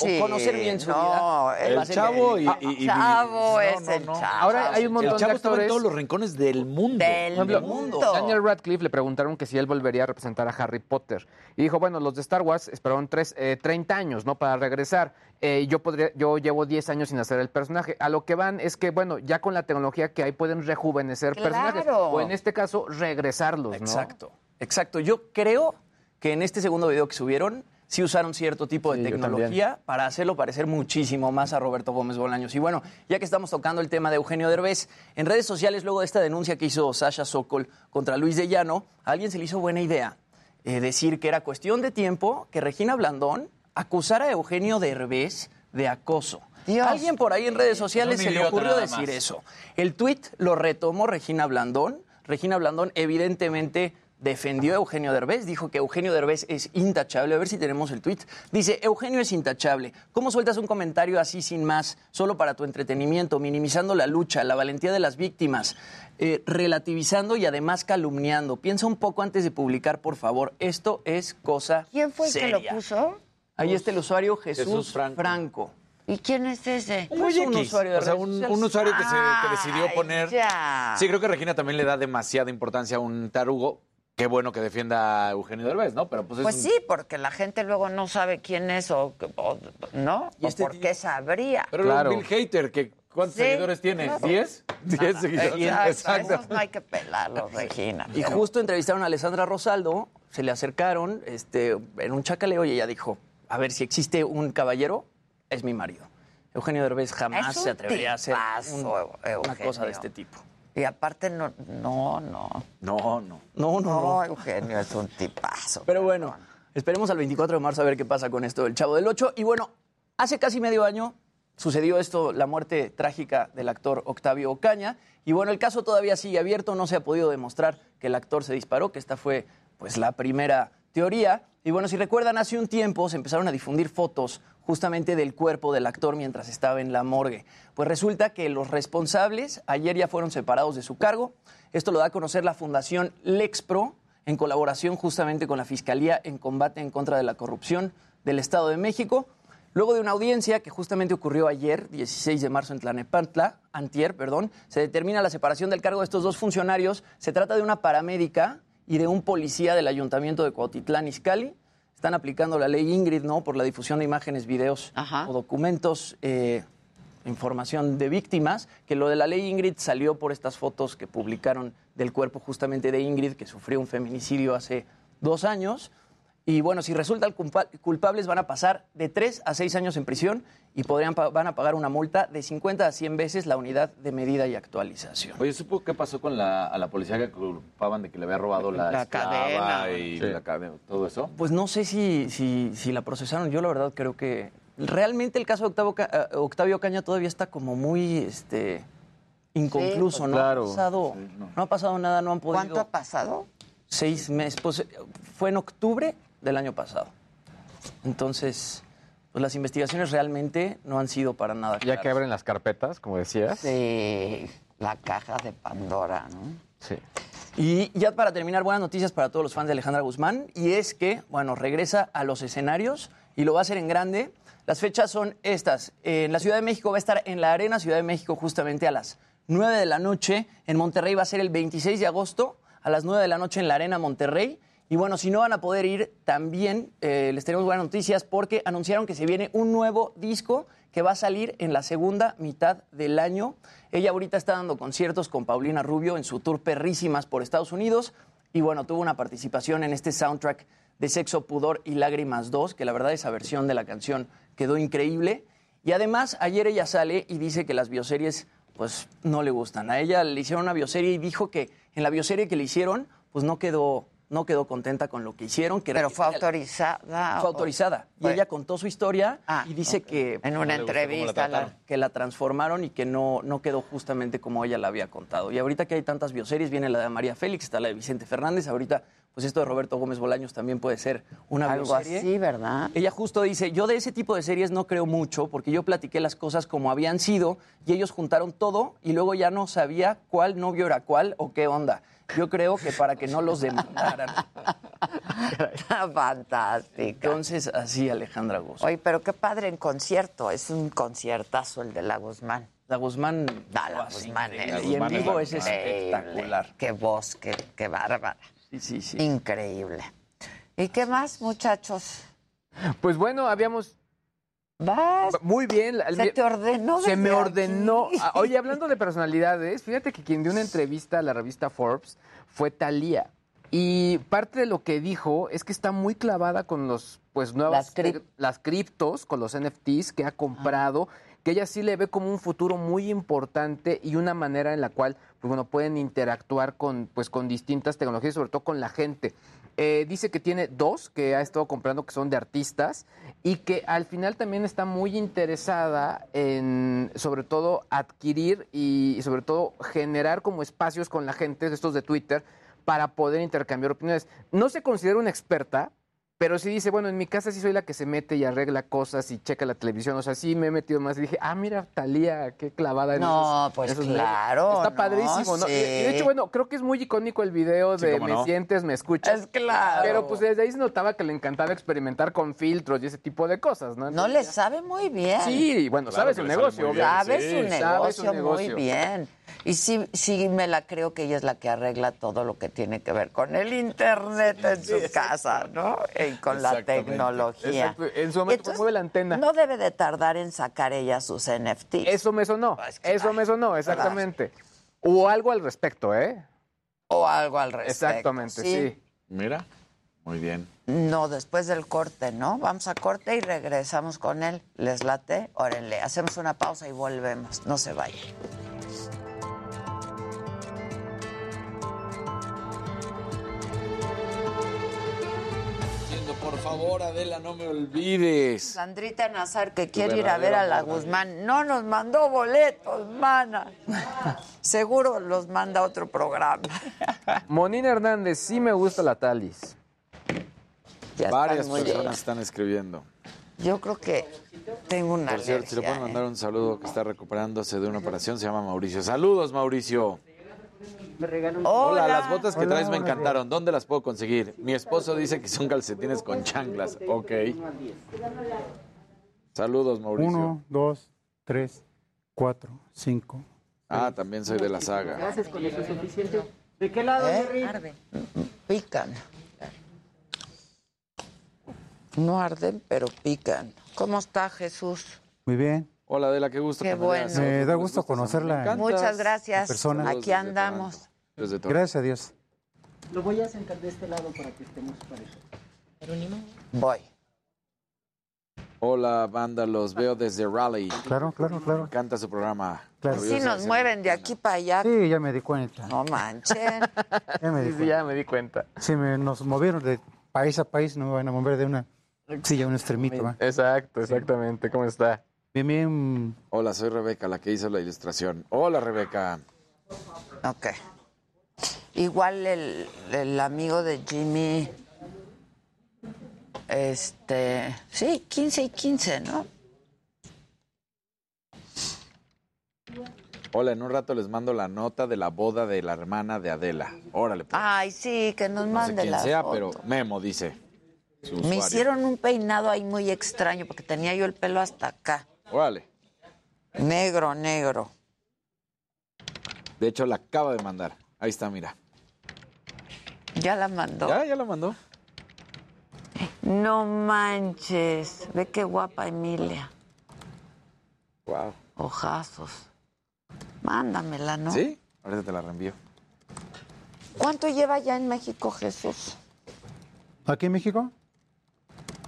o conocer bien su
no,
vida.
el
Chavo y, y- y-
Chavo
no,
es
no,
el chavo.
Ahora hay un montón
El chavo
de
estaba en
actores.
todos los rincones del mundo.
Del
Por ejemplo,
mundo.
Daniel Radcliffe le preguntaron que si él volvería a representar a Harry Potter. Y dijo, bueno, los de Star Wars esperaron tres, eh, 30 años, ¿no? Para regresar. Eh, yo, podría, yo llevo 10 años sin hacer el personaje. A lo que van es que, bueno, ya con la tecnología que hay pueden rejuvenecer
Claro.
personajes. O en este caso, regresarlos, ¿no?
Exacto, exacto. Yo creo que en este segundo video que subieron sí usaron cierto tipo de
Sí,
tecnología para hacerlo parecer muchísimo más a Roberto Gómez Bolaños. Y bueno, ya que estamos tocando el tema de Eugenio Derbez, en redes sociales, luego de esta denuncia que hizo Sasha Sokol contra Luis de Llano, a alguien se le hizo buena idea eh, decir que era cuestión de tiempo que Regina Blandón acusara a Eugenio Derbez de acoso. Alguien por ahí en redes sociales se le ocurrió decir eso. El tuit lo retomó Regina Blandón. Regina Blandón evidentemente defendió a Eugenio Derbez, dijo que Eugenio Derbez es intachable. A ver si tenemos el tuit. Dice, Eugenio es intachable. ¿Cómo sueltas un comentario así sin más, solo para tu entretenimiento, minimizando la lucha, la valentía de las víctimas, eh, relativizando y además calumniando? Piensa un poco antes de publicar, por favor. Esto es cosa
¿Quién fue el que lo puso?
Ahí está el usuario Jesús,
Jesús
Franco.
Franco.
¿Y quién es ese?
Pues un
X.
usuario de
o sea, un, usuario que, se, que decidió
Ay,
poner.
ya.
Sí, creo que Regina también le da demasiada importancia a un tarugo. Qué bueno que defienda a Eugenio Derbez, ¿no? Pero pues es
Pues
un-
sí, porque la gente luego no sabe quién es o, o- ¿no?
Y
¿O
este
por qué sabría?
Pero luego Bill Hater, que ¿cuántos
Sí,
seguidores tiene?
claro.
¿Diez? Diez
Nada,
seguidores.
Exacto, esos no hay que pelarlos, Regina.
Y
pero-
justo entrevistaron a Alessandra Rosaldo, se le acercaron este, en un chacaleo y ella dijo, a ver, si existe un caballero, es mi marido. Eugenio Derbez jamás se atrevería a hacer un- una cosa de este tipo.
Y aparte, no, no, no.
No, no.
No, no,
No. Eugenio es un tipazo.
Pero bueno, esperemos al 24 de marzo a ver qué pasa con esto del Chavo del 8. Y bueno, hace casi medio año sucedió esto, la muerte trágica del actor Octavio Ocaña. Y bueno, el caso todavía sigue abierto, no se ha podido demostrar que el actor se disparó, que esta fue pues la primera teoría. Y bueno, si recuerdan, hace un tiempo se empezaron a difundir fotos justamente del cuerpo del actor mientras estaba en la morgue. Pues resulta que los responsables ayer ya fueron separados de su cargo. Esto lo da a conocer la Fundación Lexpro en colaboración justamente con la Fiscalía en combate en contra de la corrupción del Estado de México. Luego de una audiencia que justamente ocurrió ayer, 16 de marzo en Tlanepantla, antier, perdón, se determina la separación del cargo de estos dos funcionarios. Se trata de una paramédica y de un policía del Ayuntamiento de Cuautitlán Izcalli. Están aplicando la ley Ingrid, ¿no? Por la difusión de imágenes, videos o documentos, eh, información de víctimas, que lo de la ley Ingrid salió por estas fotos que publicaron del cuerpo justamente de Ingrid, que sufrió un feminicidio hace dos años. Y bueno, si resultan culpa- culpables van a pasar de tres a seis años en prisión y podrían van a pagar una multa de 50 a 100 veces la unidad de medida y actualización.
Oye, ¿supo qué pasó con la, a la policía que culpaban de que le había robado la,
cadena.
y
Sí.
la cadena, todo eso?
Pues no sé si, si, si la procesaron. Yo la verdad creo que realmente el caso de Octavio, Ca- eh, Octavio Caña todavía está como muy este, inconcluso,
Sí,
¿no?
claro.
Ha pasado,
Sí, no.
no ha pasado nada, no han podido...
¿Cuánto ha pasado?
Seis meses. Pues fue en octubre del año pasado. Entonces, pues las investigaciones realmente no han sido para nada
Ya
claras.
que abren las carpetas, como decías.
Sí, la caja de Pandora, ¿no?
Sí.
Y ya para terminar, buenas noticias para todos los fans de Alejandra Guzmán. Y es que, bueno, regresa a los escenarios y lo va a hacer en grande. Las fechas son estas. En la Ciudad de México va a estar en la Arena Ciudad de México justamente a las 9 de la noche. En Monterrey va a ser el 26 de agosto a las 9 de la noche en la Arena Monterrey. Y bueno, si no van a poder ir, también eh, les tenemos buenas noticias porque anunciaron que se viene un nuevo disco que va a salir en la segunda mitad del año. Ella ahorita está dando conciertos con Paulina Rubio en su tour Perrísimas por Estados Unidos. Y bueno, tuvo una participación en este soundtrack de Sexo, Pudor y Lágrimas 2, que la verdad esa versión de la canción quedó increíble. Y además, ayer ella sale y dice que las bioseries pues no le gustan. A ella le hicieron una bioserie y dijo que en la bioserie que le hicieron, pues no quedó, no quedó contenta con lo que hicieron. Que
Pero
era-
fue autorizada.
fue
o-
autorizada. Y ella contó su historia
Ah,
y dice que...
En una entrevista. la-
que la transformaron y que no, no quedó justamente como ella la había contado. Y ahorita que hay tantas bioseries, viene la de María Félix, está la de Vicente Fernández, ahorita pues esto de Roberto Gómez Bolaños también puede ser una
Algo
bioserie.
así, ¿verdad?
Ella justo dice, yo de ese tipo de series no creo mucho porque yo platiqué las cosas como habían sido y ellos juntaron todo y luego ya no sabía cuál novio era cuál o qué onda. Yo creo que para que no los demandaran.
Fantástica.
Entonces, así Alejandra Guzmán.
Oye, pero qué padre en concierto. Es un conciertazo el de la Guzmán.
La Guzmán.
Da, la
así,
Guzmán. es
Y en vivo es espectacular.
Qué voz, qué, qué bárbara.
Sí, sí, sí.
Increíble. ¿Y qué más, muchachos?
Pues bueno, habíamos.
Vas.
Muy bien.
Se te ordenó
Se me ordenó.
aquí.
Ah, Oye, hablando de personalidades, fíjate que quien dio una entrevista a la revista Forbes fue Thalía. Y parte de lo que dijo es que está muy clavada con los, pues, nuevas
Las crip-
las criptos, con los NFTs que ha comprado, que ella sí le ve como un futuro muy importante y una manera en la cual pues bueno, pueden interactuar con, pues, con distintas tecnologías, sobre todo con la gente. Eh, dice que tiene dos que ha estado comprando que son de artistas y que al final también está muy interesada en, sobre todo, adquirir y, sobre todo generar como espacios con la gente, estos de Twitter, para poder intercambiar opiniones. No se considera una experta, pero sí dice, bueno, en mi casa sí soy la que se mete y arregla cosas y checa la televisión. O sea, sí me he metido más. Y dije, ah, mira, Talía, qué clavada en
No,
esos-
pues
esos
claro.
Está
no,
padrísimo, ¿no? Y- y de
sí.
hecho, bueno, creo que es muy icónico el video
Sí,
de Me
no.
sientes, me escuchas.
Es claro.
Pero pues desde ahí se notaba que le encantaba experimentar con filtros y ese tipo de cosas, ¿no?
No le sabe muy bien.
Sí, bueno,
Claro
sabe
que
su
le sale
negocio.
muy bien,
Sabe
sí.
su
Sabe
negocio,
su
muy
negocio.
bien. Y sí, sí me la creo que ella es la que arregla todo lo que tiene que ver con el internet en su casa, ¿no? Y con la tecnología.
Exacto. En su momento
Entonces,
mueve la antena.
No debe de tardar en sacar ella sus NFTs.
Eso me sonó.
Pues, claro,
Eso me sonó, exactamente. O algo al respecto, ¿eh?
O algo al respecto.
Exactamente, sí.
Mira, muy bien.
No, después del corte, ¿no? Vamos a corte y regresamos con él. ¿Les late? Órenle, hacemos una pausa y volvemos. No se vayan.
Favor, Adela, no me olvides.
Sandrita Nazar, que quiere ir a ver a la Guzmán, no nos mandó boletos, mana. Seguro los manda a otro programa.
Monina Hernández, sí me gusta la Talis.
Ya
Varias personas
bien.
están escribiendo.
Yo creo que tengo una
Por cierto, si le
alergia,
pueden
¿eh?
mandar un saludo que está recuperándose de una operación, se llama Mauricio. Saludos, Mauricio.
Hola.
las botas que
Hola,
traes me encantaron. ¿Dónde las puedo conseguir? Mi esposo dice que son calcetines con chanclas. Ok. Saludos, Mauricio.
Uno, dos, tres, cuatro, cinco.
Ah, también soy de la saga.
Gracias, con eso es suficiente. ¿De qué lado,
¿Eh?
Jerry?
Pican. No arden, pero pican. ¿Cómo está Jesús?
Muy bien.
Hola, Adela, qué gusto
Qué
que
bueno.
Me da gusto conocerla.
Muchas gracias.
persona.
Aquí
desde
andamos.
Desde.
Gracias a Dios.
Lo voy a sentar de este lado para que estemos parejos.
Voy.
Hola, banda, los veo desde Raleigh.
Claro, claro, claro.
Me encanta su programa.
Claro.
Sí nos mueven de aquí para allá.
Sí, ya me di cuenta.
No manchen.
Ya me di
Sí, sí,
cuenta.
ya me di cuenta.
Sí, me, nos movieron de país a país, no me van a mover de una silla a un extremito. ¿va?
Exacto, exactamente. ¿Cómo está?
Bien, bien.
Hola, soy Rebeca, la que hizo la ilustración. Hola, Rebeca.
Ok. Igual el, el amigo de Jimmy, este, sí, 15 y 15, ¿no?
Hola, en un rato les mando la nota de la boda de la hermana de Adela. Órale, pues.
Ay, sí, que nos
no sé
mande
quién
la
sea,
foto.
pero Memo dice. su
Me
usuario.
hicieron un peinado ahí muy extraño porque tenía yo el pelo hasta acá.
Órale.
Negro, negro.
De hecho, la acaba de mandar. Ahí está, mira.
¿Ya la mandó?
¿Ya? ¿Ya la mandó?
No manches. Ve qué guapa Emilia.
Wow.
Ojazos. Mándamela, ¿no?
¿Sí? Ahorita te la reenvío.
¿Cuánto lleva ya en México Jesús?
¿Aquí en México?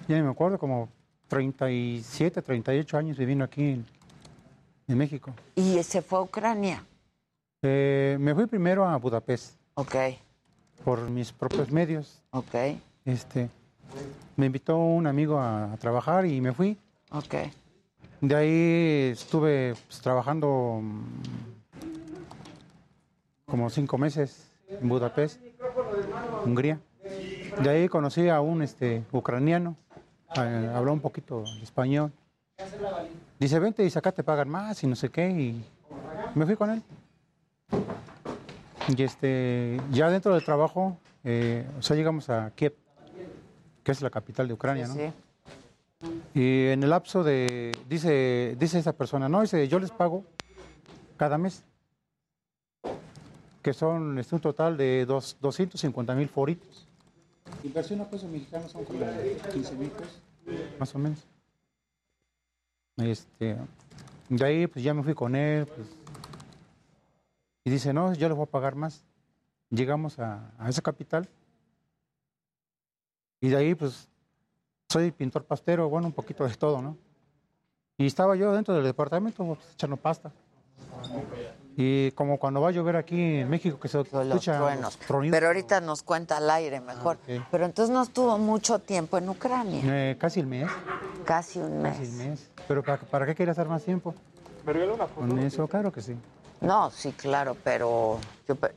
Ya ni me acuerdo, como 37, 38 años viviendo aquí en, en México.
Y se fue a Ucrania.
Eh, me fui primero a Budapest.
Ok.
Por mis propios medios.
Ok.
Este, me invitó un amigo a, a trabajar y me fui.
Ok.
De ahí estuve pues, trabajando mm, como cinco meses en Budapest, Hungría. De ahí conocí a un este, ucraniano, eh, habló un poquito español. Dice, vente y acá te pagan más y no sé qué. Y me fui con él. Y este, ya dentro del trabajo, eh, o sea, llegamos a Kiev, que es la capital de Ucrania, ¿no?
Sí.
Y en el lapso de, dice, dice esa persona, no, dice, yo les pago cada mes, que son este, un total de dos, 250 mil foritos. Inversión a pesos mexicanos son como 15 mil pesos, más o menos. Este, de ahí pues ya me fui con él, pues, y dice, no, yo les voy a pagar más. Llegamos a, a esa capital, y de ahí pues soy pintor pastero, bueno, un poquito de todo, ¿no? Y estaba yo dentro del departamento pues, echando pasta. Y como cuando va a llover aquí en México, que se
Los
escucha
truenos.
los tronidos.
Pero ahorita nos cuenta al aire mejor.
ok.
Pero entonces no estuvo mucho tiempo en Ucrania.
Eh, casi el mes.
Casi un mes.
Casi el mes. Pero ¿para, para qué quiere estar más tiempo? Con eso, claro que sí.
No, sí, claro, pero yo pe-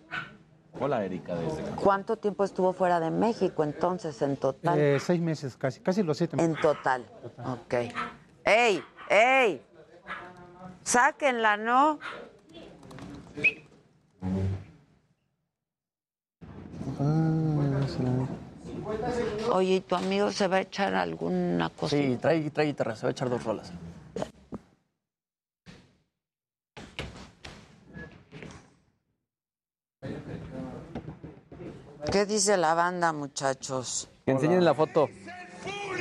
Hola, Erika, desde
¿cuánto tiempo estuvo fuera de México entonces en total?
Eh, seis meses, casi, casi los siete meses.
En total. Ok. ¡Ey! ¡Ey! Sáquenla, ¿no? Oye, ¿y tu amigo se va a echar alguna cosa?
Sí, trae, trae guitarra, se va a echar dos rolas.
¿Qué dice la banda, muchachos?
Que enseñen la foto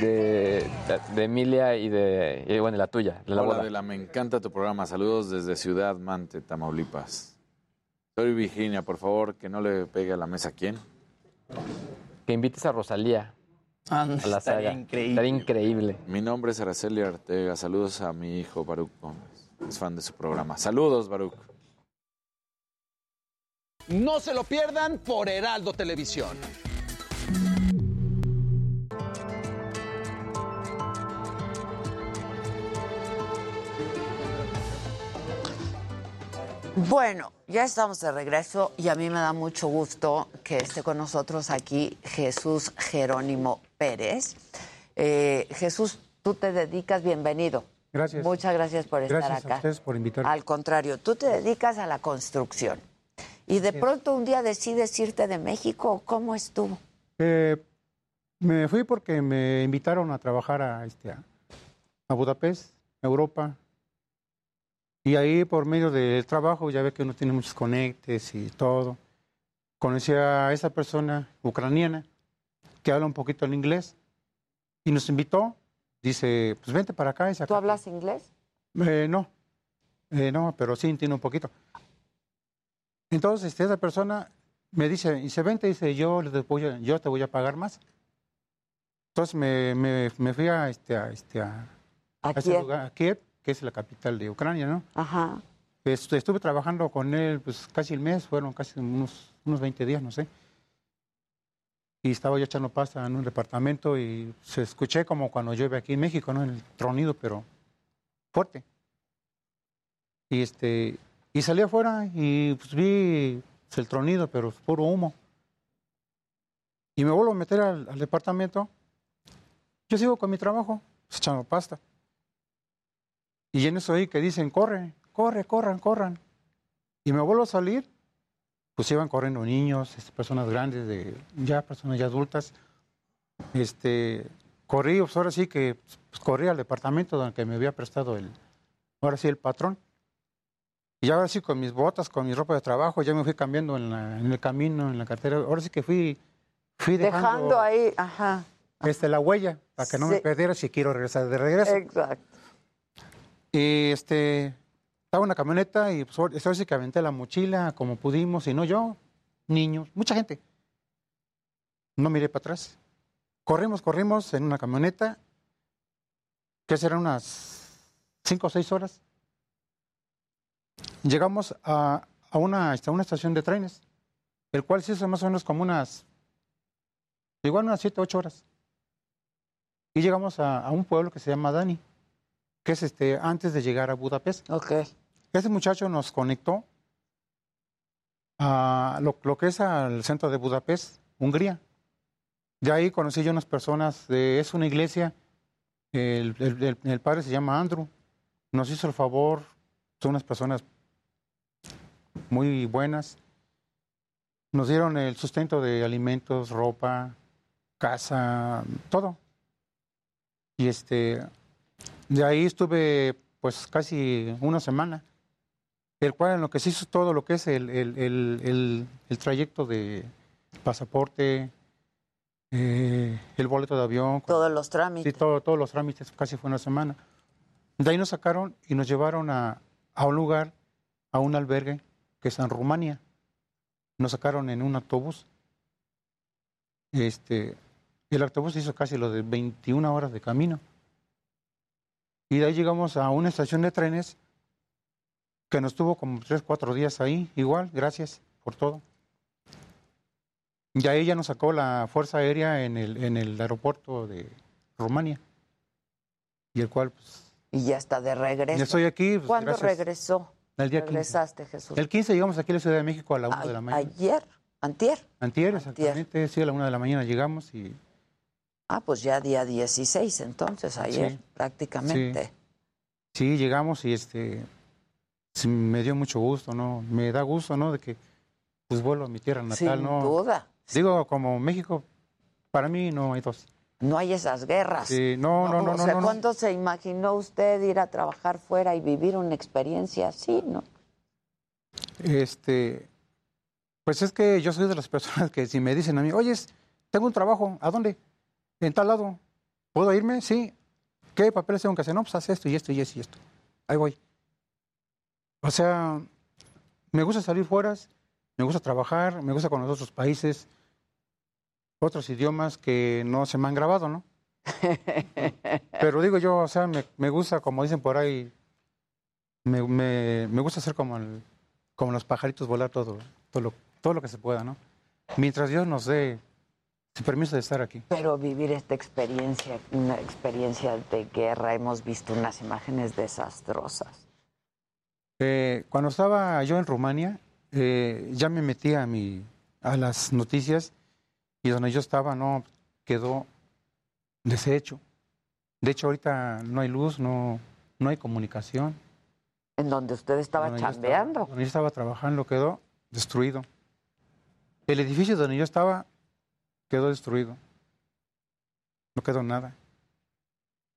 de, de Emilia y de, y, bueno, la tuya, de la
Hola,
boda.
Adela, me encanta tu programa. Saludos desde Ciudad Mante, Tamaulipas. Soy Virginia, por favor, que no le pegue a la mesa. ¿Quién?
Que invites a Rosalía
Ah,
a la
estaría
saga.
increíble.
Estaría increíble.
Mi nombre es Araceli Artega. Saludos a mi hijo Baruch Gómez. Es fan de su programa. Saludos, Baruch.
No se lo pierdan por Heraldo Televisión.
Bueno, ya estamos de regreso y a mí me da mucho gusto que esté con nosotros aquí Jesús Jerónimo Pérez. Eh, Jesús, tú te dedicas, bienvenido.
Gracias.
Muchas gracias por estar
Gracias
acá.
a ustedes por invitarme.
Al contrario, tú te dedicas a la construcción. Y de pronto un día decides irte de México. ¿Cómo estuvo?
Eh, me fui porque me invitaron a trabajar a, este, a Budapest, Europa. Y ahí, por medio del trabajo, ya ve que uno tiene muchos conectes y todo. Conocí a esa persona ucraniana que habla un poquito el inglés y nos invitó. Dice, pues vente para acá.
¿Tú hablas inglés?
Eh, no, Eh, no, pero sí entiendo un poquito. Entonces, este, esa persona me dice, y se vente, dice, yo, a- yo te voy a pagar más. Entonces me, me, me fui a, este, a, este, a,
¿A
ese
Kiev?
lugar, a Kiev, que es la capital de Ucrania, ¿no?
Ajá.
Este, estuve trabajando con él pues casi el mes, fueron casi unos, unos 20 días, no sé. Y estaba yo echando pasta en un departamento y se escuché como cuando llueve aquí en México, ¿no? El tronido, pero fuerte. Y este y salí afuera y pues, vi el tronido, pero puro humo. Y me vuelvo a meter al, al departamento. Yo sigo con mi trabajo, pues, echando pasta. Y en eso oí que dicen, corre, corre, corran, corran. Y me vuelvo a salir, pues iban corriendo niños, este, personas grandes, de, ya personas ya adultas. Este, corrí, pues ahora sí que pues, corrí al departamento donde me había prestado el, ahora sí el patrón. Y ahora sí con mis botas, con mi ropa de trabajo, ya me fui cambiando en, la- en el camino, en la cartera. Ahora sí que fui, fui dejando,
Dejando ahí, ajá.
este, la huella para que no me perdiera si quiero regresar de regreso.
Exacto.
Y este, estaba en una camioneta y pues aventé la mochila como pudimos, y no yo, niños, mucha gente. No miré para atrás. Corrimos, corrimos en una camioneta, que serán unas cinco o seis horas. Llegamos a, una, este, a una estación de trenes, el cual se hizo más o menos como unas, igual unas siete, ocho horas. Y llegamos a un pueblo que se llama Dani que es este antes de llegar a Budapest.
Ok.
Ese muchacho nos conectó a lo, lo que es al centro de Budapest, Hungría. De ahí conocí yo unas personas, de, es una iglesia, el- el- el padre se llama Andrew, nos hizo el favor, son unas personas muy buenas, nos dieron el sustento de alimentos, ropa, casa, todo. Y este, de ahí estuve pues casi una semana, el cual en lo que se hizo todo lo que es el, el- el- el- trayecto de pasaporte, eh, el boleto de avión.
Todos los trámites.
Sí, todo- todos los trámites, casi fue una semana. De ahí nos sacaron y nos llevaron a, a un lugar, a un albergue que es en Rumania. Nos sacaron en un autobús. Este, el autobús hizo casi lo de 21 horas de camino. Y de ahí llegamos a una estación de trenes que nos tuvo como tres, cuatro días ahí. Igual, gracias por todo. Y ahí ya nos sacó la Fuerza Aérea en el, en el aeropuerto de Rumania. Y el cual, pues,
Y ya está de regreso.
Ya estoy aquí, pues,
¿Cuándo
gracias.
regresó?
el día 15.
Regresaste, Jesús.
El 15 llegamos aquí a la Ciudad de México a la 1 de la mañana.
Ayer, antier.
Antier, exactamente, sí, a la 1 de la mañana llegamos y
Ah, pues ya día 16, entonces, ayer,
Sí.
prácticamente.
Sí, llegamos y este me dio mucho gusto, ¿no? Me da gusto, ¿no? De que pues vuelvo a mi tierra natal,
Sin
¿no?
duda.
Digo, como México, para mí no hay dos.
No hay esas guerras.
Sí, no, no, no,
o
no,
sea,
no, no.
¿cuándo se imaginó usted ir a trabajar fuera y vivir una experiencia así, no?
Este, pues es que yo soy de las personas que si me dicen a mí, oye, tengo un trabajo, ¿a dónde? En tal lado. ¿Puedo irme? Sí. ¿Qué papeles tengo que hacer? No, pues haz esto y esto y esto y esto. Ahí voy. O sea, me gusta salir fuera, me gusta trabajar, me gusta conocer otros países, otros idiomas que no se me han grabado, ¿no? Pero digo yo, o sea, me, me gusta, como dicen por ahí, me, me, me gusta hacer como, el- como los pajaritos, volar todo, todo lo, todo lo que se pueda, ¿no? Mientras Dios nos dé permiso de estar aquí.
Pero vivir esta experiencia, una experiencia de guerra, hemos visto unas imágenes desastrosas.
Eh, cuando estaba yo en Rumania, eh, ya me metí a, mi, a las noticias y donde yo estaba no quedó deshecho. De hecho, ahorita no hay luz, no, no hay comunicación.
En donde usted estaba
Donde yo estaba-
chambeando.
donde yo estaba trabajando quedó destruido. El edificio donde yo estaba quedó destruido. No quedó nada.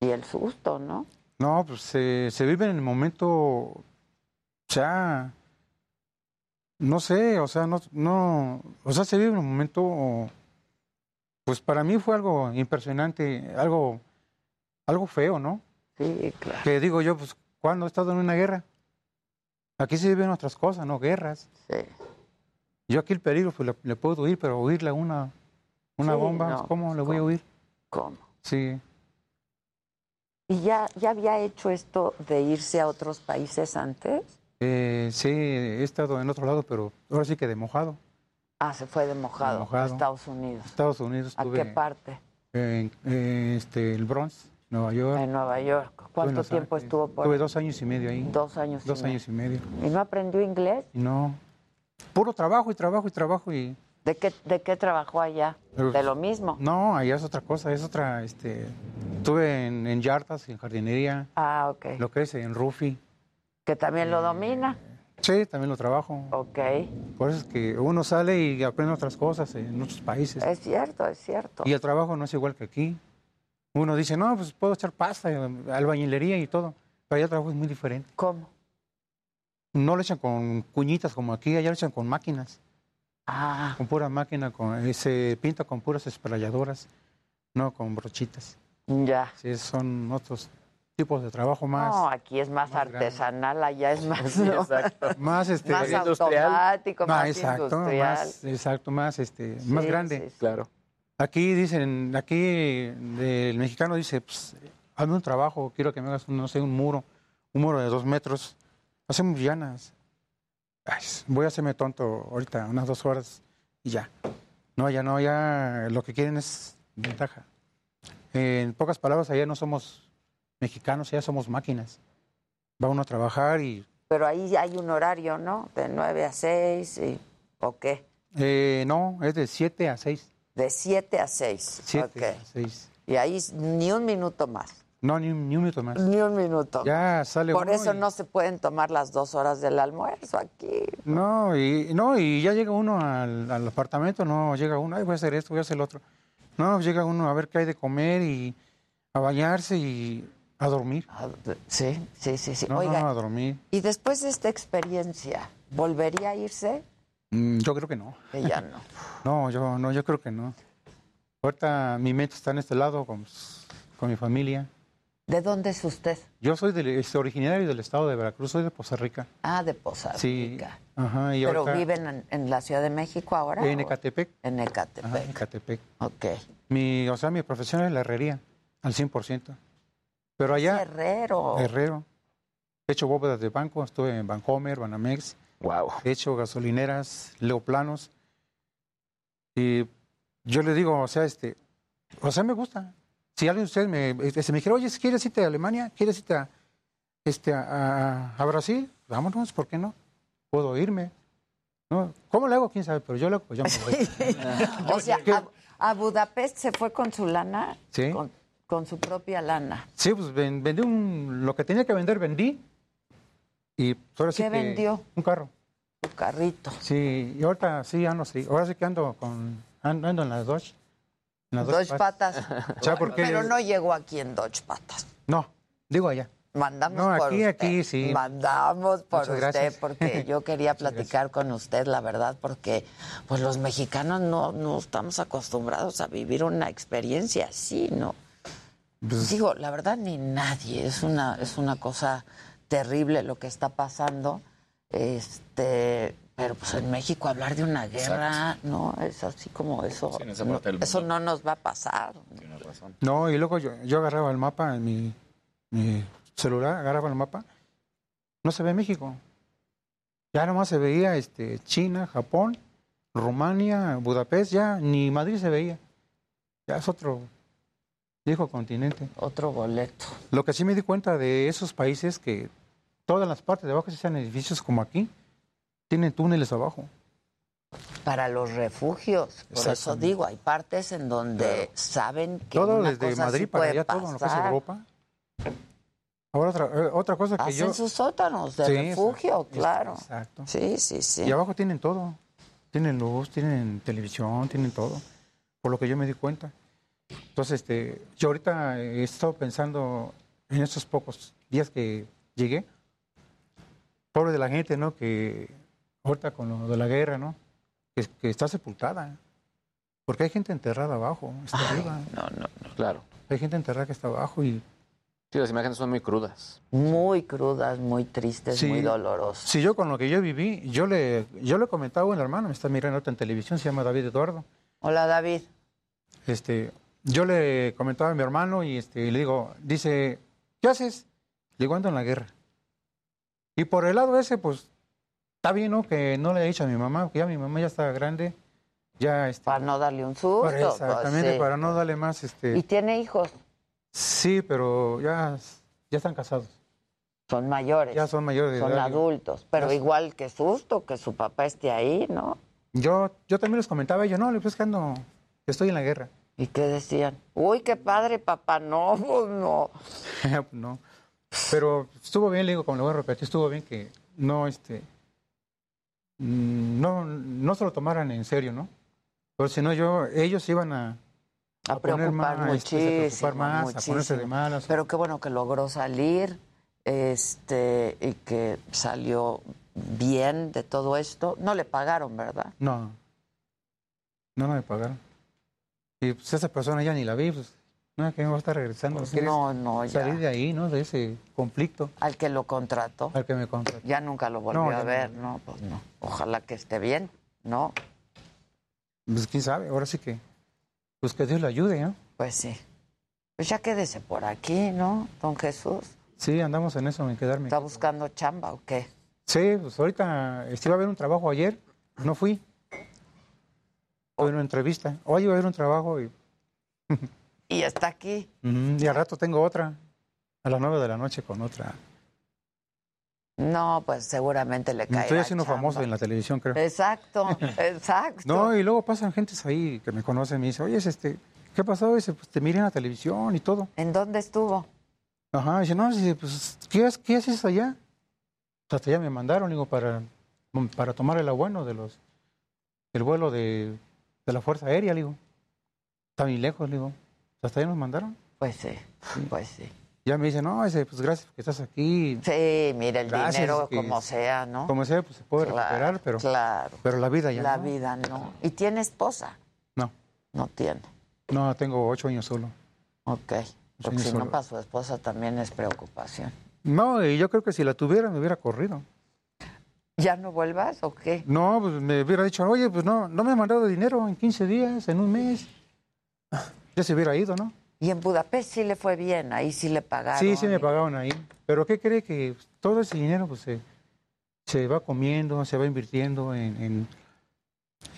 Y el susto, ¿no?
No, pues se, se vive en el momento, o sea, no sé, o sea, no, no, o sea, se vive en un momento, pues para mí fue algo impresionante, algo, algo feo, ¿no?
Sí, claro.
Que digo yo, pues, ¿cuándo he estado en una guerra? Aquí se viven otras cosas, ¿no? Guerras.
Sí.
Yo aquí el peligro, pues le, le puedo huir, pero huirle a una, una
Sí,
bomba,
no,
¿cómo le voy a huir?
¿Cómo?
Sí.
¿Y ya, ya había hecho esto de irse a otros países antes?
Eh, sí, he estado en otro lado, pero ahora sí que de mojado.
Ah, se fue de mojado,
De mojado.
a Estados Unidos.
Estados Unidos.
¿A qué parte?
En, en, este, el Bronx, Nueva York.
En Nueva York. ¿Cuánto tiempo estuvo por
Estuve dos años y medio ahí.
Dos años y
Dos
medio.
años y medio.
¿Y no aprendió inglés?
Y no. Puro trabajo y trabajo y trabajo y.
¿De qué, de qué trabajó allá? ¿De lo mismo?
No, allá es otra cosa, es otra, este. Estuve en, en yardas, en jardinería,
Ah, ok.
lo que es en Rufi.
¿Que también
Eh,
lo domina?
Sí, también lo trabajo.
Ok.
Por eso es que uno sale y aprende otras cosas en otros países.
Es cierto, es cierto.
Y el trabajo no es igual que aquí. Uno dice, no, pues puedo echar pasta, albañilería y todo. Pero allá el trabajo es muy diferente.
¿Cómo?
No lo echan con cuñitas como aquí, allá lo echan con máquinas.
Ah.
Con pura máquina, con, eh, se pinta con puras esprayadoras, no con brochitas.
Ya.
Sí, son otros tipos de trabajo más.
No, aquí es más, artesanal, allá es más, ¿no?
Más, este,
más automático, más,
exacto,
industrial.
más, exacto, más, este, más
Sí,
grande.
sí, sí.
Claro.
Aquí dicen, aquí el mexicano dice, pues, hazme un trabajo, quiero que me hagas, un, no sé, un muro, un muro de dos metros. Hacemos llanas. Ay, voy a hacerme tonto ahorita, unas dos horas y ya. No, ya no, ya lo que quieren es ventaja. En pocas palabras, allá no somos mexicanos, ya somos máquinas. Va uno a trabajar y
Pero ahí hay un horario, ¿no? De 9 a 6, y, ¿o qué?
eh, no, es de 7 a 6.
De 7 a 6.
7
Ok.
a 6.
Y ahí ni un minuto más.
No, ni un, ni un minuto más.
Ni un minuto.
Ya sale
Por
uno
eso
y-
no se pueden tomar las dos horas del almuerzo aquí.
No, y, no, y ya llega uno al, al apartamento, no, llega uno, ay, voy a hacer esto, voy a hacer lo otro. No, llega uno a ver qué hay de comer y a bañarse y a dormir.
Sí, sí, sí, sí.
No,
Oiga,
no, a dormir.
y después de esta experiencia, ¿volvería a irse?
Mm, yo creo que no.
Que ya no.
No, yo no, yo creo que no. Ahorita mi mente está en este lado con, con mi familia.
¿De dónde es usted?
Yo soy del, este, originario del estado de Veracruz, soy de Poza Rica.
Ah, de Poza
Sí.
Rica.
Ajá, y
¿Pero
ahorita-
viven en, en la Ciudad de México ahora?
En
o-
Ecatepec.
En Ecatepec.
Ajá, Ecatepec.
Ok.
Mi, o sea, mi profesión es la herrería, al 100%. Pero allá...
Herrero.
Herrero. He hecho bóvedas de banco, estuve en Bancomer, Banamex.
Wow.
He hecho gasolineras, leoplanos. Y yo le digo, o sea, este, o sea, me gusta. Si alguien de ustedes me, este, me dijera, oye, ¿quieres irte a Alemania? ¿Quieres irte a, este, a, a Brasil? Vámonos, ¿por qué no? Puedo irme. ¿No? ¿Cómo le hago? ¿Quién sabe? Pero yo lo hago, pues yo me voy.
o sea, a, a Budapest se fue con su lana,
Sí.
con, con su propia lana.
Sí, pues ven- vendí un, lo que tenía que vender, vendí. Y ahora sí
¿Qué
que-
vendió?
Un carro.
Un carrito.
Sí, y ahorita sí ando, sí. Ahora sí que ando con, ando, ando en las Dodge. Las
Dodge patas. Pero no llegó aquí en Dodge patas.
No, digo allá.
Mandamos
No,
por
aquí,
usted.
aquí, sí.
Mandamos por
Muchas
usted
gracias.
porque yo quería platicar con usted, la verdad, porque pues los mexicanos no, no estamos acostumbrados a vivir una experiencia así, ¿no?
Pues
Digo, la verdad ni nadie, es una, es una cosa terrible lo que está pasando. Este, pero pues en México hablar de una guerra, no, es así como eso. no, eso no nos va a pasar.
No, y luego yo, yo agarraba el mapa en mi, mi celular, agarraba el mapa. No se ve México. Ya nomás se veía este, China, Japón, Rumania, Budapest, ya ni Madrid se veía. Ya es otro viejo continente.
Otro boleto.
Lo que sí me di cuenta de esos países que todas las partes de abajo, sean edificios como aquí, tienen túneles abajo.
Para los refugios. Por eso digo, hay partes en donde saben que
Todo
una
desde
cosa
Madrid para allá, todo lo que es
pasar.
Europa. Ahora otra, eh, otra cosa que
Hacen
yo...
sus sótanos de
Sí,
refugio,
exacto,
claro.
Exacto.
Sí, sí, sí.
Y abajo tienen todo. Tienen luz, tienen televisión, tienen todo. Por lo que yo me di cuenta. Entonces, este, yo ahorita he estado pensando en estos pocos días que llegué. Pobre de la gente, ¿no? Que ahorita con lo de la guerra, ¿no? Que, que está sepultada. Porque hay gente enterrada abajo, está arriba.
No, no, no. Claro.
Hay gente enterrada que está abajo y
Sí, las imágenes son muy crudas.
Muy crudas, muy tristes,
Sí.
muy dolorosas.
Si yo con lo que yo viví, yo le, yo le comentaba a un hermano, me está mirando ahorita en televisión, se llama David Eduardo.
Hola, David.
Este, yo le comentaba a mi hermano y este, le digo, dice, ¿qué haces? Le digo, ando en la guerra. Y por el lado ese, pues, está bien, ¿no? Que no le he dicho a mi mamá, que ya mi mamá ya está grande, ya... Este,
para no darle un susto.
para- exactamente,
pues, sí.
para no darle más, este...
¿Y tiene hijos?
Sí, pero ya, ya están casados.
Son mayores.
Ya son mayores de
Son
edad, digo.
adultos. Pero
Ya-
igual que susto que su papá esté ahí, ¿no?
Yo, yo también les comentaba ellos, no, pues que ando, que estoy en la guerra.
¿Y qué decían? Uy, qué padre, papá. No, pues no.
no. Pero estuvo bien, le digo, como le voy a repetir, estuvo bien que no, este, no, no se lo tomaran en serio, ¿no? Porque si no, yo, ellos iban a,
preocupar
más, este, a preocupar más, a ponerse de malas.
Pero qué bueno que logró salir este y que salió bien de todo esto. No le pagaron, ¿verdad?
No, no, no me pagaron. Y pues esa persona ya ni la vi, pues, no, que me va a estar regresando.
Pues
¿Quieres
no, no, ya.
Salir de ahí, ¿no? De ese conflicto.
Al que lo contrató.
Al que me contrató.
Ya nunca lo volvió
No,
a
no.
ver, no, pues no. Ojalá que esté bien, ¿no?
Pues quién sabe, ahora sí que, pues que Dios le ayude, ¿no?
Pues sí. Pues ya quédese por aquí, ¿no, don Jesús?
Sí, andamos en eso, en quedarme.
¿Está buscando chamba o qué?
Sí, pues ahorita este, iba a haber un trabajo ayer, no fui. Fue una entrevista. Hoy iba a haber un trabajo y,
Y está aquí.
ujú, y al rato tengo otra, a las nueve de la noche con otra.
No, pues seguramente le cae.
Estoy haciendo famoso en la televisión, creo.
Exacto, exacto.
No, y luego pasan gentes ahí que me conocen y me dicen, oye, es este, ¿qué pasó? Dice, pues te miré en la televisión y todo.
¿En dónde estuvo?
Ajá, dice, no, dice, pues, ¿qué, qué haces allá? Pues, hasta allá me mandaron, digo, para, para tomar el abuelo de los, el vuelo de, de la Fuerza Aérea, digo. Está bien lejos, digo. Hasta allá nos mandaron.
Pues sí, pues sí.
Ya me dice, no, dice, pues gracias que estás aquí.
Sí, mira, el
Gracias,
dinero
que-
como sea, ¿no?
Como sea, pues se puede
Claro,
recuperar, pero,
Claro.
pero la vida ya
La
no.
vida no. ¿Y tiene esposa?
No.
No tiene.
No, tengo ocho años solo.
Ok. Porque si no, para su esposa también es preocupación.
No, y yo creo que si la tuviera me hubiera corrido.
¿Ya no vuelvas o qué?
No, pues me hubiera dicho, oye, pues no, no me han mandado dinero en 15 días, en un mes. Ya se hubiera ido, ¿no?
Y en Budapest sí le fue bien, ahí sí le pagaron.
Sí, sí me pagaban ahí. Pero ¿qué cree que todo ese dinero pues se, se va comiendo, se va invirtiendo en, en,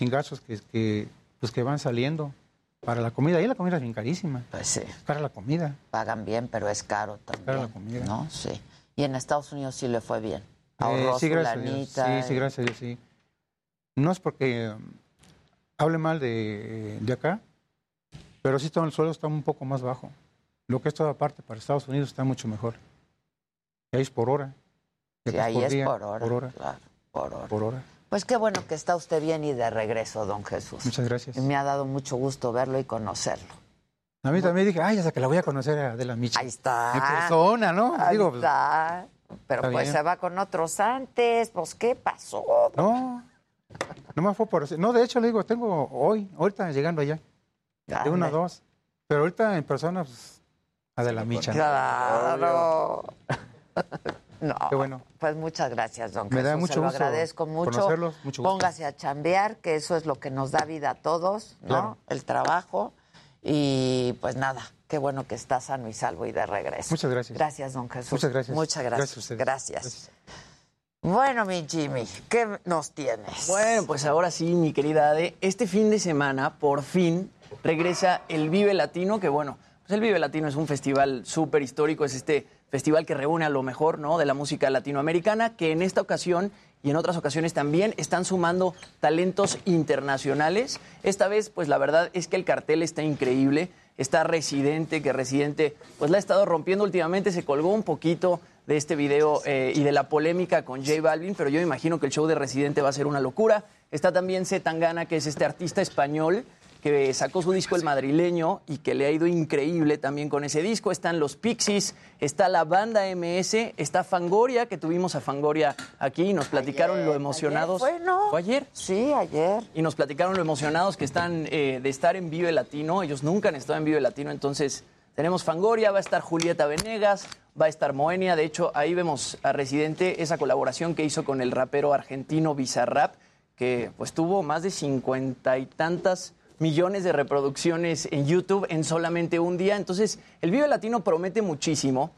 en gastos que, que, pues, que van saliendo para la comida? Ahí la comida es bien carísima.
Pues sí.
Para la comida.
Pagan bien, pero es caro también.
Cara la comida.
¿No? Sí. Y en Estados Unidos sí le fue bien.
Eh,
Ahorró
sí,
su
gracias a Dios.
lanita.
Sí, sí, gracias a Dios, sí. No es porque um, hable mal de, de acá, pero sí todo el suelo está un poco más bajo. Lo que es toda parte para Estados Unidos está mucho mejor. Ahí es por hora.
Sí, ahí es
día,
por hora.
Por hora.
Claro, por hora.
Por hora.
Pues qué bueno que está usted bien y de regreso, don Jesús.
Muchas gracias.
Y me ha dado mucho gusto verlo y conocerlo.
A mí también dije, ay, hasta que la voy a conocer a Adela Micha. Ahí
está.
En persona, ¿no?
Ahí
Digo, pues,
está. Pero
está
pues
bien.
se va con otros antes. Pues, ¿qué pasó?
No, no me fue por eso. No, de hecho, le digo, tengo hoy, ahorita llegando allá. De una a dos. Pero ahorita en persona, pues, Adela Micha. ¿no?
Claro. No.
Qué bueno.
Pues muchas gracias, don
Me
Jesús.
da
se
mucho
lo
gusto
agradezco mucho.
conocerlos, mucho gusto.
Póngase a chambear, que eso es lo que nos da vida a todos, ¿no?
Claro.
El trabajo. Y pues nada, qué bueno que está sano y salvo y de regreso.
Muchas gracias.
Gracias, don Jesús.
Muchas gracias.
Muchas
Gracias a
gracias.
ustedes.
Gracias. Bueno, mi Jimmy, ¿qué nos tienes?
Bueno, pues ahora sí, mi querida Ade, este fin de semana, por fin, regresa el Vive Latino, que bueno, pues el Vive Latino es un festival súper histórico, es este festival que reúne a lo mejor, ¿no?, de la música latinoamericana, que en esta ocasión y en otras ocasiones también están sumando talentos internacionales. Esta vez, pues la verdad es que el cartel está increíble. Está Residente, que Residente pues la ha estado rompiendo últimamente, se colgó un poquito de este video eh, y de la polémica con J Balvin, pero yo imagino que el show de Residente va a ser una locura. Está también Z Tangana, que es este artista español que sacó su disco El Madrileño y que le ha ido increíble también con ese disco. Están los Pixies, está la banda MS, está Fangoria, que tuvimos a Fangoria aquí y nos platicaron lo emocionados.
¿Fue, no?
¿Fue ayer?
Sí, ayer.
Y nos platicaron lo emocionados que están eh, de estar en Vive Latino. Ellos nunca han estado en Vive Latino, entonces tenemos Fangoria, va a estar Julieta Venegas, va a estar Moenia. De hecho, ahí vemos a Residente esa colaboración que hizo con el rapero argentino Bizarrap, que pues tuvo más de cincuenta y tantas millones de reproducciones en YouTube en solamente un día. Entonces, el Vive Latino promete muchísimo.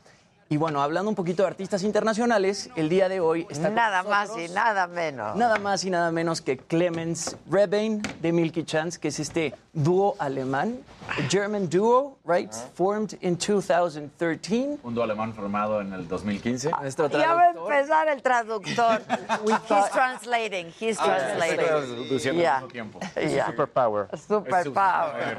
Y bueno, hablando un poquito de artistas internacionales, el día de hoy está con
Nada más y nada menos.
Nada más y nada menos que Clemens Rebane de Milky Chance, que es este dúo alemán, a German duo, right? Formed in 2013.
Un dúo alemán formado en el 2015.
Nuestro
Ya va a empezar el traductor. he's translating. He's
Ah,
translating.
traduciendo al
Yeah.
mismo tiempo.
Yeah.
Superpower.
Superpower.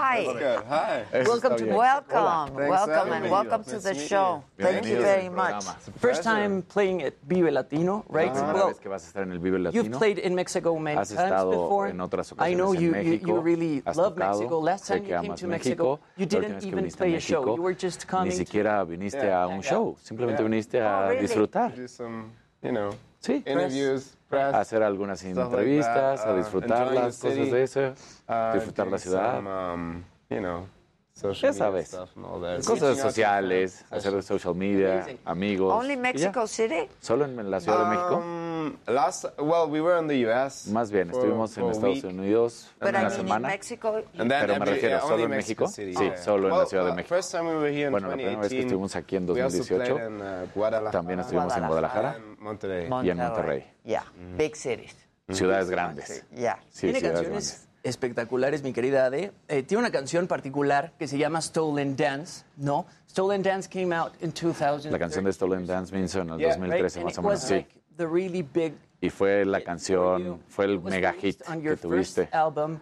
Hi. Welcome to welcome,
Hola.
welcome, and welcome to the show. Thank you very much.
First time playing at Vive Latino, right?
Primera
Well,
vez que vas a estar en el Vive Latino.
You've played in Mexico many
Has
times before.
en otras
I know you, you,
México.
you really
Has
love
tocado.
Mexico. Last time you came to. Mexico, you didn't even play a show. You were just
Ni
coming.
siquiera viniste a un show. Simplemente viniste
Oh,
a
really?
disfrutar.
do some, you know,
Sí.
interviews, press,
A hacer algunas
stuff like
entrevistas,
that,
a
uh, the
cosas de eso.
uh,
Disfrutar la ciudad.
some, um, you know, social
Ya sabes.
stuff that.
Cosas sociales, hacer de social media, amigos.
Only. Mexico City?
¿Solo en la Ciudad de México?
Um, last, well, we were in the U.S.
Más bien,
for-
estuvimos en
for a
Estados
week.
Unidos
But I
una
mean, in
semana.
Mexico,
And then
Pero me refiero,
yeah,
¿solo en México?
City,
Sí,
yeah.
solo en la
Well,
Ciudad de
uh,
México.
First time we were here in
Bueno, la primera vez que
2018.
estuvimos aquí en
We also
2018,
played in, uh,
también estuvimos en Guadalajara
Monterrey.
y en Monterrey.
Yeah, big cities.
Ciudades grandes.
Yeah.
Sí,
Tiene
ciudades
canciones
grandes.
Espectaculares, mi querida Ade. Eh, tiene una canción particular que se llama Stolen Dance, ¿no? Stolen Dance came out in 2000.
La canción de Stolen Dance me hizo en el
Yeah,
2013
right?
más o menos, sí.
like really big
Y fue la canción, fue el mega hit que tuviste.
album,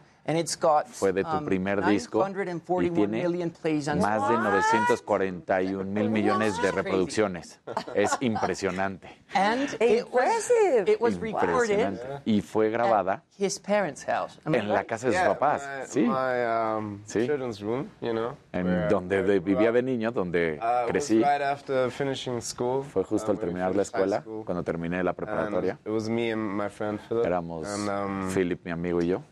Fue de tu
um,
primer disco y
941
tiene
million plays on
más de
Spotify.
941 mil millones de reproducciones. Es impresionante.
And it was, it was recorded
Impresionante. Y fue grabada en la casa de sus papás.
my-
Sí.
Um,
Sí.
children's room, you know.
En donde vivía de niño, donde
Uh, it was
crecí. Fue justo
um,
al terminar la escuela, cuando terminé la
And
preparatoria.
it was me and my friend Philip.
Éramos
and, um,
Philip, mi amigo y yo.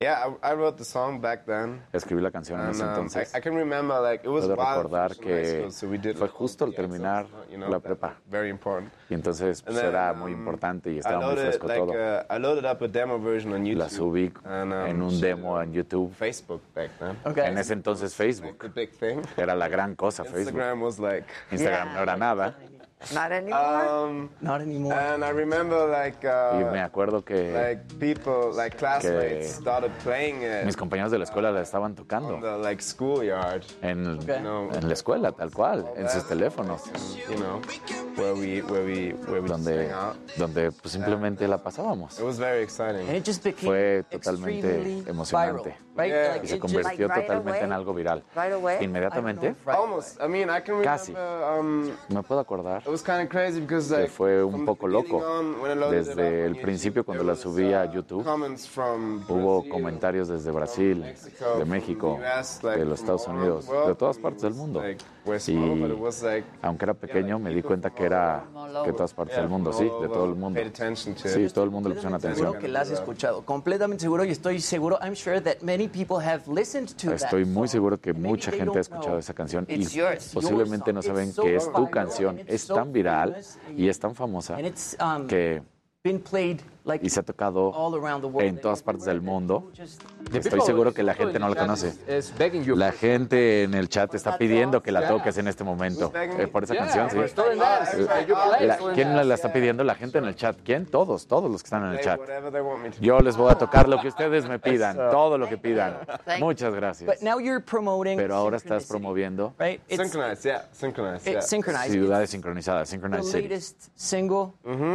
Yeah, I, I wrote the song back then.
Escribí la canción en ese
um,
entonces.
I, I can remember like it was
Puedo recordar que fue justo al
yeah, so,
terminar
you know,
la prepa.
Very important.
Y entonces pues, era muy
um,
importante y estaba muy fresco
like,
todo.
uh, I loaded up a demo version on YouTube.
La subí
and, um,
en un demo en YouTube.
Facebook back then.
En ese entonces Facebook.
The big thing.
Era la gran cosa Facebook.
Instagram was like.
Instagram no era nada.
Not anymore.
Um,
Not anymore.
And I remember like. Uh,
Y me acuerdo que
like people, like classmates, started playing it
mis compañeros de la escuela la estaban
on
tocando
the like schoolyard.
en,
No.
en la escuela, tal cual, en sus teléfonos.
You know, where we where we where we
donde,
out.
donde pues, simplemente la pasábamos.
It was very exciting.
And it just became
Fue totalmente emocionante.
viral, right?
Yeah.
Like,
Y se convirtió
Like right
totalmente en
away?
algo viral.
Right away?
Inmediatamente,
Almost. I mean, I can remember.
Casi.
Um,
me puedo acordar
it was crazy because
que
like
fue un poco loco.
on,
Desde el principio, cuando la subí a
uh,
YouTube, hubo comentarios desde Brasil, de México, de los Estados Unidos, de todas partes del mundo. Y
like
aunque era pequeño, me di cuenta que era de todas partes del mundo, sí, de todo el mundo. Sí, todo el mundo le puso atención.
Seguro que la has escuchado, completamente seguro y estoy seguro, I'm sure that many people have listened to
Estoy muy seguro que mucha gente ha escuchado esa canción y posiblemente no saben que es tu canción. Es tan viral y es tan famosa
um,
que y se ha tocado en todas partes del mundo. Estoy seguro que la gente no la conoce. La gente en el chat está pidiendo que la toques en este momento. Eh, por esa canción, sí. Eh, la- ¿Quién la, está pidiendo? La gente en el chat. ¿Quién? Todos, todos los que están en el chat. Yo les voy a tocar lo que ustedes me pidan, todo lo que pidan.
Thank
Muchas gracias.
But now you're promoting
Pero ahora estás
Synchronicity,
promoviendo
right? It's,
Synchronized, yeah, synchronized, yeah.
it's synchronized.
ciudades sincronizadas,
the
Synchronized City.
latest single.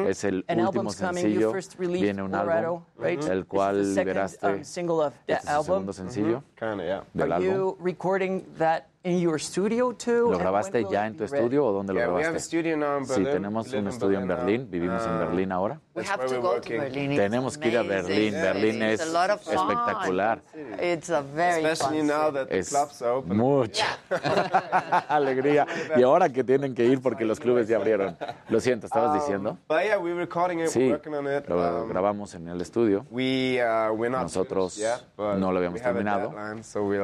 Es el
An
último
album's coming. You
sencillo.
first released
Viene un
Colorado,
álbum,
right?
el cual
the second,
liberaste.
um, single of that
Este es el
album.
segundo sencillo
Kinda, yeah.
del
Are
álbum.
you recording that in your studio too?
¿Lo grabaste ya
it
en tu estudio o dónde lo
Yeah, we have a
grabaste?
studio now in
Sí,
Berlin.
tenemos un estudio en. Berlín, vivimos en
Ah.
Berlín ahora.
We
That's
have
where
to
we're
go to
working.
Berlin. It's
Tenemos que ir a. Berlín, Berlín es
a lot of fun.
espectacular.
It's a very
Especially
fun
now
city.
that the
Es
clubs are open.
mucha alegría. Y ahora que tienen que ir porque los clubes ya abrieron. Lo siento, ¿estabas diciendo?
Recording it,
Sí,
we're working on it.
lo
Um,
grabamos en el estudio,
we, uh,
Nosotros no lo habíamos
we have a
terminado,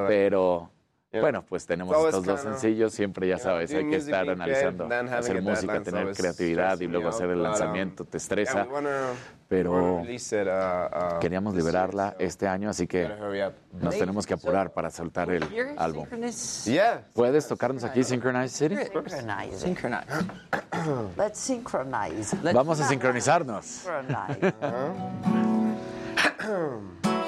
pero
Yeah.
bueno, pues tenemos estos dos sencillos. Siempre, ya sabes, hay que
music,
estar
being
analizando, hacer música, tener creatividad y luego hacer el
but,
lanzamiento, te estresa. Pero
uh, uh,
queríamos
this year,
liberarla
so
este año, así que nos tenemos que apurar para soltar el álbum. ¿Puedes tocarnos aquí Synchronized City?
Synchronize. it.
Synchronize.
Let's synchronize.
Vamos a sincronizarnos.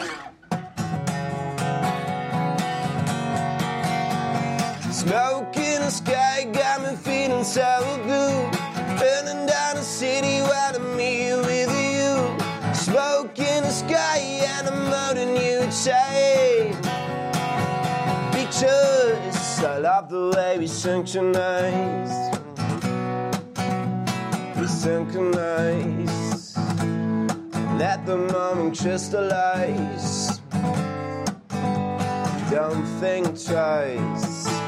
Smoke in the sky got me feeling so blue. Burning down the city while I'm here with you. Smoke in the sky and I'm holding you tight. Because I love the way we synchronize. We synchronize. Let the moment crystallize. Don't think twice.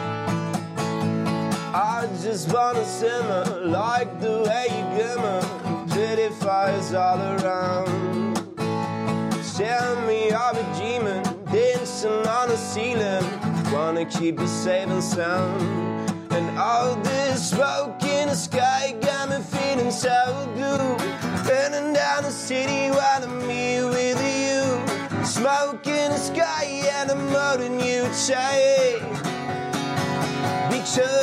I just wanna simmer like the way you glimmer. Pretty fires all around. Tell me I'm a demon dancing on the ceiling. Wanna keep you safe and sound. And all this smoke in the sky got me feeling so good. Burning down the city while I'm here with you. Smoke in the sky and I'm holding you tight. Because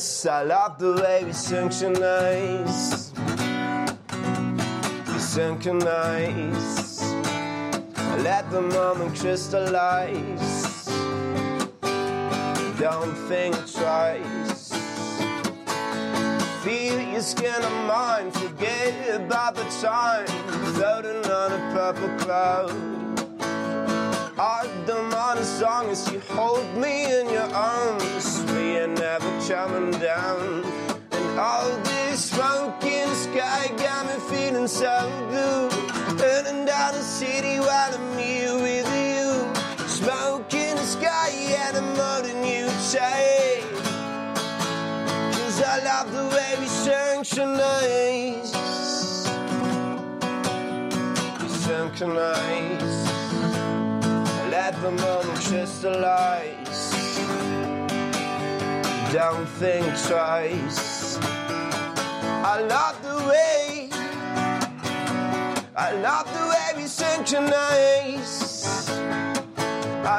I love the way we synchronize. We synchronize. Let the moment crystallize. Don't think twice. Feel your skin on mine. Forget about the time. Floating on a purple cloud. I as long as you hold me in your arms. We are never coming down. And all this smoke in the sky got me feeling so blue. Burning down the city while I'm here with you. Smoke in the sky and I'm holding you tight. Cause I love the way we synchronize. We synchronize at the moment crystallize. Don't think twice. I love the way, I love the way we synchronize.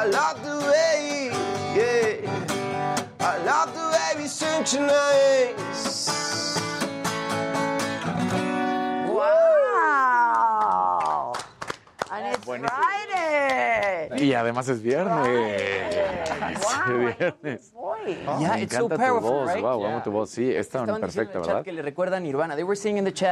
I love the way, yeah. I love the way we synchronize.
Y además es viernes. Viernes. Me encanta tu voz. Wow, amo tu voz. Sí,
está
perfecta, ¿verdad?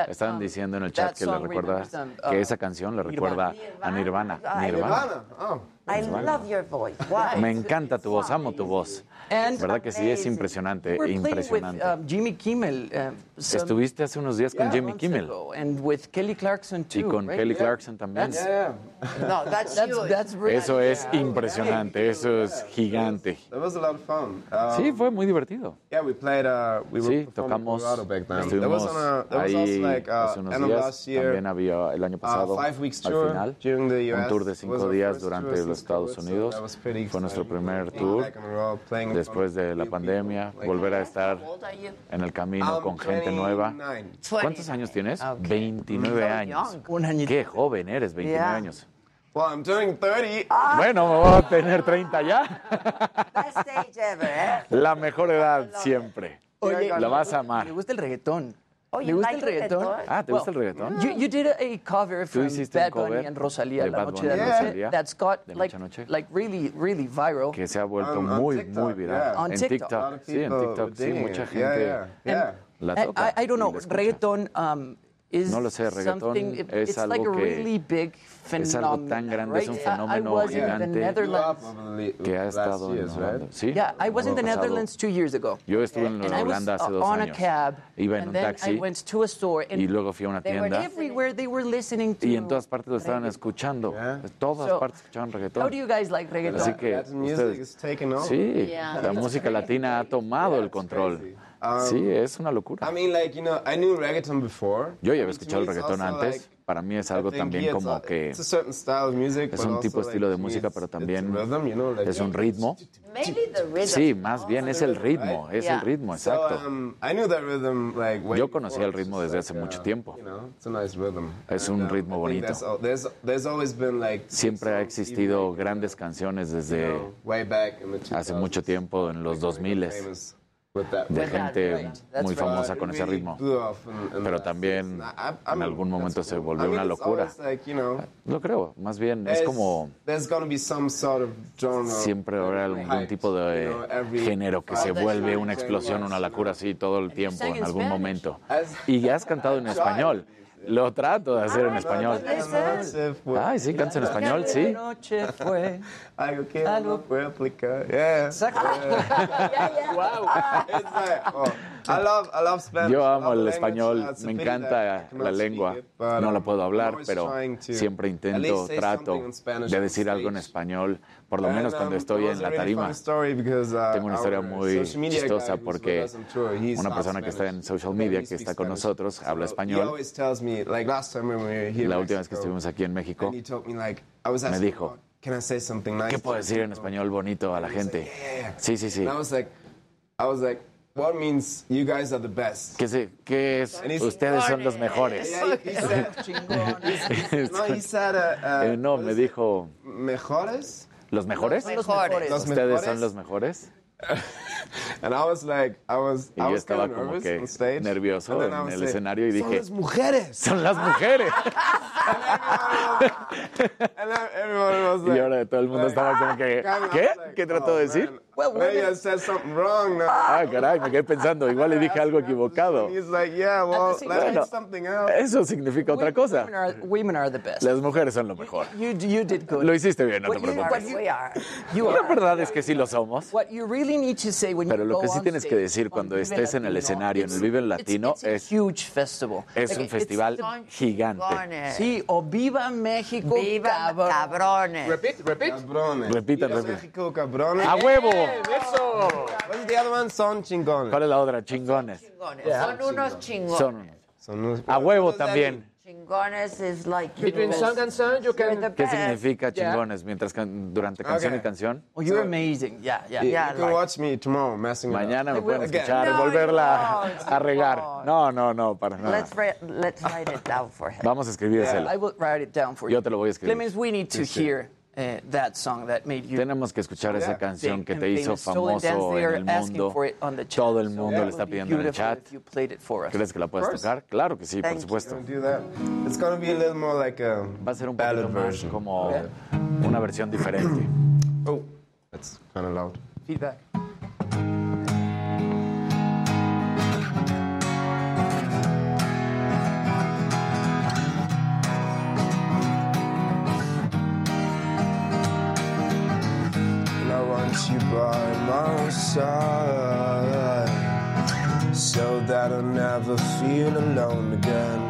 Estaban diciendo en el chat que le recuerda que esa canción le recuerda Nirvana. a Nirvana. Nirvana. Nirvana. Oh.
I love your voice. Wow.
Me encanta tu voz, amo tu voz. ¿Verdad que sí? Es impresionante, impresionante.
Jimmy Kimmel,
Estuviste hace unos días
yeah,
con
Jimmy
Kimmel.
And with Kelly Clarkson too,
y con
right?
Kelly
yeah.
Clarkson también.
Yeah,
no, that's,
that's, that's
eso es impresionante, eso es gigante.
That was, that was a lot of fun. Um,
sí, fue muy divertido.
Yeah, we played, uh, we
sí, tocamos, estuvimos ahí hace unos días,
year,
también había el año pasado,
uh,
al final, un tour de cinco días durante los Estados Unidos. Fue nuestro primer tour después de la pandemia, volver a estar en el camino con gente ¿Cuántos años tienes?
Ah,
29 años. Qué joven eres, 29 años.
Well, I'm doing 30. Ah.
Bueno, me voy a tener 30 ya.
Best age ever, ¿eh?
La mejor edad siempre. Lo vas a amar.
Me gusta el reggaetón.
Ah, ¿te gusta el reggaetón?
You, did a, cover from Bad Bunny and Rosalía la noche de yeah. That's got like, really, really viral.
Que se ha vuelto muy, muy viral. En
TikTok.
Sí, en TikTok. Sí, mucha gente.
I, don't know. Reggaeton um, is
no lo sé, reggaetón es algo
like
que
really big phenomenon,
es algo tan grande, es un fenómeno gigante que ha estado
en
Sí.
Yeah, I was in the Netherlands two years ago.
Yo estuve en Holanda hace dos años. Iba en un taxi y luego fui a una tienda. y en todas partes lo estaban escuchando. En todas partes reggaetón.
How do you guys like reggaeton?
Sí, la música latina ha tomado el control.
Um,
sí, es una locura.
I mean, like, you know, I knew reggaeton before.
Yo ya había escuchado el reggaetón antes.
Like,
para mí es algo también como que es un tipo de estilo de música, pero también es un ritmo. Sí, más bien es el ritmo, es el ritmo, exacto. Yo conocía el ritmo desde hace mucho tiempo. Es un ritmo bonito. Siempre ha existido grandes canciones desde hace mucho tiempo, en los
2000s
de gente muy famosa con ese ritmo. Pero también en algún momento se volvió una locura. Lo creo, más bien es como siempre habrá algún tipo de género que se vuelve una explosión, una locura así todo el tiempo, en algún momento. Y ya has cantado en español. Lo trato de hacer Ay, en
ah, español.
Ay, sí, cantas en español, sí.
noche fue
algo que no puede aplicar. Yeah.
Exacto.
Yeah. wow. Like, oh, I love, I love Spanish.
Yo amo el español,
ah,
me encanta la lengua. No la puedo hablar, pero siempre intento, trato de decir algo en español por lo
and,
menos cuando
um,
estoy en la tarima.
Story because, uh,
Tengo una historia muy chistosa porque una persona que está en social media, que está con nosotros, habla español. La última vez que estuvimos aquí en México,
me
dijo, ¿qué puedo decir en español bonito a la gente? Sí, sí, sí.
What means you guys are the best?
¿Qué, se, qué es? Ustedes son los mejores.
no,
eh, me dijo.
¿Mejores?
¿Los mejores?
Los mejores.
¿Los
¿Ustedes son los mejores?
And I was like, I was,
y
I
yo
was
estaba como
nervous
que
stage,
nervioso en el escenario y dije, son
las mujeres,
son las mujeres.
and and was like,
y ahora todo el mundo like, estaba como que, ¿qué? ¿Qué trató
oh, de
decir?
Man well, women... Well, you said something wrong. Now.
Ah, caray, me quedé pensando. Igual le dije algo equivocado.
He's like, yeah, well, let's
bueno,
something else.
Eso significa otra cosa.
Women are, women are, the best.
Las mujeres son lo mejor.
You, you, you did good.
Lo hiciste bien, no
what te
preocupes.
You, what you,
are.
La verdad es que sí lo somos.
What you really need to say when
Pero lo que sí tienes que decir cuando estés en el escenario, en el Vive Latino, es...
Huge festival.
Es un festival gigante.
Sí, o Viva México,
Viva cabrones.
Repite, repite.
Cabrones. Repitan,
repitan.
México, cabrones.
¡A huevo!
Eso.
What's the other one? Son chingones.
¿Cuál es la otra? Chingones.
Son unos chingones.
Son
Son unos-
a huevo también.
Chingones is like
Between song and song, you can.
¿Qué significa chingones mientras can- durante canción y
Okay.
canción?
Oh, you're amazing. Yeah, yeah.
You,
Yeah,
you can watch me tomorrow messing with
Mañana me pueden escuchar y
No,
volverla a regar. No, no, no, para nada.
Let's, let's write it down for him.
Vamos a escribírselo.
I will write it down for you.
Yo te lo voy a escribir.
Clemens, we need to
Sí, sí.
Uh, that song that made you.
Tenemos que escuchar esa
Yeah.
canción que te
and
hizo famoso en
are
el
asking
mundo.
for it on the chat.
Todo el
So
mundo
that
le
would
está pidiendo en el
beautiful
chat.
if you played it for us.
¿Crees que la puedes tocar? Claro que sí, por
Thank you.
supuesto.
Like a
Va a ser un
ballad
poquito más
version.
como una versión diferente.
Oh, that's kind of loud.
Feedback.
You by my side so that I'll never feel alone again.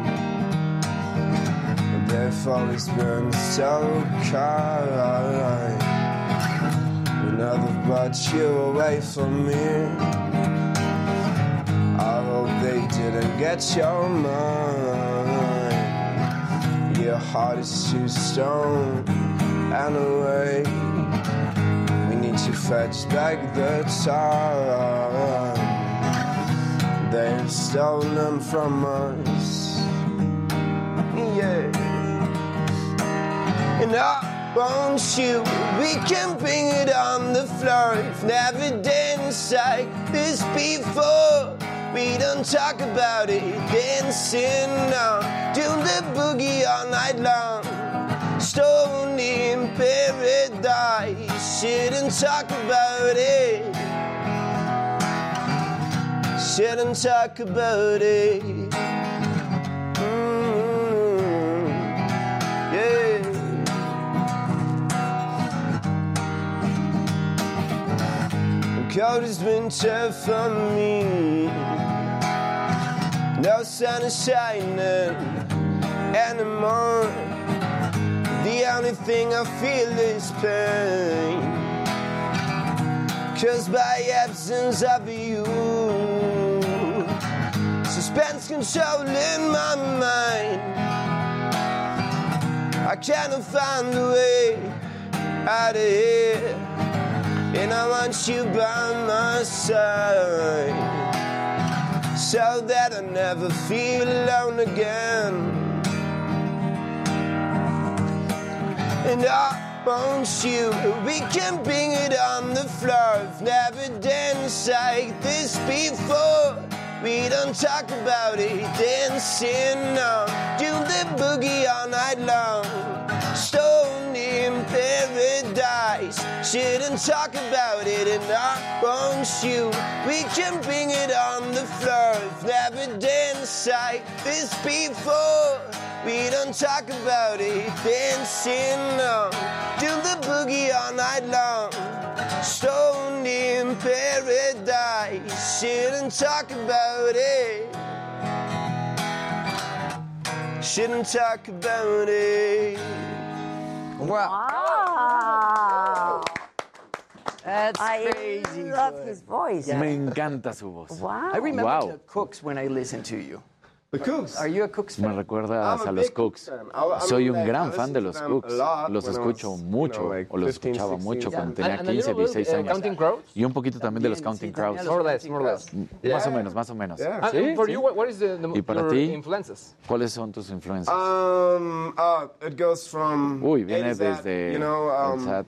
They've always been so kind. Another brought you away from me. I hope they didn't get your mind. Your heart is too stone and. To fetch back the time they've stolen from us. Yeah. And I want you, we can bring it on the floor. If never danced like this before. We don't talk about it, dancing now, do the boogie all night long. Stone in paradise, shouldn't talk about it. Shouldn't talk about it. Mm, yeah. Cold as winter for me. No sun is shining anymore. The only thing I feel is pain. Cause by absence of you. Suspense controlling my mind. I cannot find a way out of here. And I want you by my side so that I never feel alone again. And I want you, we can bring it on the floor. I've never danced like this before. We don't talk about it, dancing on, do the boogie all night long. Stone in paradise, shouldn't talk about it, and I want you. We can bring it on the floor. I've never danced like this before. We don't talk about it, dancing on, do the boogie all night long. Stone in paradise, shouldn't talk about it. Shouldn't talk about it.
Wow.
That's
I
crazy.
love
good.
his voice.
Me encanta su voz.
Wow.
I remember
Wow.
the Cooks when I listened to you.
The Cooks.
Are you a Cooks
Me recuerdas
a
los Cooks. Soy un gran fan de los Cooks. Los escucho mucho o los
15,
escuchaba
16,
mucho cuando tenía
And- and a
15,
little bit,
16
uh,
años. Y un poquito también de los Counting Crows.
less.
Más o menos, más o menos.
The
¿Y para ti? ¿Cuáles son tus influencias?
Um, uh, it goes from
Uy, viene desde el
um,
SAT.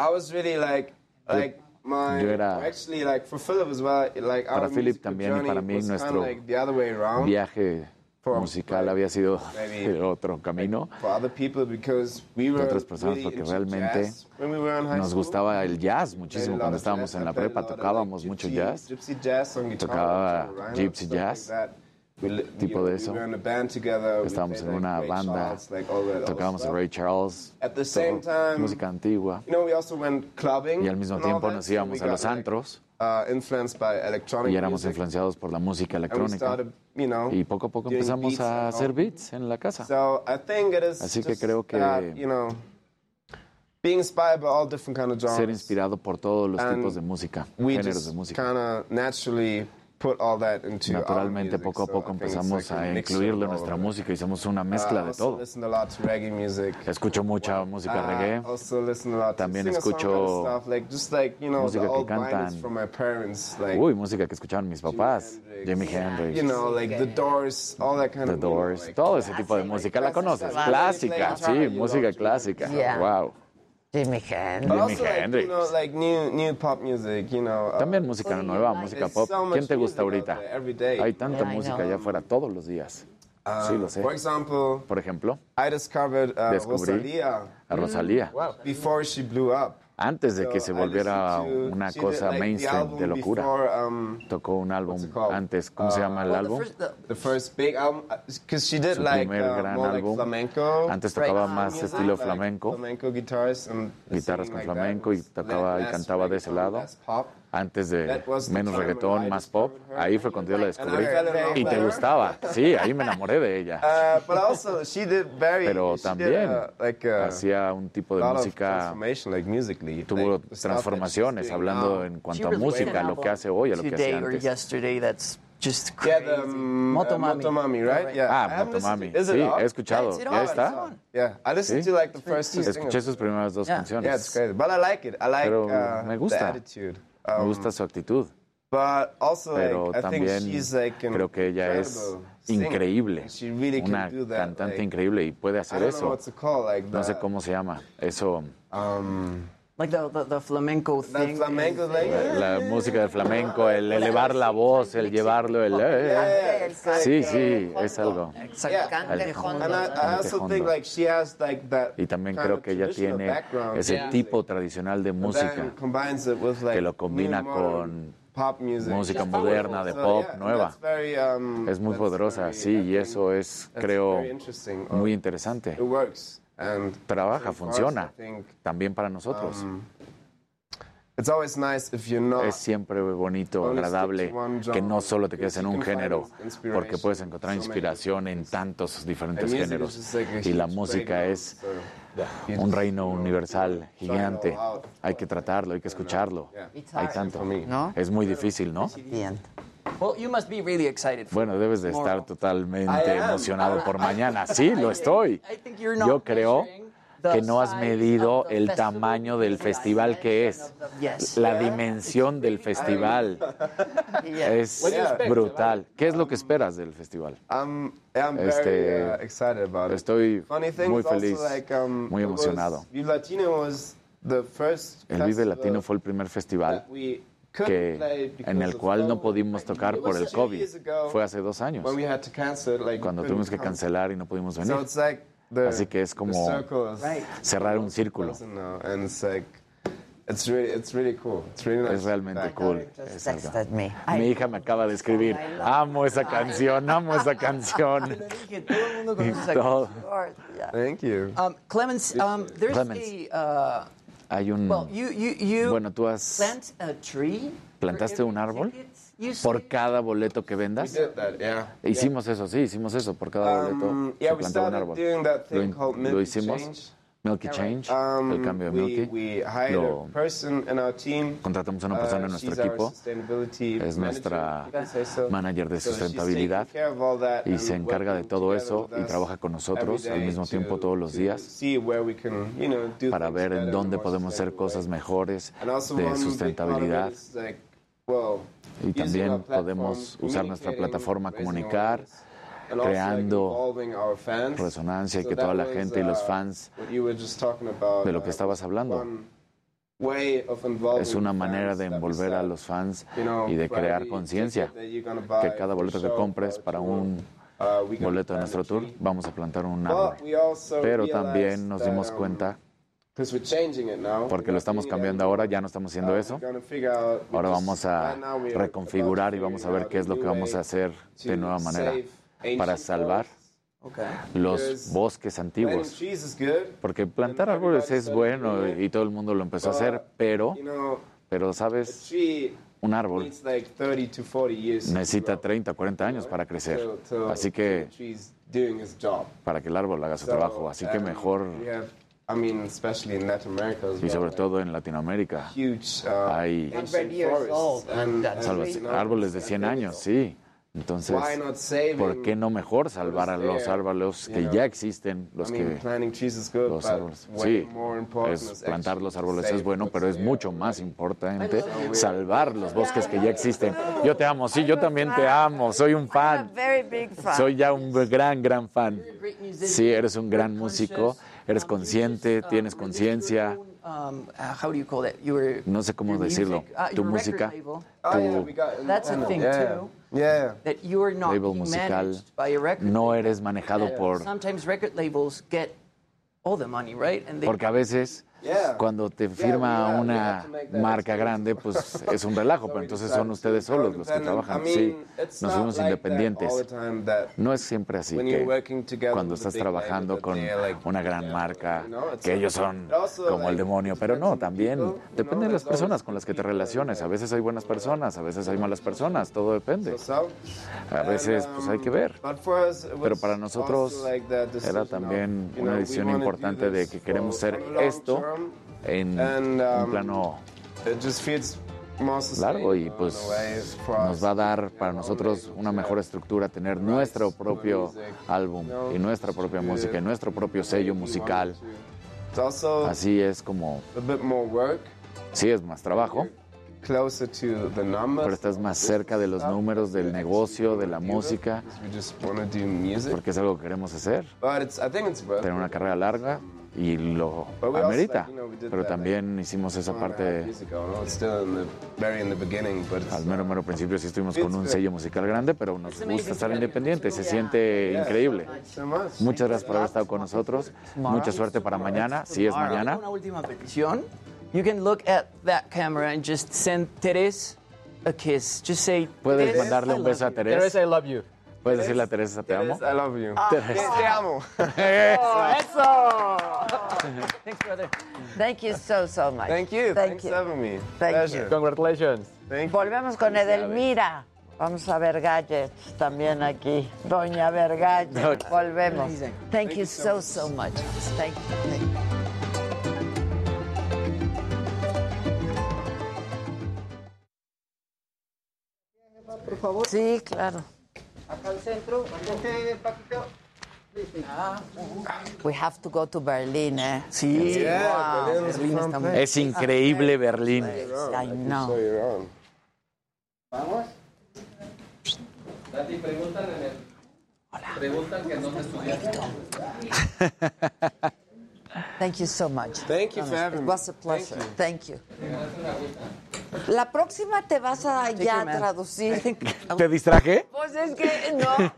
I was really like, like my,
yo era-
actually like for Philip as well, like
Para
our
Philip también y para mí nuestro
like the other way around.
viaje musical había sido
maybe
el otro camino.
for other people because we
de
were
otras personas
really
porque realmente
jazz when we were in high
nos
school.
gustaba el jazz muchísimo cuando estábamos
jazz.
En la prepa, tocábamos mucho
gypsy-
jazz,
gypsy jazz on guitar,
tocaba gypsy jazz, tipo de eso. estábamos en una banda, tocábamos a. Ray Charles, música antigua, y al mismo tiempo nos íbamos a los antros
uh,
y éramos influenciados por la música electrónica y poco a poco empezamos a hacer beats en la casa. Así que creo que-. Ser inspirado por todos los tipos de música, géneros de música. Naturalmente, poco a poco empezamos
a incluirle
nuestra música, hicimos una mezcla de todo. Escucho mucha música reggae, también escucho música que cantan, uy, música que escuchaban mis papás, Jimi Hendrix,
The Doors,
todo ese tipo de música, ¿la conoces? Clásica, sí, música clásica, wow.
Jimi
Hendrix.
Jimi
also, like, new, new pop music, you know. Uh,
También música nueva, música pop. ¿Quién te gusta ahorita? Hay tanta música allá afuera todos los días. Sí, uh, lo sé.
For example,
Por ejemplo,
I discovered, uh, Rosalía.
a Rosalía. Mm. Wow.
Before she blew up
antes de que se volviera una cosa mainstream de locura. Tocó un álbum antes, ¿cómo se llama el álbum? Su primer gran álbum. Antes tocaba más estilo flamenco, guitarras con flamenco y tocaba y cantaba de ese lado antes de menos reggaetón, más pop. Ahí fue cuando yo la descubrí. Y te gustaba. Sí, ahí me enamoré de ella. Pero también hacía un tipo de música, tuvo transformaciones, hablando en cuanto a música, lo que hace hoy, a lo que hacía antes.
Just crazy.
Yeah, the, um,
Motomami.
Uh, Motomami, right? Yeah.
Ah, Motomami. Sí, he escuchado.
Yeah,
ya está.
Yeah, I listened
¿Sí?
to like the first two
Escuché sus primeras dos
yeah.
canciones.
Yeah, it's crazy. But I like it. I like
Pero
uh,
me gusta.
the attitude.
Me gusta su actitud. Pero también creo que ella es increíble, una cantante increíble y puede hacer eso. No sé cómo se llama. Eso
Like the, the, the flamenco thing.
Flamenco, la,
la, música del flamenco, el elevar la voz, el llevarlo, el... Eh, eh. sí, sí, es algo. Y también creo que ella tiene ese tipo tradicional de música que lo combina con música moderna, de pop, nueva. Es muy poderosa, sí, y eso es, creo, muy interesante trabaja, funciona también para nosotros. Es siempre bonito, agradable, que no solo te quedes en un género, porque puedes encontrar inspiración en tantos diferentes géneros. Y la música es un reino universal, gigante. Hay que tratarlo, hay que escucharlo. Hay tanto. Es muy difícil, ¿no?
Well, you must be really excited for
bueno, debes de
tomorrow. estar totalmente
emocionado por mañana. Sí, lo estoy. Yo creo que no has medido el tamaño del festival que es, la dimensión del festival. Es brutal. ¿Qué es lo que esperas del festival? Este, estoy muy feliz, muy emocionado. El Vive Latino fue el primer festival que, en el cual no pudimos tocar por el COVID. Fue hace dos años, cuando tuvimos que cancelar y no pudimos venir. Así que es como cerrar un círculo.
It's really, it's really cool. It's really nice.
Es realmente cool.
Me.
Mi hija me acaba de escribir. Amo esa canción, amo esa canción.
Thank you.
Um, Clemens, um, there's
Clemens.
Uh,
hay un
well, you, you, you
Bueno, tú has
plant a tree
plantaste un árbol por cada boleto que vendas.
That, yeah.
Hicimos yeah. eso, sí, hicimos eso por cada boleto
um,
se plantaba un árbol. Lo, lo, hicimos. Milky Change,
um,
el cambio de Milky.
We, we
Lo, contratamos a una persona en nuestro equipo, es nuestra manager de sustentabilidad y se encarga de todo eso y trabaja con nosotros al mismo tiempo todos los días
can, you
para ver en dónde podemos hacer cosas mejores de sustentabilidad. Y también podemos usar nuestra plataforma, comunicar creando resonancia y que toda la gente y los fans de lo que estabas hablando. Es una manera de envolver a los fans y de crear conciencia. Que cada boleto que compres para un boleto de nuestro tour, vamos a plantar un árbol. Pero también nos dimos cuenta, porque lo estamos cambiando ahora, ya no estamos haciendo eso. Ahora vamos a reconfigurar y vamos a ver qué es lo que vamos a hacer de nueva manera para salvar los bosques antiguos. Porque plantar árboles es bueno y todo el mundo lo empezó a hacer, pero, pero ¿sabes? Un árbol necesita 30, 40 años para crecer. Así que, para que el árbol haga su trabajo. Así que mejor y sobre todo en Latinoamérica. Hay árboles de 100 años, sí. Entonces,
Why not saving
¿por qué no mejor salvar a los árboles que
know?
ya existen? Los
I mean,
que los árboles. Sí, es plantar los árboles es bueno, pero es mucho más importante salvar los bosques que ya existen. Yo te amo, sí, yo también te amo, soy un fan.
Very big fan.
Soy ya un gran, gran fan. Sí, eres un gran músico, eres consciente, tienes conciencia.
Um, uh, how do you call that? You were
No sé cómo
your
decirlo.
music, uh,
Tu
your
música.
Oh, yeah,
tu
we got
That's a thing
yeah.
too.
Yeah.
That you are not
label
being
musical,
managed by a record
no
label.
eres manejado por...
Sometimes record labels get all the money, right? And they
Porque a veces. Cuando te firma una marca grande, pues es un relajo, pero entonces son ustedes solos los que trabajan. Sí, nos fuimos independientes. No es siempre así que cuando estás trabajando con una gran marca, que ellos son como el demonio, pero no, también depende de las personas con las que te relaciones. A veces hay buenas personas, a veces hay malas personas, todo depende. A veces pues hay que ver.
It
Pero para nosotros era también una decisión importante de que queremos
long
esto en
and,
un
um,
plano largo y pues nos va a dar para nosotros una mejor estructura tener nuestro propio álbum y nuestra propia música y nuestro propio sello musical. Así es como, sí es más trabajo,
closer to the numbers.
pero estás más cerca de los números del negocio, de la música, porque es algo que queremos hacer. Tener una carrera larga y lo amerita, pero también hicimos esa parte Al mero, mero principio sí estuvimos con un sello musical grande, pero nos gusta estar independientes, se siente increíble. Muchas gracias por haber estado con nosotros. Mucha suerte para mañana, si es mañana.
Una última petición. You can look at that camera and just send Teres a kiss. Just say,
Puedes
"Teres,
mandarle un beso a
you."
Teresa.
I love you.
Puedes decirle a Teresa, te amo.
I love you.
Teresa.
Te, te amo.
Thanks, brother.
Thank you so, so much.
Thank you.
Thank
Thanks
you.
for having me.
Thank
Pleasure.
you.
Congratulations.
Thank you.
Volvemos con Edelmira. Vamos a ver gadgets también aquí. Doña Vergalles. Volvemos. Thank you so, so much. Thank you. Thank you.
Por favor,
Sí, claro.
Acá al centro. Vente, Paquito.
We have to go to Berlin, eh?
Sí.
Yeah,
Wow.
Berlín está
place.
Es increíble Berlín.
I know.
So you're on.
Vamos.
Thank you so much.
Thank you for having
It
me.
was a pleasure. Thank you. La próxima te vas a ya traducir.
¿Te distraje?
Pues es que no.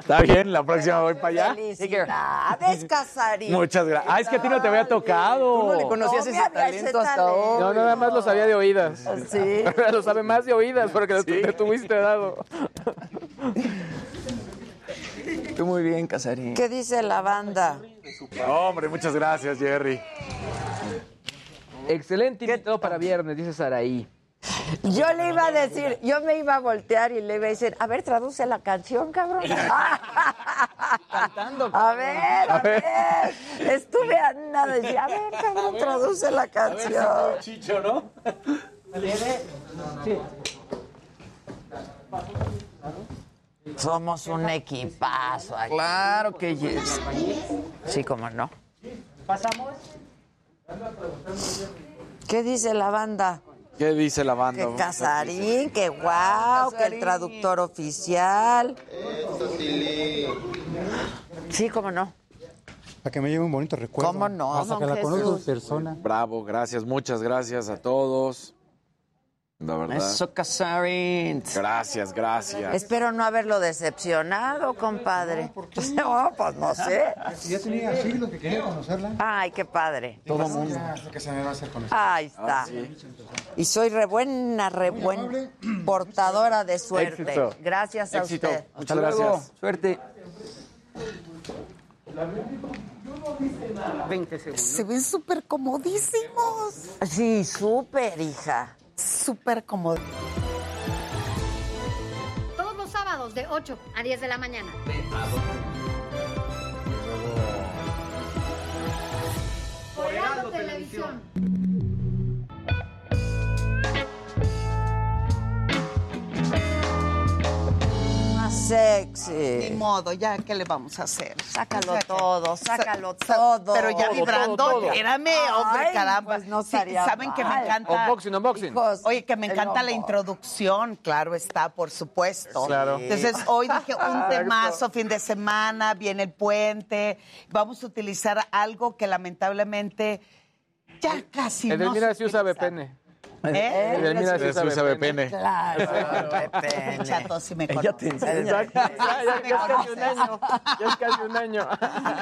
Está bien, la próxima voy para allá.
Felicidades, Casarín.
Muchas gracias. Ah, es que a ti no te había tocado.
Tú no le conocías
No
ese
había ese
talento hasta
talento.
hoy.
No, nada más lo sabía de oídas.
Sí.
lo sabe más de oídas porque te tuviste dado.
Tú muy bien, Casarín.
¿Qué dice la banda?
Hombre, muchas gracias, Jerry.
Excelente invitado para viernes, dice Saraí.
Yo le iba a decir, yo me iba a voltear y le iba a decir, a ver, traduce la canción, cabrón.
Cantando.
A ver, a ver. Estuve a nada de decir, a ver, cabrón, traduce la canción.
Chicho, ¿no?
Somos un equipazo aquí.
Claro que yes.
Sí, cómo no.
Pasamos.
¿Qué dice la banda?
¿Qué dice la banda?
Que Casarín, que guau, que el traductor oficial. Sí, cómo no.
Para que me lleve un bonito recuerdo.
¿Cómo no,
Hasta que la conozco en persona.
Bravo, gracias, muchas gracias a todos. La verdad.
Eso, Casarín.
Gracias, gracias.
Espero no haberlo decepcionado, compadre. No, pues no sé.
Ya tenía siglos que quería conocerla.
Ay, qué padre.
Todo mundo. que se me va a hacer conocer.
Ahí está. Y soy re buena, re buen portadora de suerte.
Éxito.
Gracias a
Éxito.
usted.
Muchas gracias.
Suerte.
20 segundos.
Se ven súper comodísimos.
Sí, súper, hija.
Súper cómodos.
Todos los sábados de 8 a 10 de la mañana.
Heraldo Televisión.
Sexy.
Ni modo, ya, ¿qué le vamos a hacer?
Sácalo todo, sácalo
sa-
todo.
Pero ya
Todo,
vibrando,
todo, todo.
espérame, hombre,
Ay,
caramba.
pues no
Sí, Saben que me encanta.
Unboxing, unboxing.
Hijos,
Oye, que me encanta la introducción, claro está, por supuesto.
Claro.
Entonces, hoy dije un temazo, fin de semana, viene el puente, vamos a utilizar algo que lamentablemente ya casi no
Edelmira
se
sí usa
utiliza. ¿Eh?
Edelmira sí usa VPN.
Claro, Pepe.
Chato, si me conoce.
te enseña.
Exacto. Ya, ya, ya es casi un año. Ya es casi un año.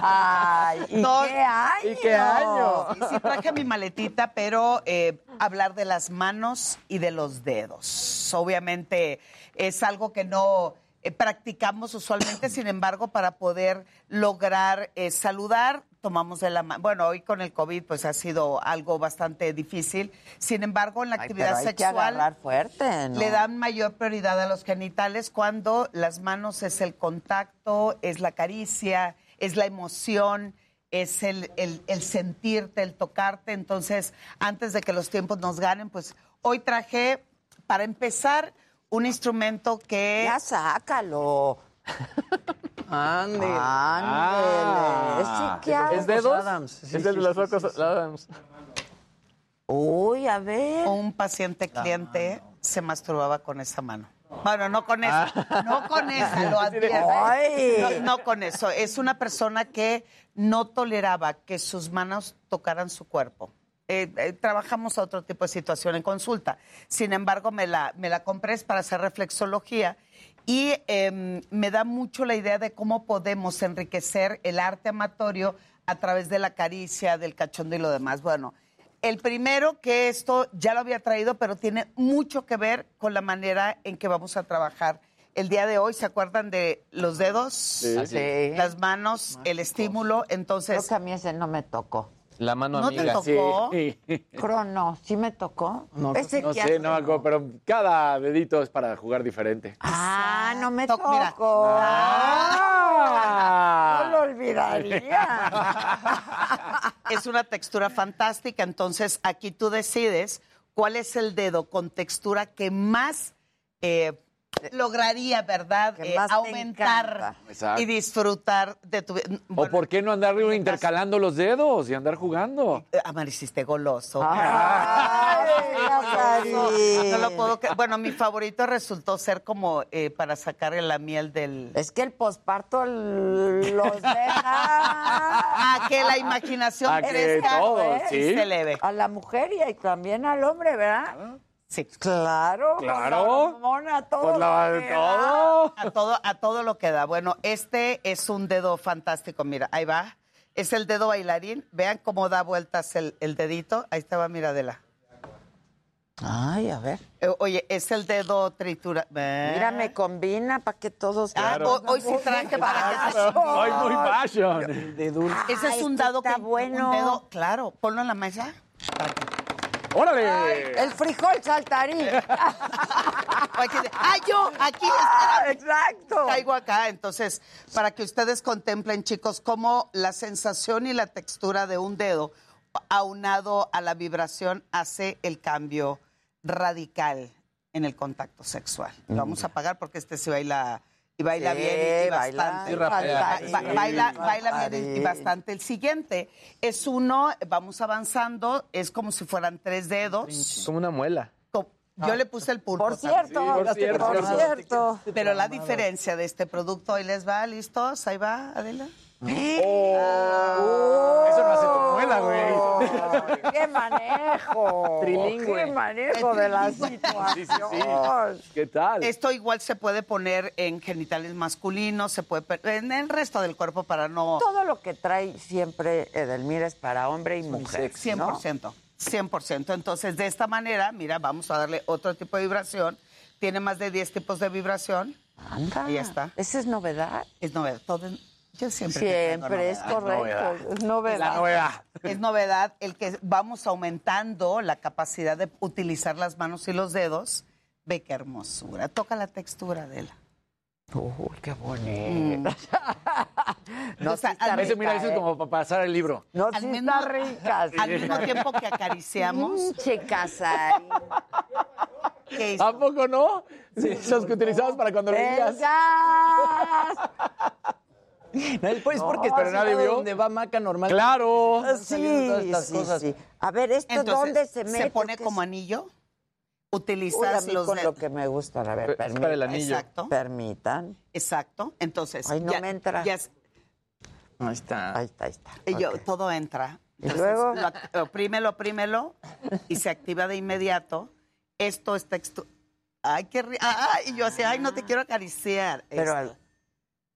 Ay, ¿y
Dos-
qué año?
¿Y qué año?
Sí, sí traje mi maletita, pero eh, hablar de las manos y de los dedos. Obviamente es algo que no eh, practicamos usualmente, sin embargo, para poder lograr eh, saludar, tomamos de la mano. Bueno, hoy con el COVID pues ha sido algo bastante difícil. Sin embargo, en la
Ay,
actividad
pero hay
sexual
fuerte, ¿no?
le dan mayor prioridad a los genitales cuando las manos es el contacto, es la caricia, es la emoción, es el, el- el sentirte, el tocarte. Entonces, antes de que los tiempos nos ganen, pues hoy traje, para empezar, un instrumento que...
Ya sácalo.
Ándale.
Ándele.
Ah.
¿qué hago?
¿Es dedos?
Adams. Sí,
es el
sí,
de los
sí,
ojos
sí, sí.
Adams.
Uy, a ver.
Un paciente cliente se masturbaba con esa mano. Bueno, no con eso, no con esa, lo advierto. No, no con eso. Es una persona que no toleraba que sus manos tocaran su cuerpo. Eh, eh, trabajamos otro tipo de situación en consulta. Sin embargo, me la, me la compré es para hacer reflexología y em, me da mucho la idea de cómo podemos enriquecer el arte amatorio a través de la caricia, del cachondo y lo demás. Bueno, el primero que esto ya lo había traído, pero tiene mucho que ver con la manera en que vamos a trabajar el día de hoy. ¿Se acuerdan de los dedos?
Sí.
Sí.
Las manos, el estímulo.
Creo
Entonces,
que a mí ese no me tocó.
La mano
¿no te
amiga.
tocó?
Crono, ¿sí me tocó?
No,
Ese
No sé, no me acuerdo, pero cada dedito es para jugar diferente.
Ah, no me
Toc-
tocó.
mira.
No lo olvidaría.
es una textura fantástica. Entonces, aquí tú decides cuál es el dedo con textura que más eh, lograría, ¿verdad?
Que
Eh, aumentar y disfrutar de tu...
¿O
Bueno,
por qué no andar intercalando los dedos y andar jugando?
eh, Amar, hiciste goloso.
Ay, Nazarí.
No lo puedo creer. Bueno, mi favorito resultó ser como eh, para sacar la miel del...
Es que el posparto los deja.
Ah, que la imaginación
Ah,
crezca
todo, sí.
se eleve.
A la mujer y también al hombre, ¿verdad?
Sí.
Claro.
Claro.
Hormona, todo.
Pues la-
lo que da.
A todo, a todo lo que da. Bueno, este es un dedo fantástico. Mira, ahí va. Es el dedo bailarín. Vean cómo da vueltas el, el dedito. Ahí está, va, miradela.
Ay, a ver.
Eh, Oye, es el dedo tritura.
Mira, me combina para que todos.
Ah,
Claro.
hoy, hoy sí traje para que te...
Hoy muy fashion.
De dulce.
Ese es un dado
está
que...
bueno.
Un dedo, claro. Ponlo en la mesa.
¡Órale!
El frijol saltarín.
De- ¡Ah, yo! Aquí,
Ah. Exacto.
Caigo acá. Entonces, para que ustedes contemplen, chicos, cómo la sensación y la textura de un dedo aunado a la vibración hace el cambio radical en el contacto sexual. Lo vamos a apagar porque este sí baila y baila
Sí,
bien y,
baila,
bastante.
y
rapea.
Ba- ba-
Sí,
baila, baila bien y- bastante. El siguiente es uno, vamos avanzando, es como si fueran tres dedos.
Como una muela.
Yo le puse el pulpo.
Por cierto,
Sí, por cierto.
por cierto.
Pero la diferencia de este producto, ahí les va, ¿listos? Ahí va, Adela.
Oh. Eso no hace tu muela, güey.
¡Qué manejo!
Trilingüe.
¡Qué manejo de la
Sí, sí,
situación!
sí. ¿Qué tal?
Esto igual se puede poner en genitales masculinos, se puede en el resto del cuerpo para no...
Todo lo que trae siempre Edelmira es para hombre y mujer.
100%, 100%. Entonces, de esta manera, mira, vamos a darle otro tipo de vibración. Tiene más de 10 tipos de vibración.
Anda.
Ahí está.
¿Esa es novedad?
Es novedad. Todo en- yo siempre...
Siempre es
novedad.
correcto. Es novedad.
La novedad.
Es novedad el que vamos aumentando la capacidad de utilizar las manos y los dedos. Ve qué hermosura. Toca la textura de él.
Uy, qué bonito.
No, sí está
Ese, mira, ese es
rica,
como para pasar el libro.
No,
Al
sí
mismo-
está rica. sí.
Al mismo tiempo que acariciamos. ¿Qué hizo?
¿A poco no? Sí, esos que utilizabas para cuando leías.
¡Venga!
No, pues porque
pero
está
nadie vio.
donde va Maca normal.
Claro.
Sí,
estas
sí,
cosas.
sí. A ver, ¿esto
Entonces,
dónde se mete?
Se pone
¿Qué
como
es?
anillo. Utilizas los
con
de-
lo que me gusta. A ver,
Es para el anillo.
Exacto.
Permitan.
Exacto. Entonces.
Ay, no me entra.
ya es-
Ahí está.
Ahí está, ahí está.
y yo- todo entra.
¿Y luego?
lo oprímelo, oprímelo y se activa de inmediato. Esto es texto. Ay, qué ri- Ay, y yo así, ay, no te quiero acariciar.
Pero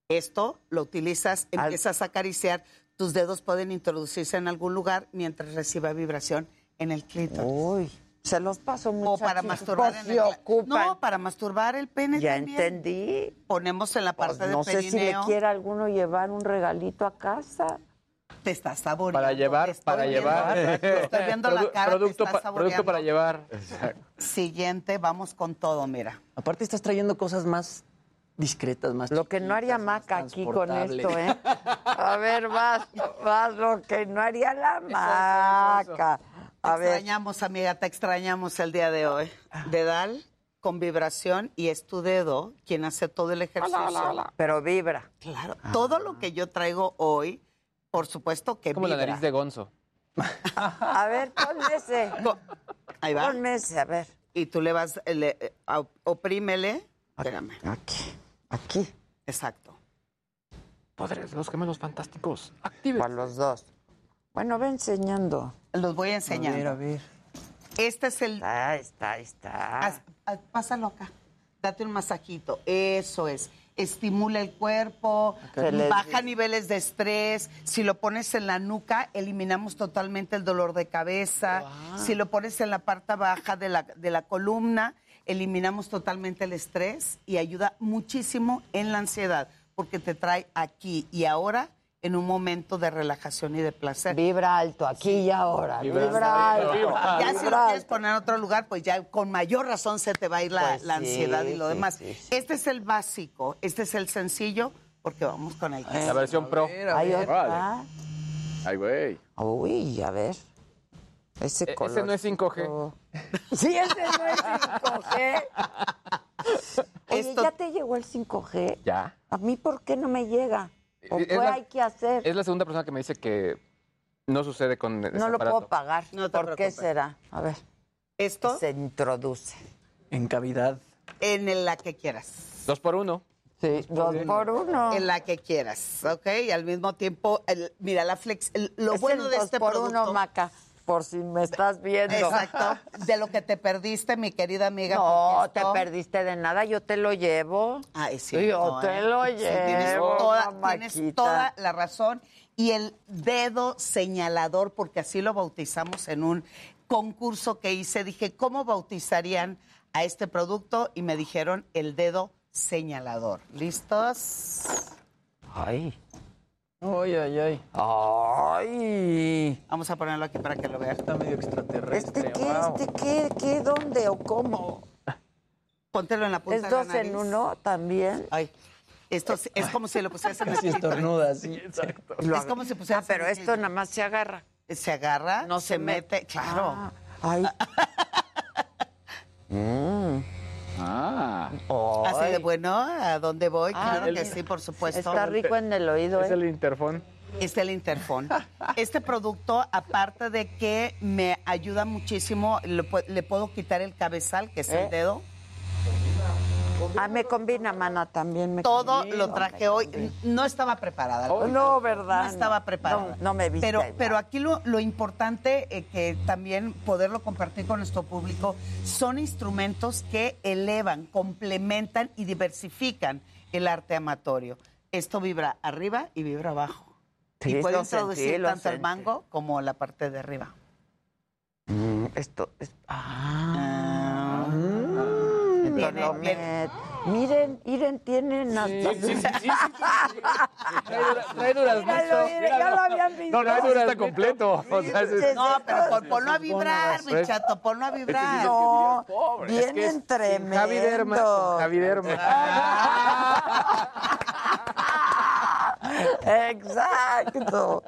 Esto. lo utilizas, empiezas a acariciar, tus dedos pueden introducirse en algún lugar mientras reciba vibración en el clítoris.
Uy, se los paso mucho.
O para masturbar en el... No, para masturbar el pene
Ya
también.
entendí.
Ponemos en la
Pues
parte
no
del
sé si le
perineo.
quiere alguno llevar un regalito a casa.
Te estás saboreando.
Para llevar,
estoy
para
viendo.
llevar.
Estoy viendo la cara,
producto,
te estás
pa- producto para llevar.
Siguiente, vamos con todo, mira.
Aparte estás trayendo cosas más discretas, más
Lo que no haría Maca aquí con esto, ¿eh? A ver, vas, vas lo que no haría la Maca.
Te
A ver,
extrañamos, amiga, te extrañamos el día de hoy. Dedal con vibración y es tu dedo quien hace todo el ejercicio.
pero vibra.
Claro, todo lo que yo traigo hoy, por supuesto que
Como la nariz de Gonzo.
A ver, ponme ese.
Ahí va.
Ponme ese, a ver.
Y tú le vas, le, eh, op- oprímele. Espérame.
Aquí, aquí.
Exacto.
Poderes de los gemelos fantásticos. Active.
Para los dos. Bueno, ve enseñando.
Los voy a enseñar.
A ver, a ver.
Este es el...
Ahí está, ahí está.
Haz- haz- pásalo acá. Date un masajito. Eso es. Estimula el cuerpo,
les
baja niveles de estrés. Si lo pones en la nuca, eliminamos totalmente el dolor de cabeza. Si lo pones en la parte baja de la, de la columna, eliminamos totalmente el estrés y ayuda muchísimo en la ansiedad, porque te trae aquí y ahora en un momento de relajación y de placer.
Vibra alto, aquí y ahora.
Vibra
Vibra,
alto,
alto.
vibra
Ya si lo quieres
alto.
poner en otro lugar, pues ya con mayor razón se te va a ir la,
Pues
la
sí,
ansiedad y lo
sí,
demás.
sí, sí.
Este es el básico, este es el sencillo, porque vamos con el que
La versión pro.
Ahí está.
Ay, güey.
Uy, a ver. Ese
E- ese no es 5G.
Sí, ese no es 5G. Oye,
Esto-
¿ya te llegó el 5G?
Ya.
¿A mí por qué no me llega? ¿O
Es
qué
la-
hay que hacer?
Es la segunda persona que me dice que no sucede con ese
No lo
aparato.
puedo pagar.
No te
¿Por qué será? A ver.
Esto
Se introduce.
En cavidad.
en el- la que quieras.
Dos por uno.
Sí, dos por uno.
En la que quieras, ¿ok? Y al mismo tiempo, el- mira, la flex, el- lo
Es
bueno
el
de
dos
este
por
producto.
uno, Maca, por si me estás viendo.
Exacto. De lo que te perdiste, mi querida amiga.
No, te perdiste de nada, yo te lo llevo.
Ay, sí.
Yo te
¿eh?
lo
Sí, tienes,
llevo,
toda, tienes toda la razón. Y el dedo señalador, porque así lo bautizamos en un concurso que hice, dije, ¿cómo bautizarían a este producto? Y me dijeron el dedo señalador. ¿Listos?
Ay.
Ay, ay, ay.
Ay.
Vamos a ponerlo aquí para que lo vean.
Está medio extraterrestre.
¿Este qué?
wow.
¿Este qué? ¿Qué? ¿Dónde o cómo?
Póntelo en la punta
¿Es
de la
dos
nariz.
en uno también?
Ay, esto es, es como si lo pusieras en la
Casi estornuda, sí, exacto.
Es como si pusieras
Ah, pero
en
esto nada más se agarra.
Se agarra,
No
se,
se
mete,
mete.
claro.
Ah, ay. Mm.
Ah.
Así de bueno, ¿a dónde voy?
Ah,
claro que sí, por supuesto.
Está rico en el oído,
Es
¿eh?
el interfón.
Es el Interfón. Este producto, aparte de que me ayuda muchísimo, le, le puedo quitar el cabezal, que es
¿Eh?
el dedo.
Ah, me combina, mana, también me
Todo
combina.
lo traje hoy. No estaba preparada.
Oh, no, ¿verdad?
No estaba preparada.
no, no me viste
Pero,
igual.
pero aquí lo, lo importante, eh, que también poderlo compartir con nuestro público, son instrumentos que elevan, complementan y diversifican el arte amatorio. Esto vibra arriba y vibra abajo.
Sí,
y puede
sentí,
introducir
lo
tanto el
sentí.
mango como la parte de arriba.
Mm, esto es... Ah. Lo Miren, miren, tienen hasta...
Sí, sí, sí, sí, sí, sí. Trae dura- Trae duraznito.
Míralo, mira, ya lo habían visto.
No, no, eso está completo. O sea, ese-
No, pero pon- ponlo a vibrar, mi chato, ponlo a vibrar.
No,
Es que
vienen
es
tremendos.
Javi Derma. Javi Derma.
Exacto.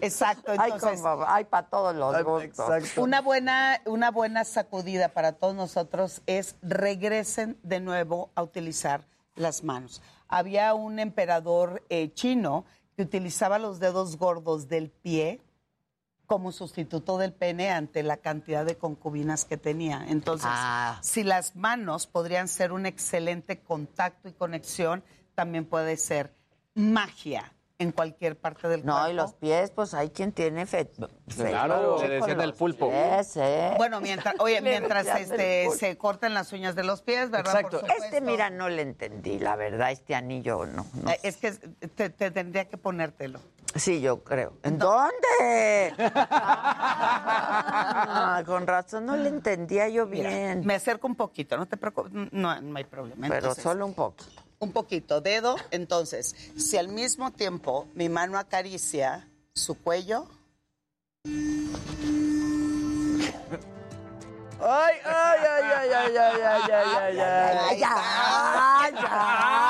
Exacto,
Hay,
entonces
como- hay para todos los gustos.
una buena una buena sacudida para todos nosotros es regresen de nuevo a utilizar las manos. Había un emperador eh, chino que utilizaba los dedos gordos del pie como sustituto del pene ante la cantidad de concubinas que tenía. Entonces,
Ah.
si las manos podrían ser un excelente contacto y conexión, también puede ser magia en cualquier parte del cuerpo.
No, y los pies, pues hay quien tiene fe.
Claro, le decían del pulpo.
Bueno, mientras, oye, mientras este, se cortan las uñas de los pies, ¿verdad?
Exacto.
Por.
Este, mira, no le entendí, la verdad, este anillo no. no.
Eh, Es que te, te tendría que ponértelo.
Sí, yo creo. ¿En dónde? Ah, con razón no le entendía yo
Mira,
bien.
me acerco un poquito, no te preocupes, no, no hay problema.
Pero
Entonces,
solo un poco.
Un poquito, dedo. Entonces, si al mismo tiempo mi mano acaricia su cuello,
Ay, ay, ay, ay, ay, ay, ay, ay, ay, ay,
ya,
ya.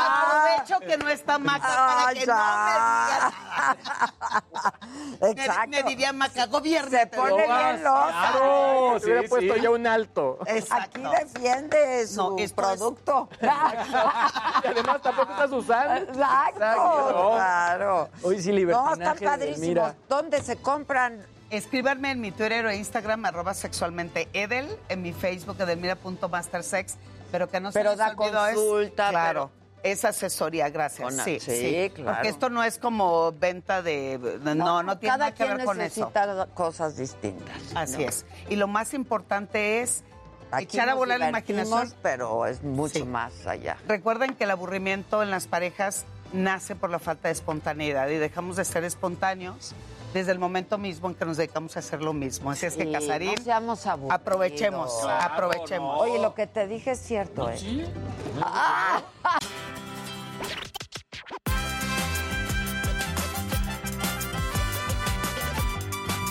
Aprovecho que no está Maca para que no me.
Exacto.
Me, diría Maca, gobierno.
Se pone bien loca.
Claro, te hubiera puesto ya un alto.
Aquí defiende su
No,
producto.
Y además tampoco estás usando.
Exacto, claro.
Hoy sí
No,
libertinaje.
están padrísimos. ¿Dónde se compran?
Escríbanme en mi Twitter o Instagram, arroba sexualmente Edel, en mi Facebook, edelmira.mastersex, pero que no se
Pero
les
da
olvidó es-
consulta,
claro, es asesoría, gracias. Sí,
sí,
sí,
claro.
Porque esto no es como venta de... No, no, tiene
cada
nada que
quien
ver con eso.
necesita cosas distintas.
Así
¿no?
es. Y lo más importante es
Aquí
echar a volar la imaginación.
Pero es mucho
Sí.
más allá.
Recuerden que el aburrimiento en las parejas nace por la falta de espontaneidad y dejamos de ser espontáneos desde el momento mismo en que nos dedicamos a hacer lo mismo. Así es que,
sí,
Casarín,
no seamos
aprovechemos, aprovechemos.
Oye, lo que te dije es cierto, ¿eh? ¿Sí? ¡Ah!